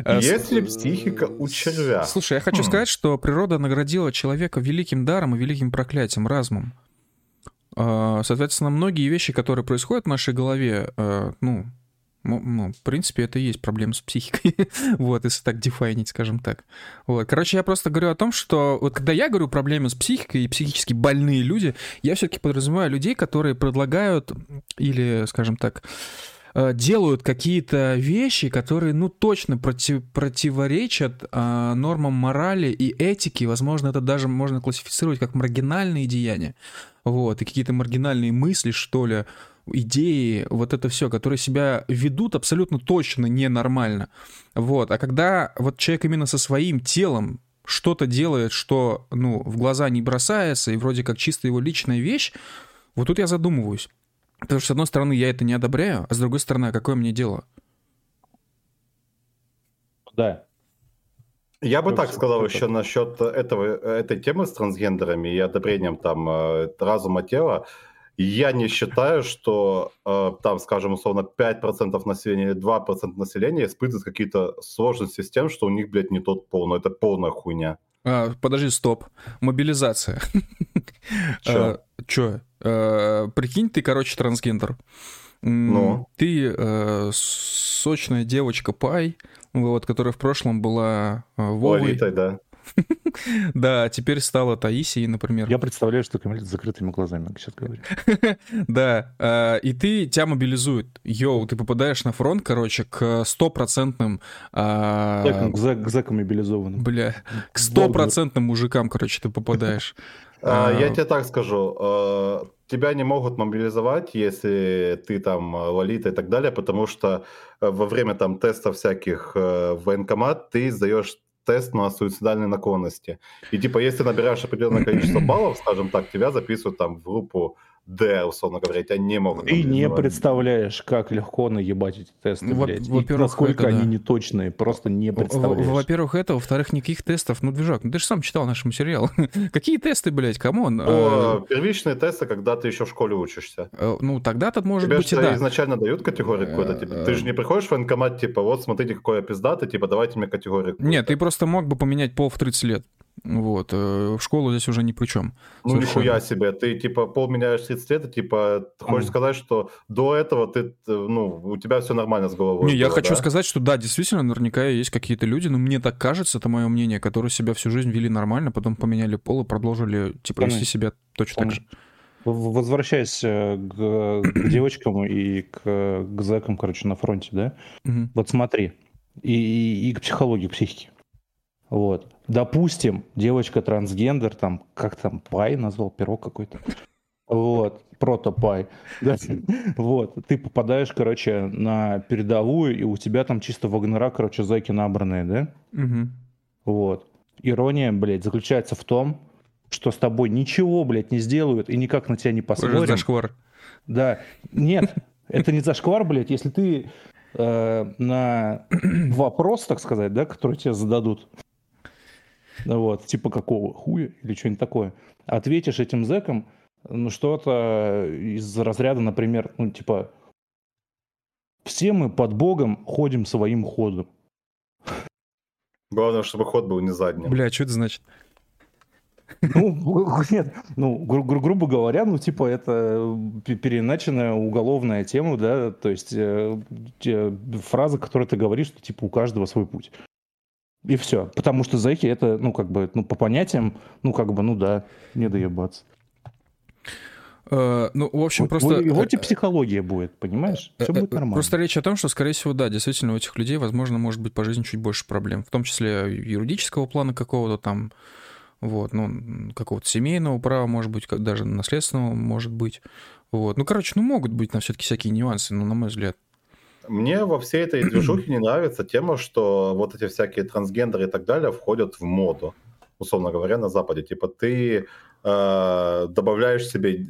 А есть ли психика у червя? Слушай, я хочу сказать, что природа наградила человека великим даром и великим проклятием, разумом. А, соответственно, многие вещи, которые происходят в нашей голове, а, ну, ну, в принципе, это и есть проблема с психикой. вот, если так дефайнить, скажем так. Вот. Короче, я просто говорю о том, что вот когда я говорю проблемы с психикой и психически больные люди, я все-таки подразумеваю людей, которые предлагают или, скажем так, э, делают какие-то вещи, которые, ну, точно против, противоречат а, нормам морали и этики. Возможно, это даже можно классифицировать как маргинальные деяния. Вот, и какие-то маргинальные мысли, что ли, идеи, вот это все, которые себя ведут абсолютно точно ненормально. Вот. А когда вот человек именно со своим телом что-то делает, что, ну, в глаза не бросается, и вроде как чисто его личная вещь, вот тут я задумываюсь. Потому что, с одной стороны, я это не одобряю, а с другой стороны, а какое мне дело? Да. Я бы так сказал еще насчет этого, этой темы с трансгендерами и одобрением там э, разума тела. Я не считаю, что э, там, скажем, условно, 5% населения или 2% населения испытывают какие-то сложности с тем, что у них, блядь, не тот пол. Но это полная хуйня. А, подожди, стоп. Мобилизация. Чё? А, чё? А, прикинь, ты, короче, трансгендер. Ну? Ты э, сочная девочка Пай, вот, которая в прошлом была э, Вовой. Лолитой, да. Да, теперь стала Таисией, например. Я представляю, что Камиль с закрытыми глазами, как сейчас говорю. Да, а, и ты, тебя мобилизуют. Йоу, ты попадаешь на фронт, короче, к стопроцентным... А, к зэкам мобилизованным. Бля, к стопроцентным мужикам, короче, ты попадаешь. А, я тебе так скажу, тебя не могут мобилизовать, если ты там лолита и так далее, потому что во время там тестов всяких в военкомат ты сдаешь тест на суицидальные наклонности. И типа, если набираешь определенное количество баллов, скажем так, тебя записывают там в группу Д, условно говоря, тебя не могут. Ты не представляешь, как легко наебать эти тесты, во- блядь. Во-первых, насколько это, они да. неточные, просто не представляешь. Во-первых, это, во-вторых, никаких тестов. Ну, движок, ну ты же сам читал наш материал. Какие тесты, блядь, come on? Ну, а... Первичные тесты, когда ты еще в школе учишься. Э, ну, тогда-то может быть и да. изначально дают категорию какую-то, типа, ты же не приходишь в военкомат, типа, вот, смотрите, какой я пиздатый, типа, давайте мне категорию. Нет, ты просто мог бы поменять пол в 30 лет. Вот. Э, в школу здесь уже ни при чем. Ну, Совершенно. нихуя себе. Ты, типа, пол меняешь 30 лет, и, типа, ты хочешь mm. сказать, что до этого ты, ну, у тебя все нормально с головой. Не, было, я хочу да? сказать, что да, действительно, наверняка есть какие-то люди, но мне так кажется, это мое мнение, которые себя всю жизнь вели нормально, потом поменяли пол и продолжили, типа, вести себя точно так же. Возвращаясь э, к, к девочкам и к, к зэкам, короче, на фронте, да? Угу. Вот смотри. И, и, и к психологии, к психике. Вот. Допустим, девочка трансгендер, там, как там, пай назвал, пирог какой-то. Вот, протопай. Да? Вот, ты попадаешь, короче, на передовую, и у тебя там чисто вагнера, короче, зайки набранные, да? Угу. Вот. Ирония, блядь, заключается в том, что с тобой ничего, блядь, не сделают и никак на тебя не посмотрят. зашквар. Да. Нет, это не зашквар, блядь, если ты э, на вопрос, так сказать, да, который тебе зададут, вот, типа какого хуя или что-нибудь такое. Ответишь этим зэкам, ну, что-то из разряда, например, ну, типа, все мы под Богом ходим своим ходом. Главное, чтобы ход был не задний. Бля, что это значит? Ну, нет, ну, гру- гру- грубо говоря, ну, типа, это переначенная уголовная тема, да, то есть э, фраза, которую ты говоришь, что, типа, у каждого свой путь. И все. Потому что зэки это, ну, как бы, ну, по понятиям, ну, как бы, ну да, не доебаться. Э, ну, в общем, вот, просто... Вот, вот и психология будет, понимаешь? Все будет нормально. Просто речь о том, что, скорее всего, да, действительно, у этих людей, возможно, может быть по жизни чуть больше проблем. В том числе юридического плана какого-то там, вот, ну, какого-то семейного права, может быть, даже наследственного, может быть. Вот. Ну, короче, ну, могут быть на все-таки всякие нюансы, но, на мой взгляд. Мне во всей этой движухе не нравится тема, что вот эти всякие трансгендеры и так далее входят в моду, условно говоря, на Западе. Типа ты э, добавляешь себе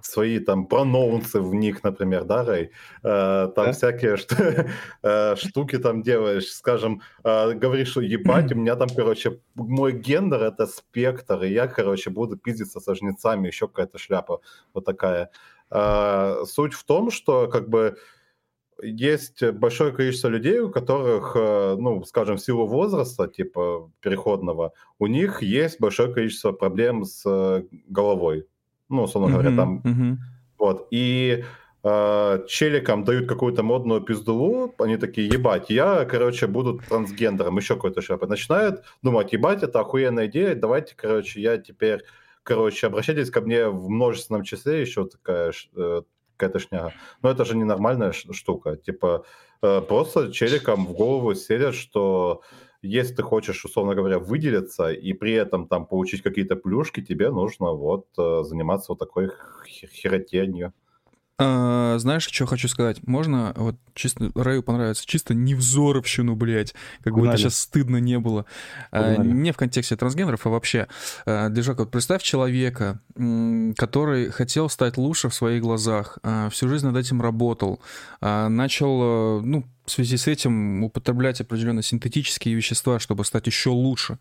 свои там проноунсы в них, например, да, Рэй? Э, там да? всякие э, штуки там делаешь, скажем, э, говоришь, что ебать, у меня там, короче, мой гендер это спектр, и я, короче, буду пиздиться со жнецами, еще какая-то шляпа вот такая. Э, суть в том, что как бы есть большое количество людей, у которых, э, ну, скажем, в силу возраста, типа переходного, у них есть большое количество проблем с э, головой. Ну, условно mm-hmm, говоря, там. Mm-hmm. Вот. И э, челикам дают какую-то модную пиздулу, они такие, ебать, я, короче, буду трансгендером, еще какой-то шляпой. Начинают думать, ебать, это охуенная идея, давайте, короче, я теперь, короче, обращайтесь ко мне в множественном числе, еще такая э, какая-то шняга. Но это же ненормальная штука. Типа, э, просто челикам в голову селят, что если ты хочешь, условно говоря, выделиться и при этом там получить какие-то плюшки, тебе нужно вот э, заниматься вот такой херотенью. А, знаешь, что хочу сказать? Можно вот чисто Раю понравится, чисто невзоровщину, блядь, как будто сейчас стыдно не было. А, не в контексте трансгендеров, а вообще. А, Движок, вот представь человека, который хотел стать лучше в своих глазах, а, всю жизнь над этим работал, а, начал, ну, в связи с этим употреблять определенные синтетические вещества, чтобы стать еще лучше.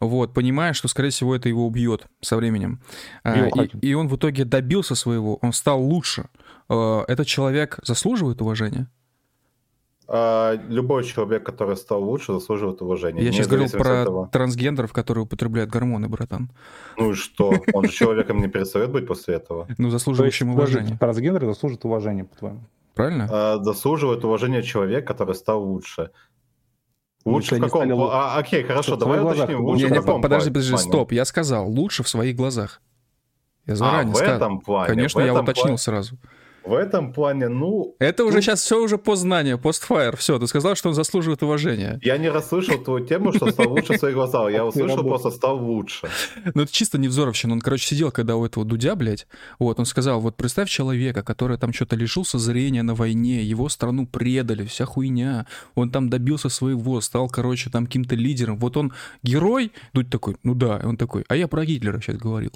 Вот, понимая, что, скорее всего, это его убьет со временем. И, и он в итоге добился своего, он стал лучше. Э, этот человек заслуживает уважения? А, любой человек, который стал лучше, заслуживает уважения. Я сейчас говорил про этого. трансгендеров, которые употребляют гормоны, братан. Ну и что? Он же человеком не перестает быть после этого. Ну, заслуживающим уважения. Трансгендеры заслуживают уважения, по-твоему. Правильно? А, заслуживает уважения человек, который стал лучше. Лучше в каком? Стали... А, окей, хорошо, давай уточним. Лучше не, не, подожди, подожди, плане? стоп. Я сказал, лучше в своих глазах. Я заранее а, в сказал. этом плане. Конечно, я уточнил плане... сразу. В этом плане, ну... Это уже сейчас все уже познание, постфайр. Все, ты сказал, что он заслуживает уважения. Я не расслышал твою тему, что стал лучше в своих глазах. Я услышал просто стал лучше. Ну это чисто невзоровщина. Он, короче, сидел, когда у этого Дудя, блядь, вот, он сказал, вот представь человека, который там что-то лишился зрения на войне, его страну предали, вся хуйня. Он там добился своего, стал, короче, там каким-то лидером. Вот он герой, Дудь такой, ну да, он такой, а я про Гитлера сейчас говорил.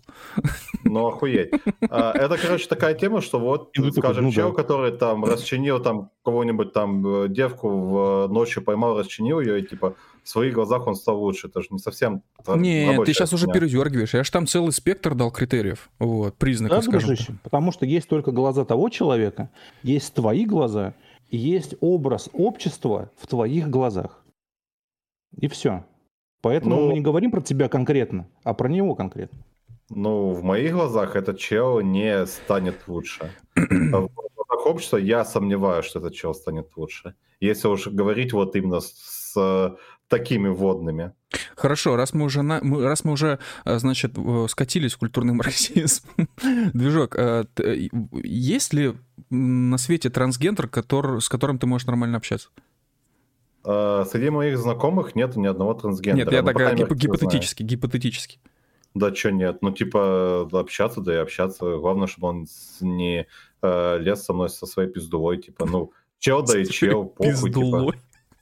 Ну охуеть. А, это, короче, такая тема, что вот скажем, ну, чел, да. который там расчинил там кого-нибудь там э, девку в э, ночью поймал, расчинил ее, и типа в своих глазах он стал лучше. Это же не совсем... Не, ты сейчас уже передергиваешь. Я же там целый спектр дал критериев, вот, признаков, да, скажем дружище, Потому что есть только глаза того человека, есть твои глаза, и есть образ общества в твоих глазах. И все. Поэтому ну, мы не говорим про тебя конкретно, а про него конкретно. Ну, в моих глазах этот чел не станет лучше. А в глазах общества я сомневаюсь, что этот чел станет лучше. Если уж говорить вот именно с, с такими водными. Хорошо, раз мы уже, на, мы, раз мы уже, а, значит, скатились в культурный марксизм, движок, есть ли на свете трансгендер, который, с которым ты можешь нормально общаться? Среди моих знакомых нет ни одного трансгендера. Нет, я так гип- гипотетически, гипотетически. Да что нет, ну типа общаться, да и общаться. Главное, чтобы он не э, лез со мной со своей пиздулой, типа, ну, чел да и чел, похуй, типа.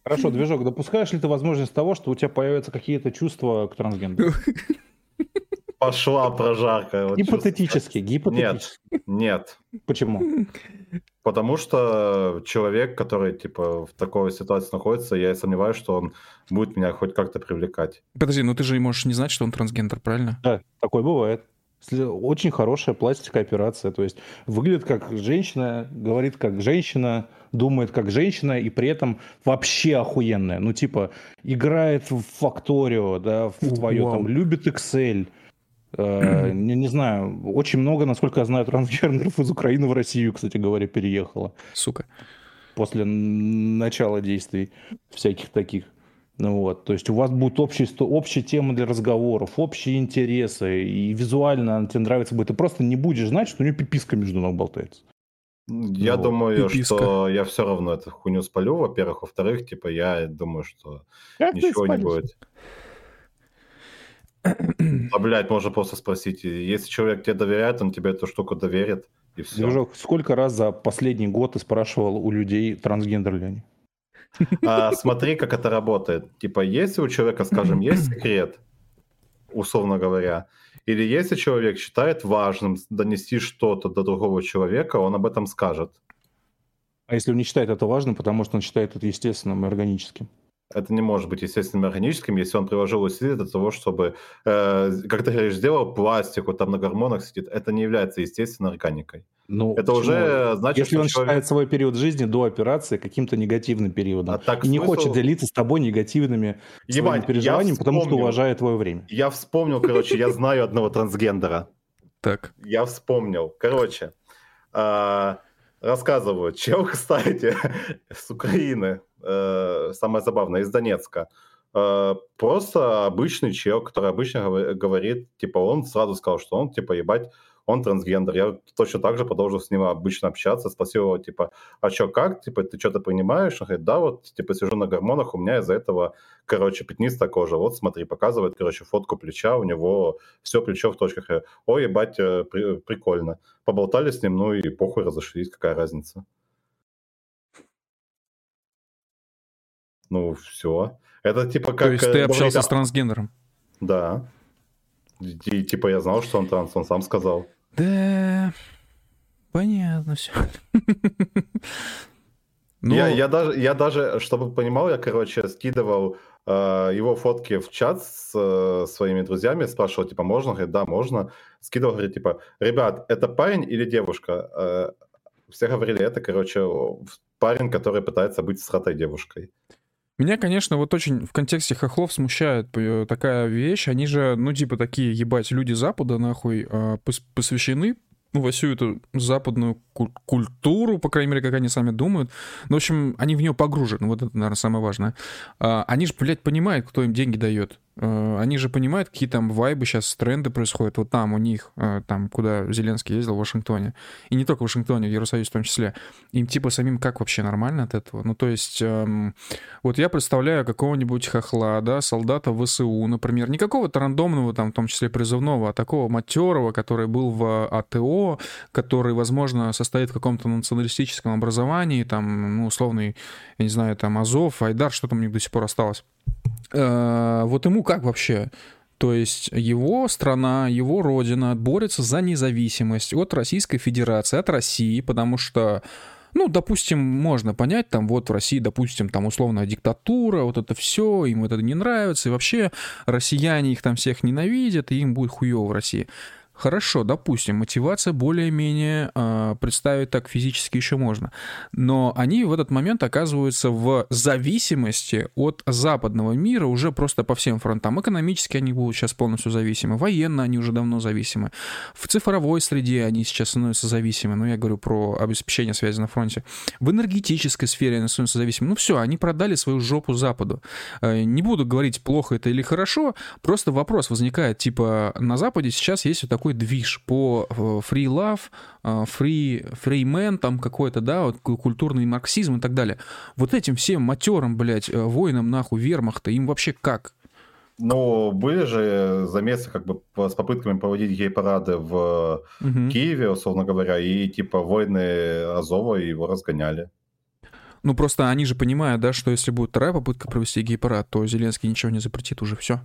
Хорошо, движок, допускаешь ли ты возможность того, что у тебя появятся какие-то чувства к трансгендеру? Пошла прожарка. Гипотетически, гипотетически. Нет, нет. Почему? Потому что человек, который типа в такой ситуации находится, я сомневаюсь, что он будет меня хоть как-то привлекать. Подожди, ну ты же можешь не знать, что он трансгендер, правильно? Да, такое бывает. Очень хорошая пластическая операция. То есть выглядит как женщина, говорит как женщина, думает как женщина и при этом вообще охуенная. Ну типа играет в Факторио, да, в твое Вау. там, любит Excel, не, не знаю, очень много, насколько я знаю, трансгендеров из Украины в Россию, кстати говоря, переехало. Сука. После начала действий всяких таких. Ну вот, то есть у вас будут общие, общие темы для разговоров, общие интересы, и визуально она тебе нравится будет. Ты просто не будешь знать, что у нее пиписка между ног болтается. Я ну, думаю, пиписка. что я все равно эту хуйню спалю, во-первых. Во-вторых, типа, я думаю, что как ничего не будет. А, блядь, можно просто спросить. Если человек тебе доверяет, он тебе эту штуку доверит, и все. Дружок, сколько раз за последний год ты спрашивал у людей, трансгендер ли они? А, смотри, как это работает. Типа, если у человека, скажем, есть секрет, условно говоря, или если человек считает важным донести что-то до другого человека, он об этом скажет. А если он не считает это важным, потому что он считает это естественным и органическим? Это не может быть естественным органическим, если он приложил усилия для того, чтобы, э, как ты говоришь, сделал пластику, там на гормонах сидит. Это не является естественной органикой. Ну, это почему? уже значит, Если он человек... считает свой период жизни до операции каким-то негативным периодом а так и смысл... не хочет делиться с тобой негативными Ебать, переживаниями, потому что уважает твое время. Я вспомнил, короче, я знаю одного трансгендера. Так. Я вспомнил. Короче, а, рассказываю. Чел, кстати, с Украины, э, самое забавное, из Донецка. Э, просто обычный чел, который обычно говорит, типа, он сразу сказал, что он, типа, ебать, он трансгендер. Я точно так же продолжил с ним обычно общаться, спросил его, типа, а что, как, типа, ты что-то понимаешь? Он говорит, да, вот, типа, сижу на гормонах, у меня из-за этого, короче, пятнистая кожа. Вот, смотри, показывает, короче, фотку плеча, у него все плечо в точках. Ой, ебать, э, при, прикольно. Поболтали с ним, ну и похуй разошлись, какая разница. Ну, все. Это типа как... То есть ты общался с трансгендером? Да. И, типа я знал, что он транс, он сам сказал. Да, понятно все. Но... Я, я, даже, я даже, чтобы понимал, я, короче, скидывал э, его фотки в чат с э, своими друзьями, спрашивал, типа, можно? Говорит, да, можно. Скидывал, говорит, типа, ребят, это парень или девушка? Э, все говорили, это, короче, парень, который пытается быть с хатой девушкой. Меня, конечно, вот очень в контексте хохлов смущает э, такая вещь. Они же, ну, типа такие, ебать, люди Запада, нахуй, а, посвящены ну, во всю эту западную культуру, по крайней мере, как они сами думают. Ну, в общем, они в нее погружены, вот это, наверное, самое важное. А, они же, блядь, понимают, кто им деньги дает. Э, они же понимают, какие там вайбы сейчас, тренды происходят вот там у них, э, там, куда Зеленский ездил, в Вашингтоне. И не только в Вашингтоне, в Иерусалиме в том числе. Им типа самим как вообще нормально от этого? Ну, то есть, эм, вот я представляю какого-нибудь хохла, да, солдата ВСУ, например, не какого-то рандомного, там, в том числе призывного, а такого матерого, который был в АТО, который, возможно, состоит в каком-то националистическом образовании, там, ну, условный, я не знаю, там, Азов, Айдар, что там у них до сих пор осталось. Э, вот ему как вообще? То есть его страна, его родина борется за независимость от Российской Федерации, от России, потому что ну, допустим, можно понять, там, вот в России, допустим, там условная диктатура, вот это все, им это не нравится, и вообще россияне их там всех ненавидят, и им будет хуево в России. Хорошо, допустим, мотивация более-менее э, представить так физически еще можно. Но они в этот момент оказываются в зависимости от западного мира уже просто по всем фронтам. Экономически они будут сейчас полностью зависимы, военно они уже давно зависимы, в цифровой среде они сейчас становятся зависимы, ну я говорю про обеспечение связи на фронте, в энергетической сфере они становятся зависимы. Ну все, они продали свою жопу Западу. Э, не буду говорить, плохо это или хорошо, просто вопрос возникает, типа на Западе сейчас есть вот такой такой движ по э, free love, э, free, free man, там какой-то, да, вот культурный марксизм и так далее. Вот этим всем матерам, блядь, э, воинам нахуй вермахта, им вообще как? Ну, были же замесы как бы с попытками проводить гей-парады в угу. Киеве, условно говоря, и типа войны Азова его разгоняли. Ну, просто они же понимают, да, что если будет вторая попытка провести гей-парад, то Зеленский ничего не запретит уже, все.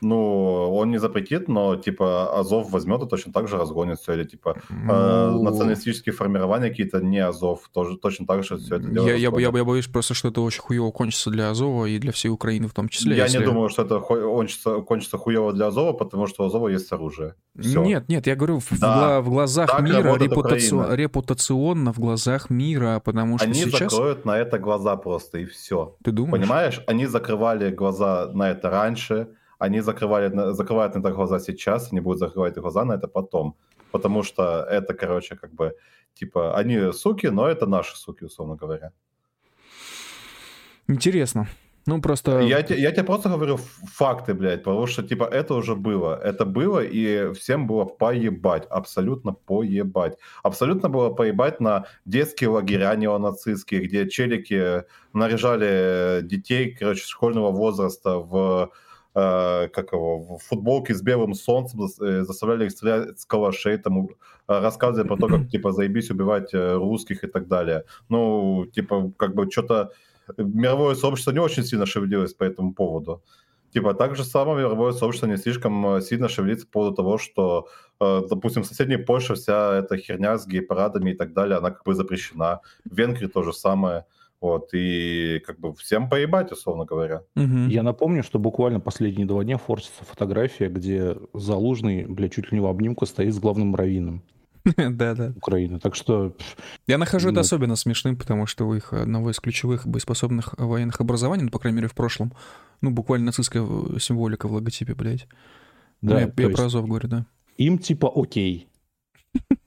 Ну, он не запретит, но, типа, Азов возьмет и точно так же разгонит все, или, типа, э, ну... э, националистические формирования какие-то не Азов, тоже точно так же все это дело я, я, я, я боюсь просто, что это очень хуево кончится для Азова и для всей Украины в том числе. Я если... не думаю, что это кончится, кончится хуево для Азова, потому что у Азова есть оружие. Все. Нет, нет, я говорю, в, да. в, в глазах так мира, репутаци... репутационно в глазах мира, потому что Они сейчас... закроют на это глаза просто, и все. Ты думаешь? Понимаешь? Они закрывали глаза на это раньше, они закрывали, закрывают на это глаза сейчас, они будут закрывать глаза на это потом. Потому что это, короче, как бы, типа, они суки, но это наши суки, условно говоря. Интересно. Ну, просто... Я, я тебе просто говорю факты, блядь, потому что, типа, это уже было. Это было, и всем было поебать. Абсолютно поебать. Абсолютно было поебать на детские лагеря неонацистские, где челики наряжали детей, короче, школьного возраста в как его, в футболке с белым солнцем, э, заставляли их стрелять с калашей, там, рассказывали про то, как, типа, заебись убивать э, русских и так далее. Ну, типа, как бы что-то мировое сообщество не очень сильно шевелилось по этому поводу. Типа, так же самое мировое сообщество не слишком э, сильно шевелится по поводу того, что, э, допустим, в соседней Польше вся эта херня с гей-парадами и так далее, она как бы запрещена. В Венгрии то же самое. Вот, и как бы всем поебать, условно говоря. Угу. Я напомню, что буквально последние два дня форсится фотография, где Залужный, бля, чуть ли не в обнимку стоит с главным раввином. Да, да. Украины. Так что... Я нахожу это особенно смешным, потому что у их одного из ключевых боеспособных военных образований, ну, по крайней мере, в прошлом, ну, буквально нацистская символика в логотипе, блядь. Да, ну, я, я про Азов говорю, да. Им типа окей.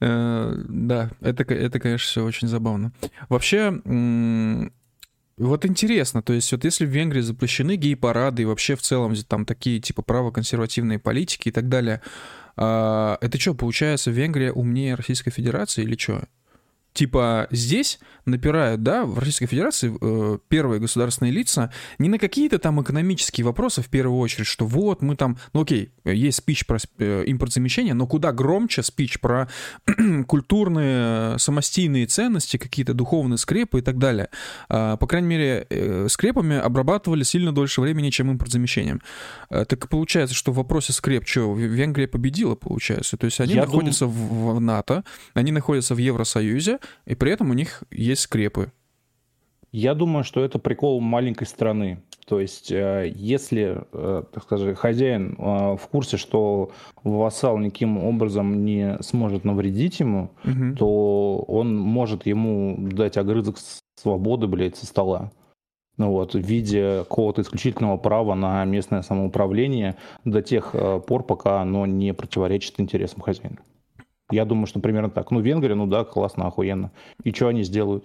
Э, да, это, это, конечно, все очень забавно. Вообще, вот интересно, то есть вот если в Венгрии запрещены гей-парады и вообще в целом там такие типа правоконсервативные политики и так далее, а, это что, получается, Венгрия умнее Российской Федерации или что? Типа здесь напирают, да, в Российской Федерации э, первые государственные лица не на какие-то там экономические вопросы в первую очередь, что вот мы там, ну окей, есть спич про э, импортзамещение, но куда громче спич про культурные самостийные ценности, какие-то духовные скрепы и так далее. Э, по крайней мере, э, скрепами обрабатывали сильно дольше времени, чем импортзамещением. Э, так получается, что в вопросе скреп, что Венгрия победила, получается. То есть они Я находятся дум... в, в НАТО, они находятся в Евросоюзе, и при этом у них есть скрепы. Я думаю, что это прикол маленькой страны. То есть, э, если, э, так сказать, хозяин э, в курсе, что вассал никаким образом не сможет навредить ему, угу. то он может ему дать огрызок свободы, блядь, со стола. Ну вот, в виде какого-то исключительного права на местное самоуправление до тех пор, пока оно не противоречит интересам хозяина. Я думаю, что примерно так. Ну, Венгрия, ну да, классно, охуенно. И что они сделают?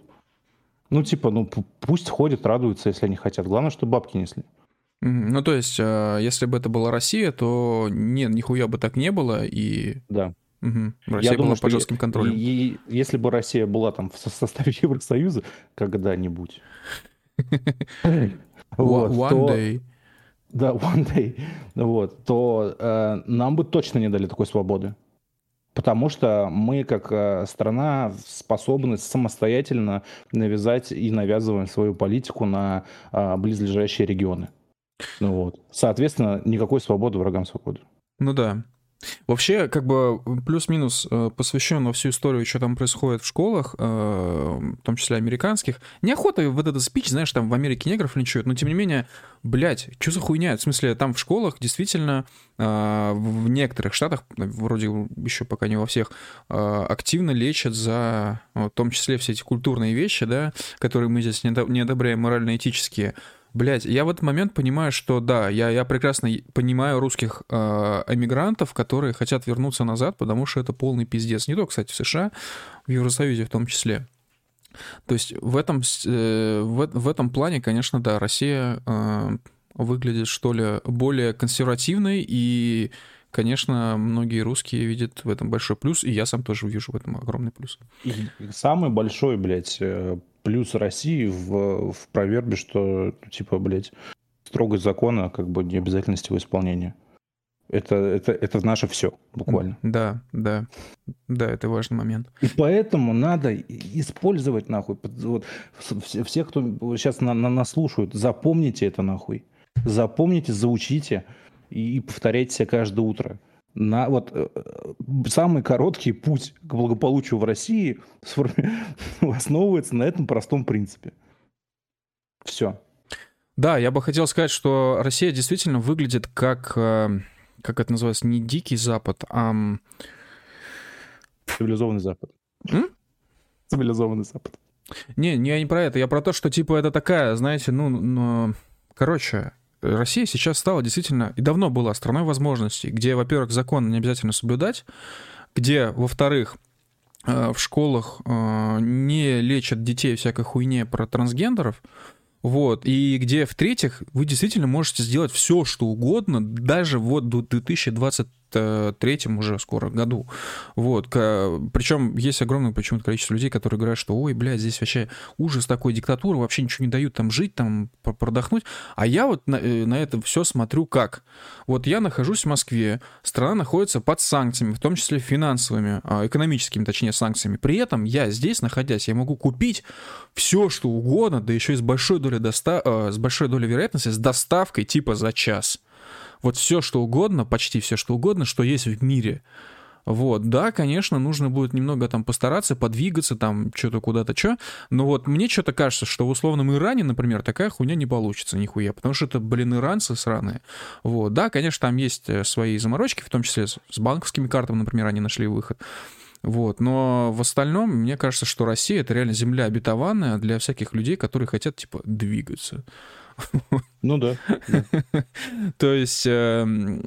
Ну, типа, ну пусть ходят, радуются, если они хотят. Главное, чтобы бабки несли. Ну, то есть, э, если бы это была Россия, то нет, нихуя бы так не было, и... Да. Угу. Россия Я была думаю, под жестким контролем. И, и, если бы Россия была там в составе Евросоюза когда-нибудь... One day. Да, one day. Вот, то э, нам бы точно не дали такой свободы. Потому что мы, как э, страна, способны самостоятельно навязать и навязываем свою политику на а, близлежащие регионы. Ну вот. Соответственно, никакой свободы врагам свободы. Ну да. Вообще, как бы плюс-минус э, посвящен во всю историю, что там происходит в школах, э, в том числе американских. Неохота в этот спич, знаешь, там в Америке негров линчуют, но тем не менее, блядь, что за хуйня? В смысле, там в школах действительно э, в некоторых штатах, вроде еще пока не во всех, активно лечат за, в том числе все эти культурные вещи, да, которые мы здесь не одобряем морально-этические, Блять, я в этот момент понимаю, что да, я, я прекрасно понимаю русских э, эмигрантов, которые хотят вернуться назад, потому что это полный пиздец. Не только, кстати, в США, в Евросоюзе в том числе. То есть в этом, э, в, в этом плане, конечно, да, Россия э, выглядит, что ли, более консервативной, и, конечно, многие русские видят в этом большой плюс, и я сам тоже вижу в этом огромный плюс. Самый большой, блядь, э, плюс России в, в провербе, что, типа, блядь, строгость закона, как бы не обязательность его исполнения. Это, это, это наше все, буквально. Да, да. Да, это важный момент. И поэтому надо использовать, нахуй. Вот, все, кто сейчас на, на, нас слушают, запомните это, нахуй. Запомните, заучите и, и повторяйте себе каждое утро на вот э, самый короткий путь к благополучию в России основывается на этом простом принципе. Все. Да, я бы хотел сказать, что Россия действительно выглядит как, э, как это называется, не дикий Запад, а... Цивилизованный Запад. М? Цивилизованный Запад. Не, не, я не про это, я про то, что типа это такая, знаете, ну, ну короче, Россия сейчас стала действительно, и давно была страной возможностей, где, во-первых, закон не обязательно соблюдать, где, во-вторых, э, в школах э, не лечат детей всякой хуйне про трансгендеров, Вот, и где, в-третьих, вы действительно можете сделать все, что угодно, даже вот до 2020 третьем уже скоро году. Вот. Причем есть огромное почему-то количество людей, которые говорят, что ой, блядь, здесь вообще ужас такой диктатуры, вообще ничего не дают там жить, там продохнуть. А я вот на, э, на это все смотрю как. Вот я нахожусь в Москве, страна находится под санкциями, в том числе финансовыми, а, экономическими, точнее, санкциями. При этом я здесь, находясь, я могу купить все, что угодно, да еще и с большой долей, доста... Э, с большой долей вероятности, с доставкой типа за час вот все, что угодно, почти все, что угодно, что есть в мире. Вот, да, конечно, нужно будет немного там постараться, подвигаться, там, что-то куда-то, что. Но вот мне что-то кажется, что в условном Иране, например, такая хуйня не получится нихуя, потому что это, блин, иранцы сраные. Вот, да, конечно, там есть э, свои заморочки, в том числе с банковскими картами, например, они нашли выход. Вот. Но в остальном, мне кажется, что Россия — это реально земля обетованная для всяких людей, которые хотят, типа, двигаться. Ну да. То есть эм,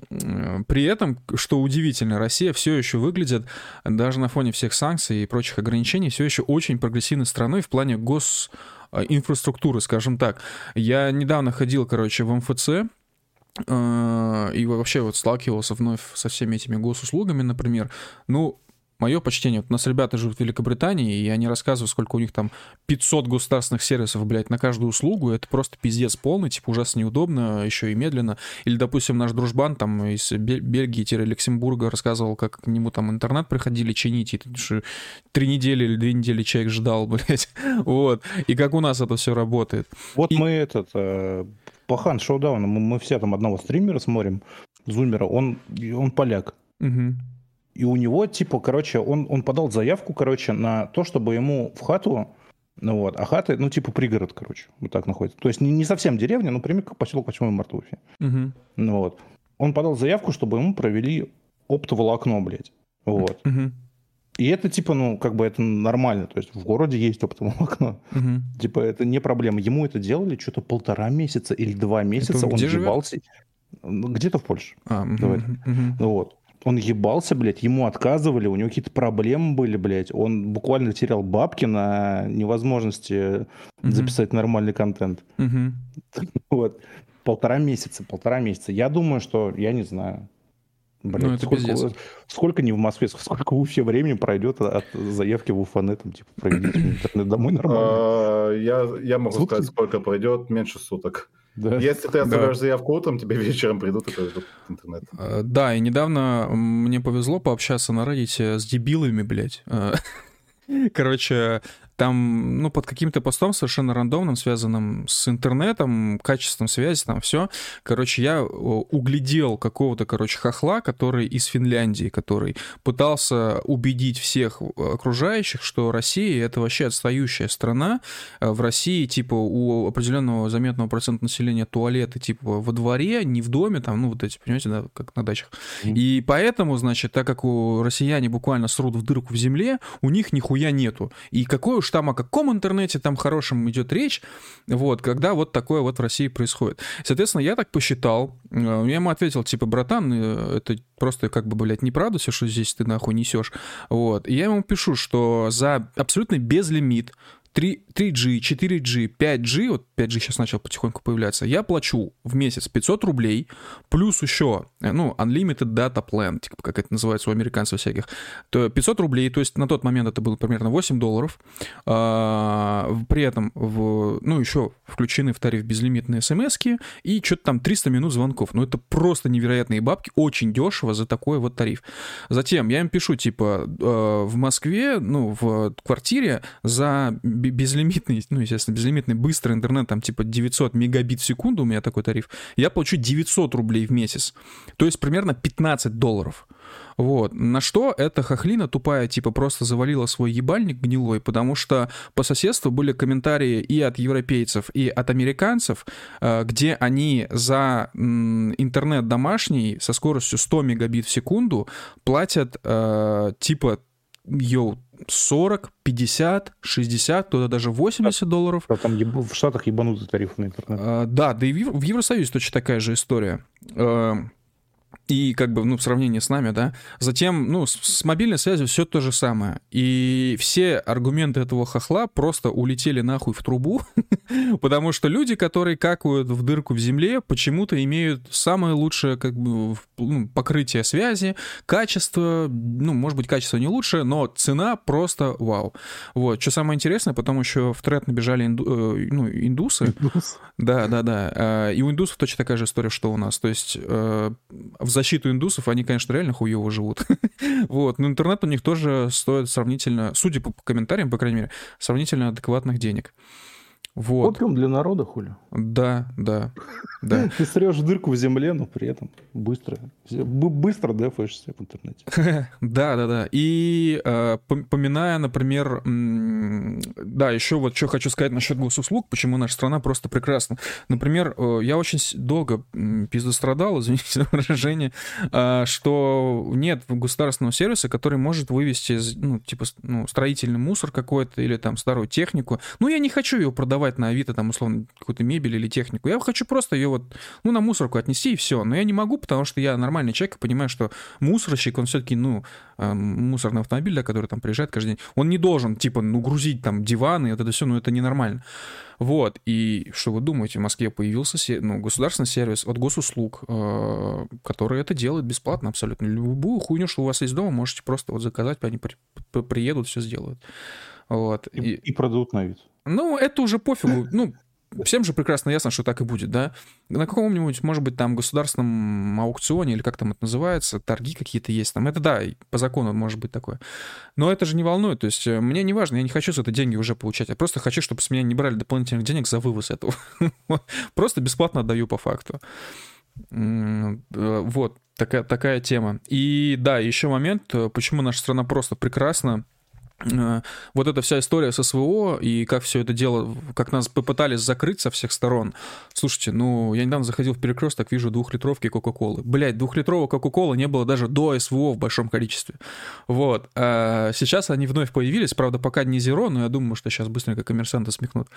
при этом, что удивительно, Россия все еще выглядит, даже на фоне всех санкций и прочих ограничений, все еще очень прогрессивной страной в плане гос инфраструктуры, скажем так. Я недавно ходил, короче, в МФЦ, э, и вообще вот сталкивался вновь со всеми этими госуслугами, например. Ну, мое почтение. Вот у нас ребята живут в Великобритании, и они рассказывают, сколько у них там 500 государственных сервисов, блядь, на каждую услугу. Это просто пиздец полный, типа ужасно неудобно, еще и медленно. Или, допустим, наш дружбан там из Бельгии-Люксембурга рассказывал, как к нему там интернет приходили чинить, и три недели или две недели человек ждал, блядь. Вот. И как у нас это все работает. Вот и... мы этот... Э, Пахан Шоудаун, мы, мы все там одного стримера смотрим, Зумера, он, он поляк. Угу. И у него, типа, короче, он, он подал заявку, короче, на то, чтобы ему в хату, ну вот, а хаты, ну, типа, пригород, короче, вот так находится. То есть не, не совсем деревня, но как поселок 8 марта в Уфе. Угу. Ну вот. Он подал заявку, чтобы ему провели оптоволокно, блядь. Вот. Угу. И это, типа, ну, как бы это нормально. То есть в городе есть оптоволокно. Угу. Типа, это не проблема. Ему это делали что-то полтора месяца или два месяца. Это он ебался. Ну, где-то в Польше. А, Давай. Угу, угу. Вот он ебался, блядь, ему отказывали, у него какие-то проблемы были, блядь. Он буквально терял бабки на невозможности mm-hmm. записать нормальный контент. Mm-hmm. Вот. Полтора месяца, полтора месяца. Я думаю, что, я не знаю, Блин, ну, сколько, сколько не в Москве, сколько в Уфе времени пройдет от заявки в Уфанет, там, типа, проведите интернет домой нормально? А, я, я могу сказать, сколько пройдет, меньше суток. Да. Если ты оставляешь да. заявку утром, тебе вечером придут и повезут интернет. А, да, и недавно мне повезло пообщаться на Reddit с дебилами, блядь. А, короче, там, ну, под каким-то постом совершенно рандомным, связанным с интернетом, качеством связи, там все. Короче, я углядел какого-то, короче, хохла, который из Финляндии, который пытался убедить всех окружающих, что Россия — это вообще отстающая страна. Э, в России, типа, у определенного заметного процента населения туалеты, типа, во дворе, не в доме, там, ну, вот эти, понимаете, да, как на дачах. И поэтому, значит, так как у россияне буквально срут в дырку в земле, у них нихуя нету. И какой уж уж там о каком интернете там хорошем идет речь, вот, когда вот такое вот в России происходит. Соответственно, я так посчитал, э, я ему ответил, типа, братан, э, это просто как бы, блядь, неправда все, что здесь ты нахуй несешь. Вот. И я ему пишу, что за абсолютно безлимит 3, 3G, 4G, 5G, вот 5G сейчас начал потихоньку появляться, я плачу в месяц 500 рублей, плюс еще, э, ну, Unlimited Data Plan, типа, как это называется у американцев всяких, то 500 рублей, то есть на тот момент это было примерно 8 долларов, а, при этом, в, ну, еще включены в тариф безлимитные смс и что-то там 300 минут звонков, ну, это просто невероятные бабки, очень дешево за такой вот тариф. Затем я им пишу, типа, э, в Москве, ну, в квартире за безлимитный, ну, естественно, безлимитный быстрый интернет, там, типа 900 мегабит в секунду, у меня такой тариф, я получу 900 рублей в месяц. То есть примерно 15 долларов. Вот. На что эта хохлина тупая, типа, просто завалила свой ебальник гнилой, потому что по соседству были комментарии и от европейцев, и от американцев, э, где они за интернет домашний со скоростью 100 мегабит в секунду платят, э, типа, йоу, 40, 50, 60, кто-то даже 80 долларов. А там еб... в Штатах ебанутый тариф на интернет. А, да, да и в, в Евросоюзе точно такая же история. А, и как бы, ну, в сравнении с нами, да. Затем, ну, с, с мобильной связью все то же самое. И все аргументы этого хохла просто улетели нахуй в трубу, Потому что люди, которые какают в дырку в земле, почему-то имеют самое лучшее как бы, ну, покрытие связи, качество, ну, может быть, качество не лучшее, но цена просто вау. Вот. Что самое интересное, потом еще в тред набежали инду, э, ну, индусы. Индус. Да, да, да. Э, и у индусов точно такая же история, что у нас. То есть э, в защиту индусов они, конечно, реально хуево живут. вот. Но интернет у них тоже стоит сравнительно, судя по комментариям, по крайней мере, сравнительно адекватных денег. Вот. Опиум для народа, хули. Да, да, да. Ты срешь дырку в земле, но при этом быстро, быстро дефаешься в интернете. Да, да, да. И э, поминая, например, да, еще вот что хочу сказать насчет госуслуг, почему наша страна просто прекрасна. Например, э, я очень долго пиздострадал, извините за выражение, э, что нет государственного сервиса, который может вывести, ну, типа, ну, строительный мусор какой-то или там старую технику. Ну, я не хочу ее продавать продавать на Авито, там, условно, какую-то мебель или технику. Я хочу просто ее вот, ну, на мусорку отнести и все. Но я не могу, потому что я нормальный человек и понимаю, что мусорщик, он все-таки, ну, э, мусорный автомобиль, да, который там приезжает каждый день, он не должен, типа, ну, грузить там диваны, вот это все, ну, это ненормально. Вот, и что вы думаете, в Москве появился ну, государственный сервис от госуслуг, э, который это делает бесплатно абсолютно. Любую хуйню, что у вас есть дома, можете просто вот заказать, они при, приедут, все сделают. Вот. И, и, и продадут на вид. Ну, это уже пофигу. Ну, всем же прекрасно ясно, что так и будет, да? На каком-нибудь, может быть, там государственном аукционе, или как там это называется, торги какие-то есть там. Это да, по закону может быть такое. Но это же не волнует. То есть э, мне не важно, я не хочу с этой деньги уже получать. Я просто хочу, чтобы с меня не брали дополнительных денег за вывоз этого. Просто бесплатно отдаю по факту. Э, вот, такая, такая тема. И да, еще момент, э, почему наша страна просто прекрасна вот эта вся история с СВО и как все это дело, как нас попытались закрыть со всех сторон. Слушайте, ну, я недавно заходил в перекресток, вижу двухлитровки Кока-Колы. Блять, двухлитрового Кока-Колы не было даже до СВО в большом количестве. Вот. А сейчас они вновь появились, правда, пока не зеро, но я думаю, что сейчас быстренько коммерсанты смехнут.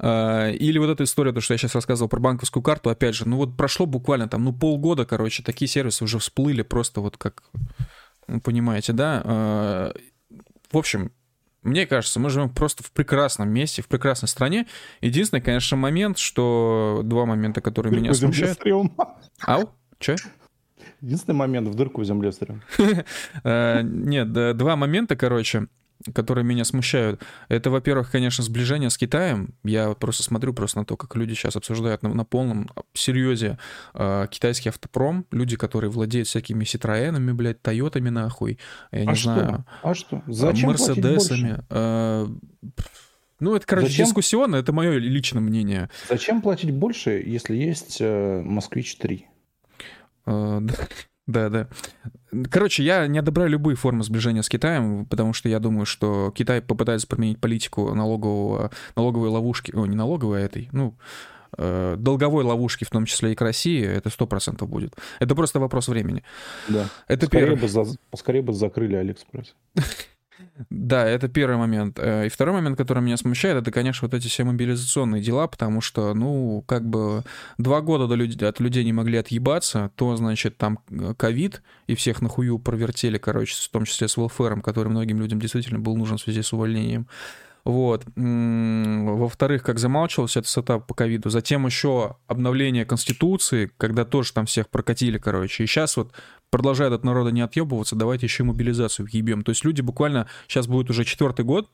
А, или вот эта история, то, что я сейчас рассказывал про банковскую карту, опять же, ну вот прошло буквально там, ну, полгода, короче, такие сервисы уже всплыли просто вот как, ну, понимаете, да? В общем, мне кажется, мы живем просто в прекрасном месте, в прекрасной стране. Единственный, конечно, момент, что два момента, которые меня смущают. Ау? Че? Единственный момент в дырку в земле стрем. Э, нет, два момента, короче которые меня смущают. Это, во-первых, конечно, сближение с Китаем. Я просто смотрю просто на то, как люди сейчас обсуждают на, на полном серьезе э, китайский автопром. Люди, которые владеют всякими Ситроенами, блядь, Тойотами нахуй. Я не а знаю. Что? А что? Зачем Мерседесами. Э, ну, это, короче, Зачем? дискуссионно, это мое личное мнение. Зачем платить больше, если есть э, Москвич 3? Э, да, да. Короче, я не одобряю любые формы сближения с Китаем, потому что я думаю, что Китай попытается применить политику налогового, налоговой ловушки, о, не налоговой, а этой, ну, э, долговой ловушки, в том числе и к России, это сто процентов будет. Это просто вопрос времени. Да. Это скорее, первый... бы за... скорее бы закрыли Алиэкспресс. Да, это первый момент. Э, и второй момент, который меня смущает, это, конечно, вот эти все мобилизационные дела, потому что, ну, как бы два года до людей, от людей не могли отъебаться, то, значит, там э, ковид, и всех нахую провертели, короче, в том числе с welfare, который многим людям действительно был нужен в связи с увольнением. Вот. Во-вторых, как замалчивался этот setup по ковиду. Затем еще обновление Конституции, когда тоже там всех прокатили, короче. И сейчас вот продолжает от народа не отъебываться, давайте еще мобилизацию ебем. То есть люди буквально, сейчас будет уже четвертый год,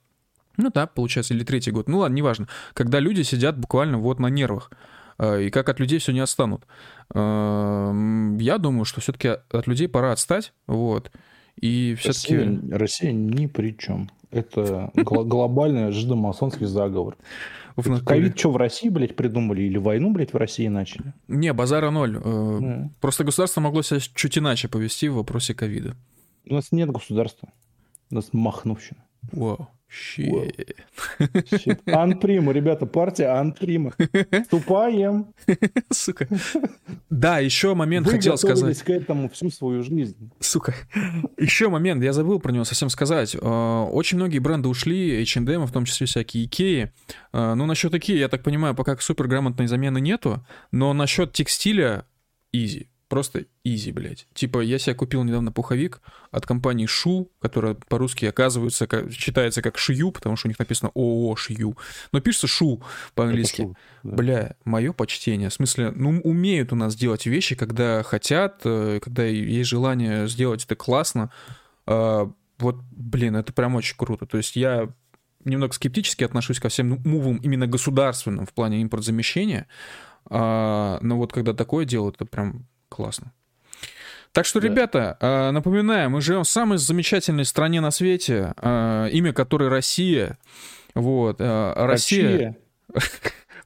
ну да, получается, или третий год, ну ладно, неважно, когда люди сидят буквально вот на нервах, э, и как от людей все не отстанут. Э, я думаю, что все-таки от людей пора отстать, вот, и все-таки... Россия, Россия ни при чем. Это глобальный жидомасонский заговор. Ковид что, в России, блядь, придумали? Или войну, блядь, в России начали? Не, базара ноль. Э, просто государство могло себя чуть иначе повести в вопросе ковида. У нас нет государства. У нас махновщина. Вау. Щит. Анприма, ребята, партия Анприма. Ступаем. Сука. Да, еще момент Вы хотел сказать. к этому всю свою жизнь. Сука. Еще момент, я забыл про него совсем сказать. А, очень многие бренды ушли, H&M, в том числе всякие Икеи. А, ну, насчет Икеи, я так понимаю, пока супер грамотной замены нету, но насчет текстиля easy Просто изи, блядь. Типа, я себе купил недавно пуховик от компании Шу, которая по-русски оказывается, как, читается как Шью, потому что у них написано ООО Шью. Но пишется Шу по-английски. Да. Бля, мое почтение. В смысле, ну, умеют у нас делать вещи, когда хотят, э, когда есть желание сделать это классно. А, вот, блин, это прям очень круто. То есть я немного скептически отношусь ко всем мувам именно государственным в плане импортзамещения. А, но вот когда такое делают, это прям классно. Так что, да. ребята, а, напоминаю, мы живем в самой замечательной стране на свете, а, имя которой Россия. Вот, а, Россия.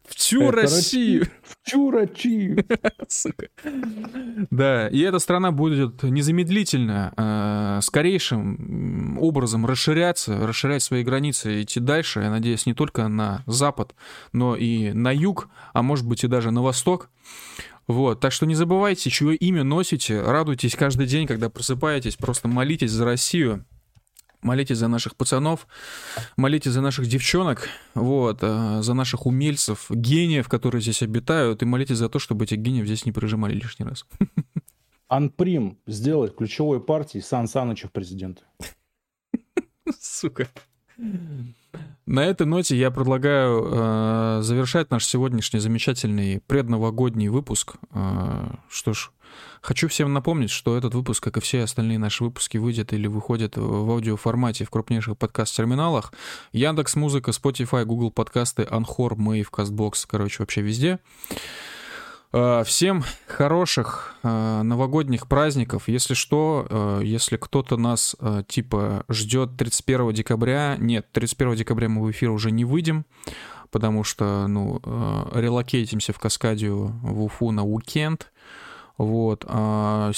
Всю Россию. Всю Россию. Сука. Да, и эта страна будет незамедлительно, скорейшим образом расширяться, расширять свои границы, идти дальше, я надеюсь, не только на запад, но и на юг, а может быть и даже на восток. Вот, так что не забывайте, чье имя носите, радуйтесь каждый день, когда просыпаетесь, просто молитесь за Россию, молитесь за наших пацанов, молитесь за наших девчонок, вот, э, за наших умельцев, гениев, которые здесь обитают, и молитесь за то, чтобы этих гениев здесь не прижимали лишний раз. Анприм сделать ключевой партией Сан Саныча в президенты. Сука. На этой ноте я предлагаю э, завершать наш сегодняшний замечательный предновогодний выпуск. Э, что ж, хочу всем напомнить, что этот выпуск, как и все остальные наши выпуски, выйдет или выходит в аудиоформате в крупнейших подкаст-терминалах. Яндекс Spotify, Google подкасты, Анхор, Мэйв, Кастбокс, короче, вообще везде. Э, всем хороших э, новогодних праздников. Если что, э, если кто-то нас типа ждет 31 декабря, нет, 31 декабря мы в эфир уже не выйдем, потому что, ну, релокейтимся в Каскадию в Уфу на уикенд. Вот. 7 а,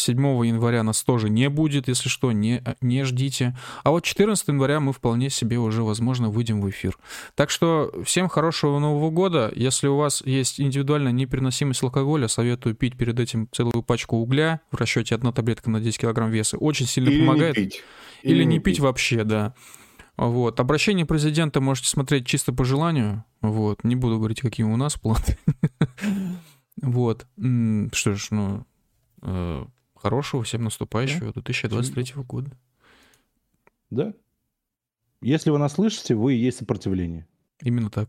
января нас тоже не будет, если что, не, не ждите. А вот 14 января мы вполне себе уже, возможно, выйдем в эфир. Так что всем хорошего Нового года. Если у вас есть индивидуальная непереносимость алкоголя, советую пить перед этим целую пачку угля в расчете одна таблетка на 10 килограмм веса. Очень сильно Или помогает. Не пить. Или, Или не, не пить, пить вообще, да. Вот. Обращение президента можете смотреть чисто по желанию. Вот. Не буду говорить, какие у нас планы. Вот. Что ж, ну, э, хорошего всем наступающего 2023 года. Да. Если вы нас слышите, вы и есть сопротивление. Именно так.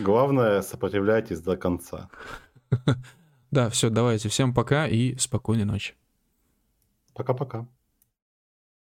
Главное, сопротивляйтесь до конца. Да, все, давайте. Всем пока и спокойной ночи. Пока-пока.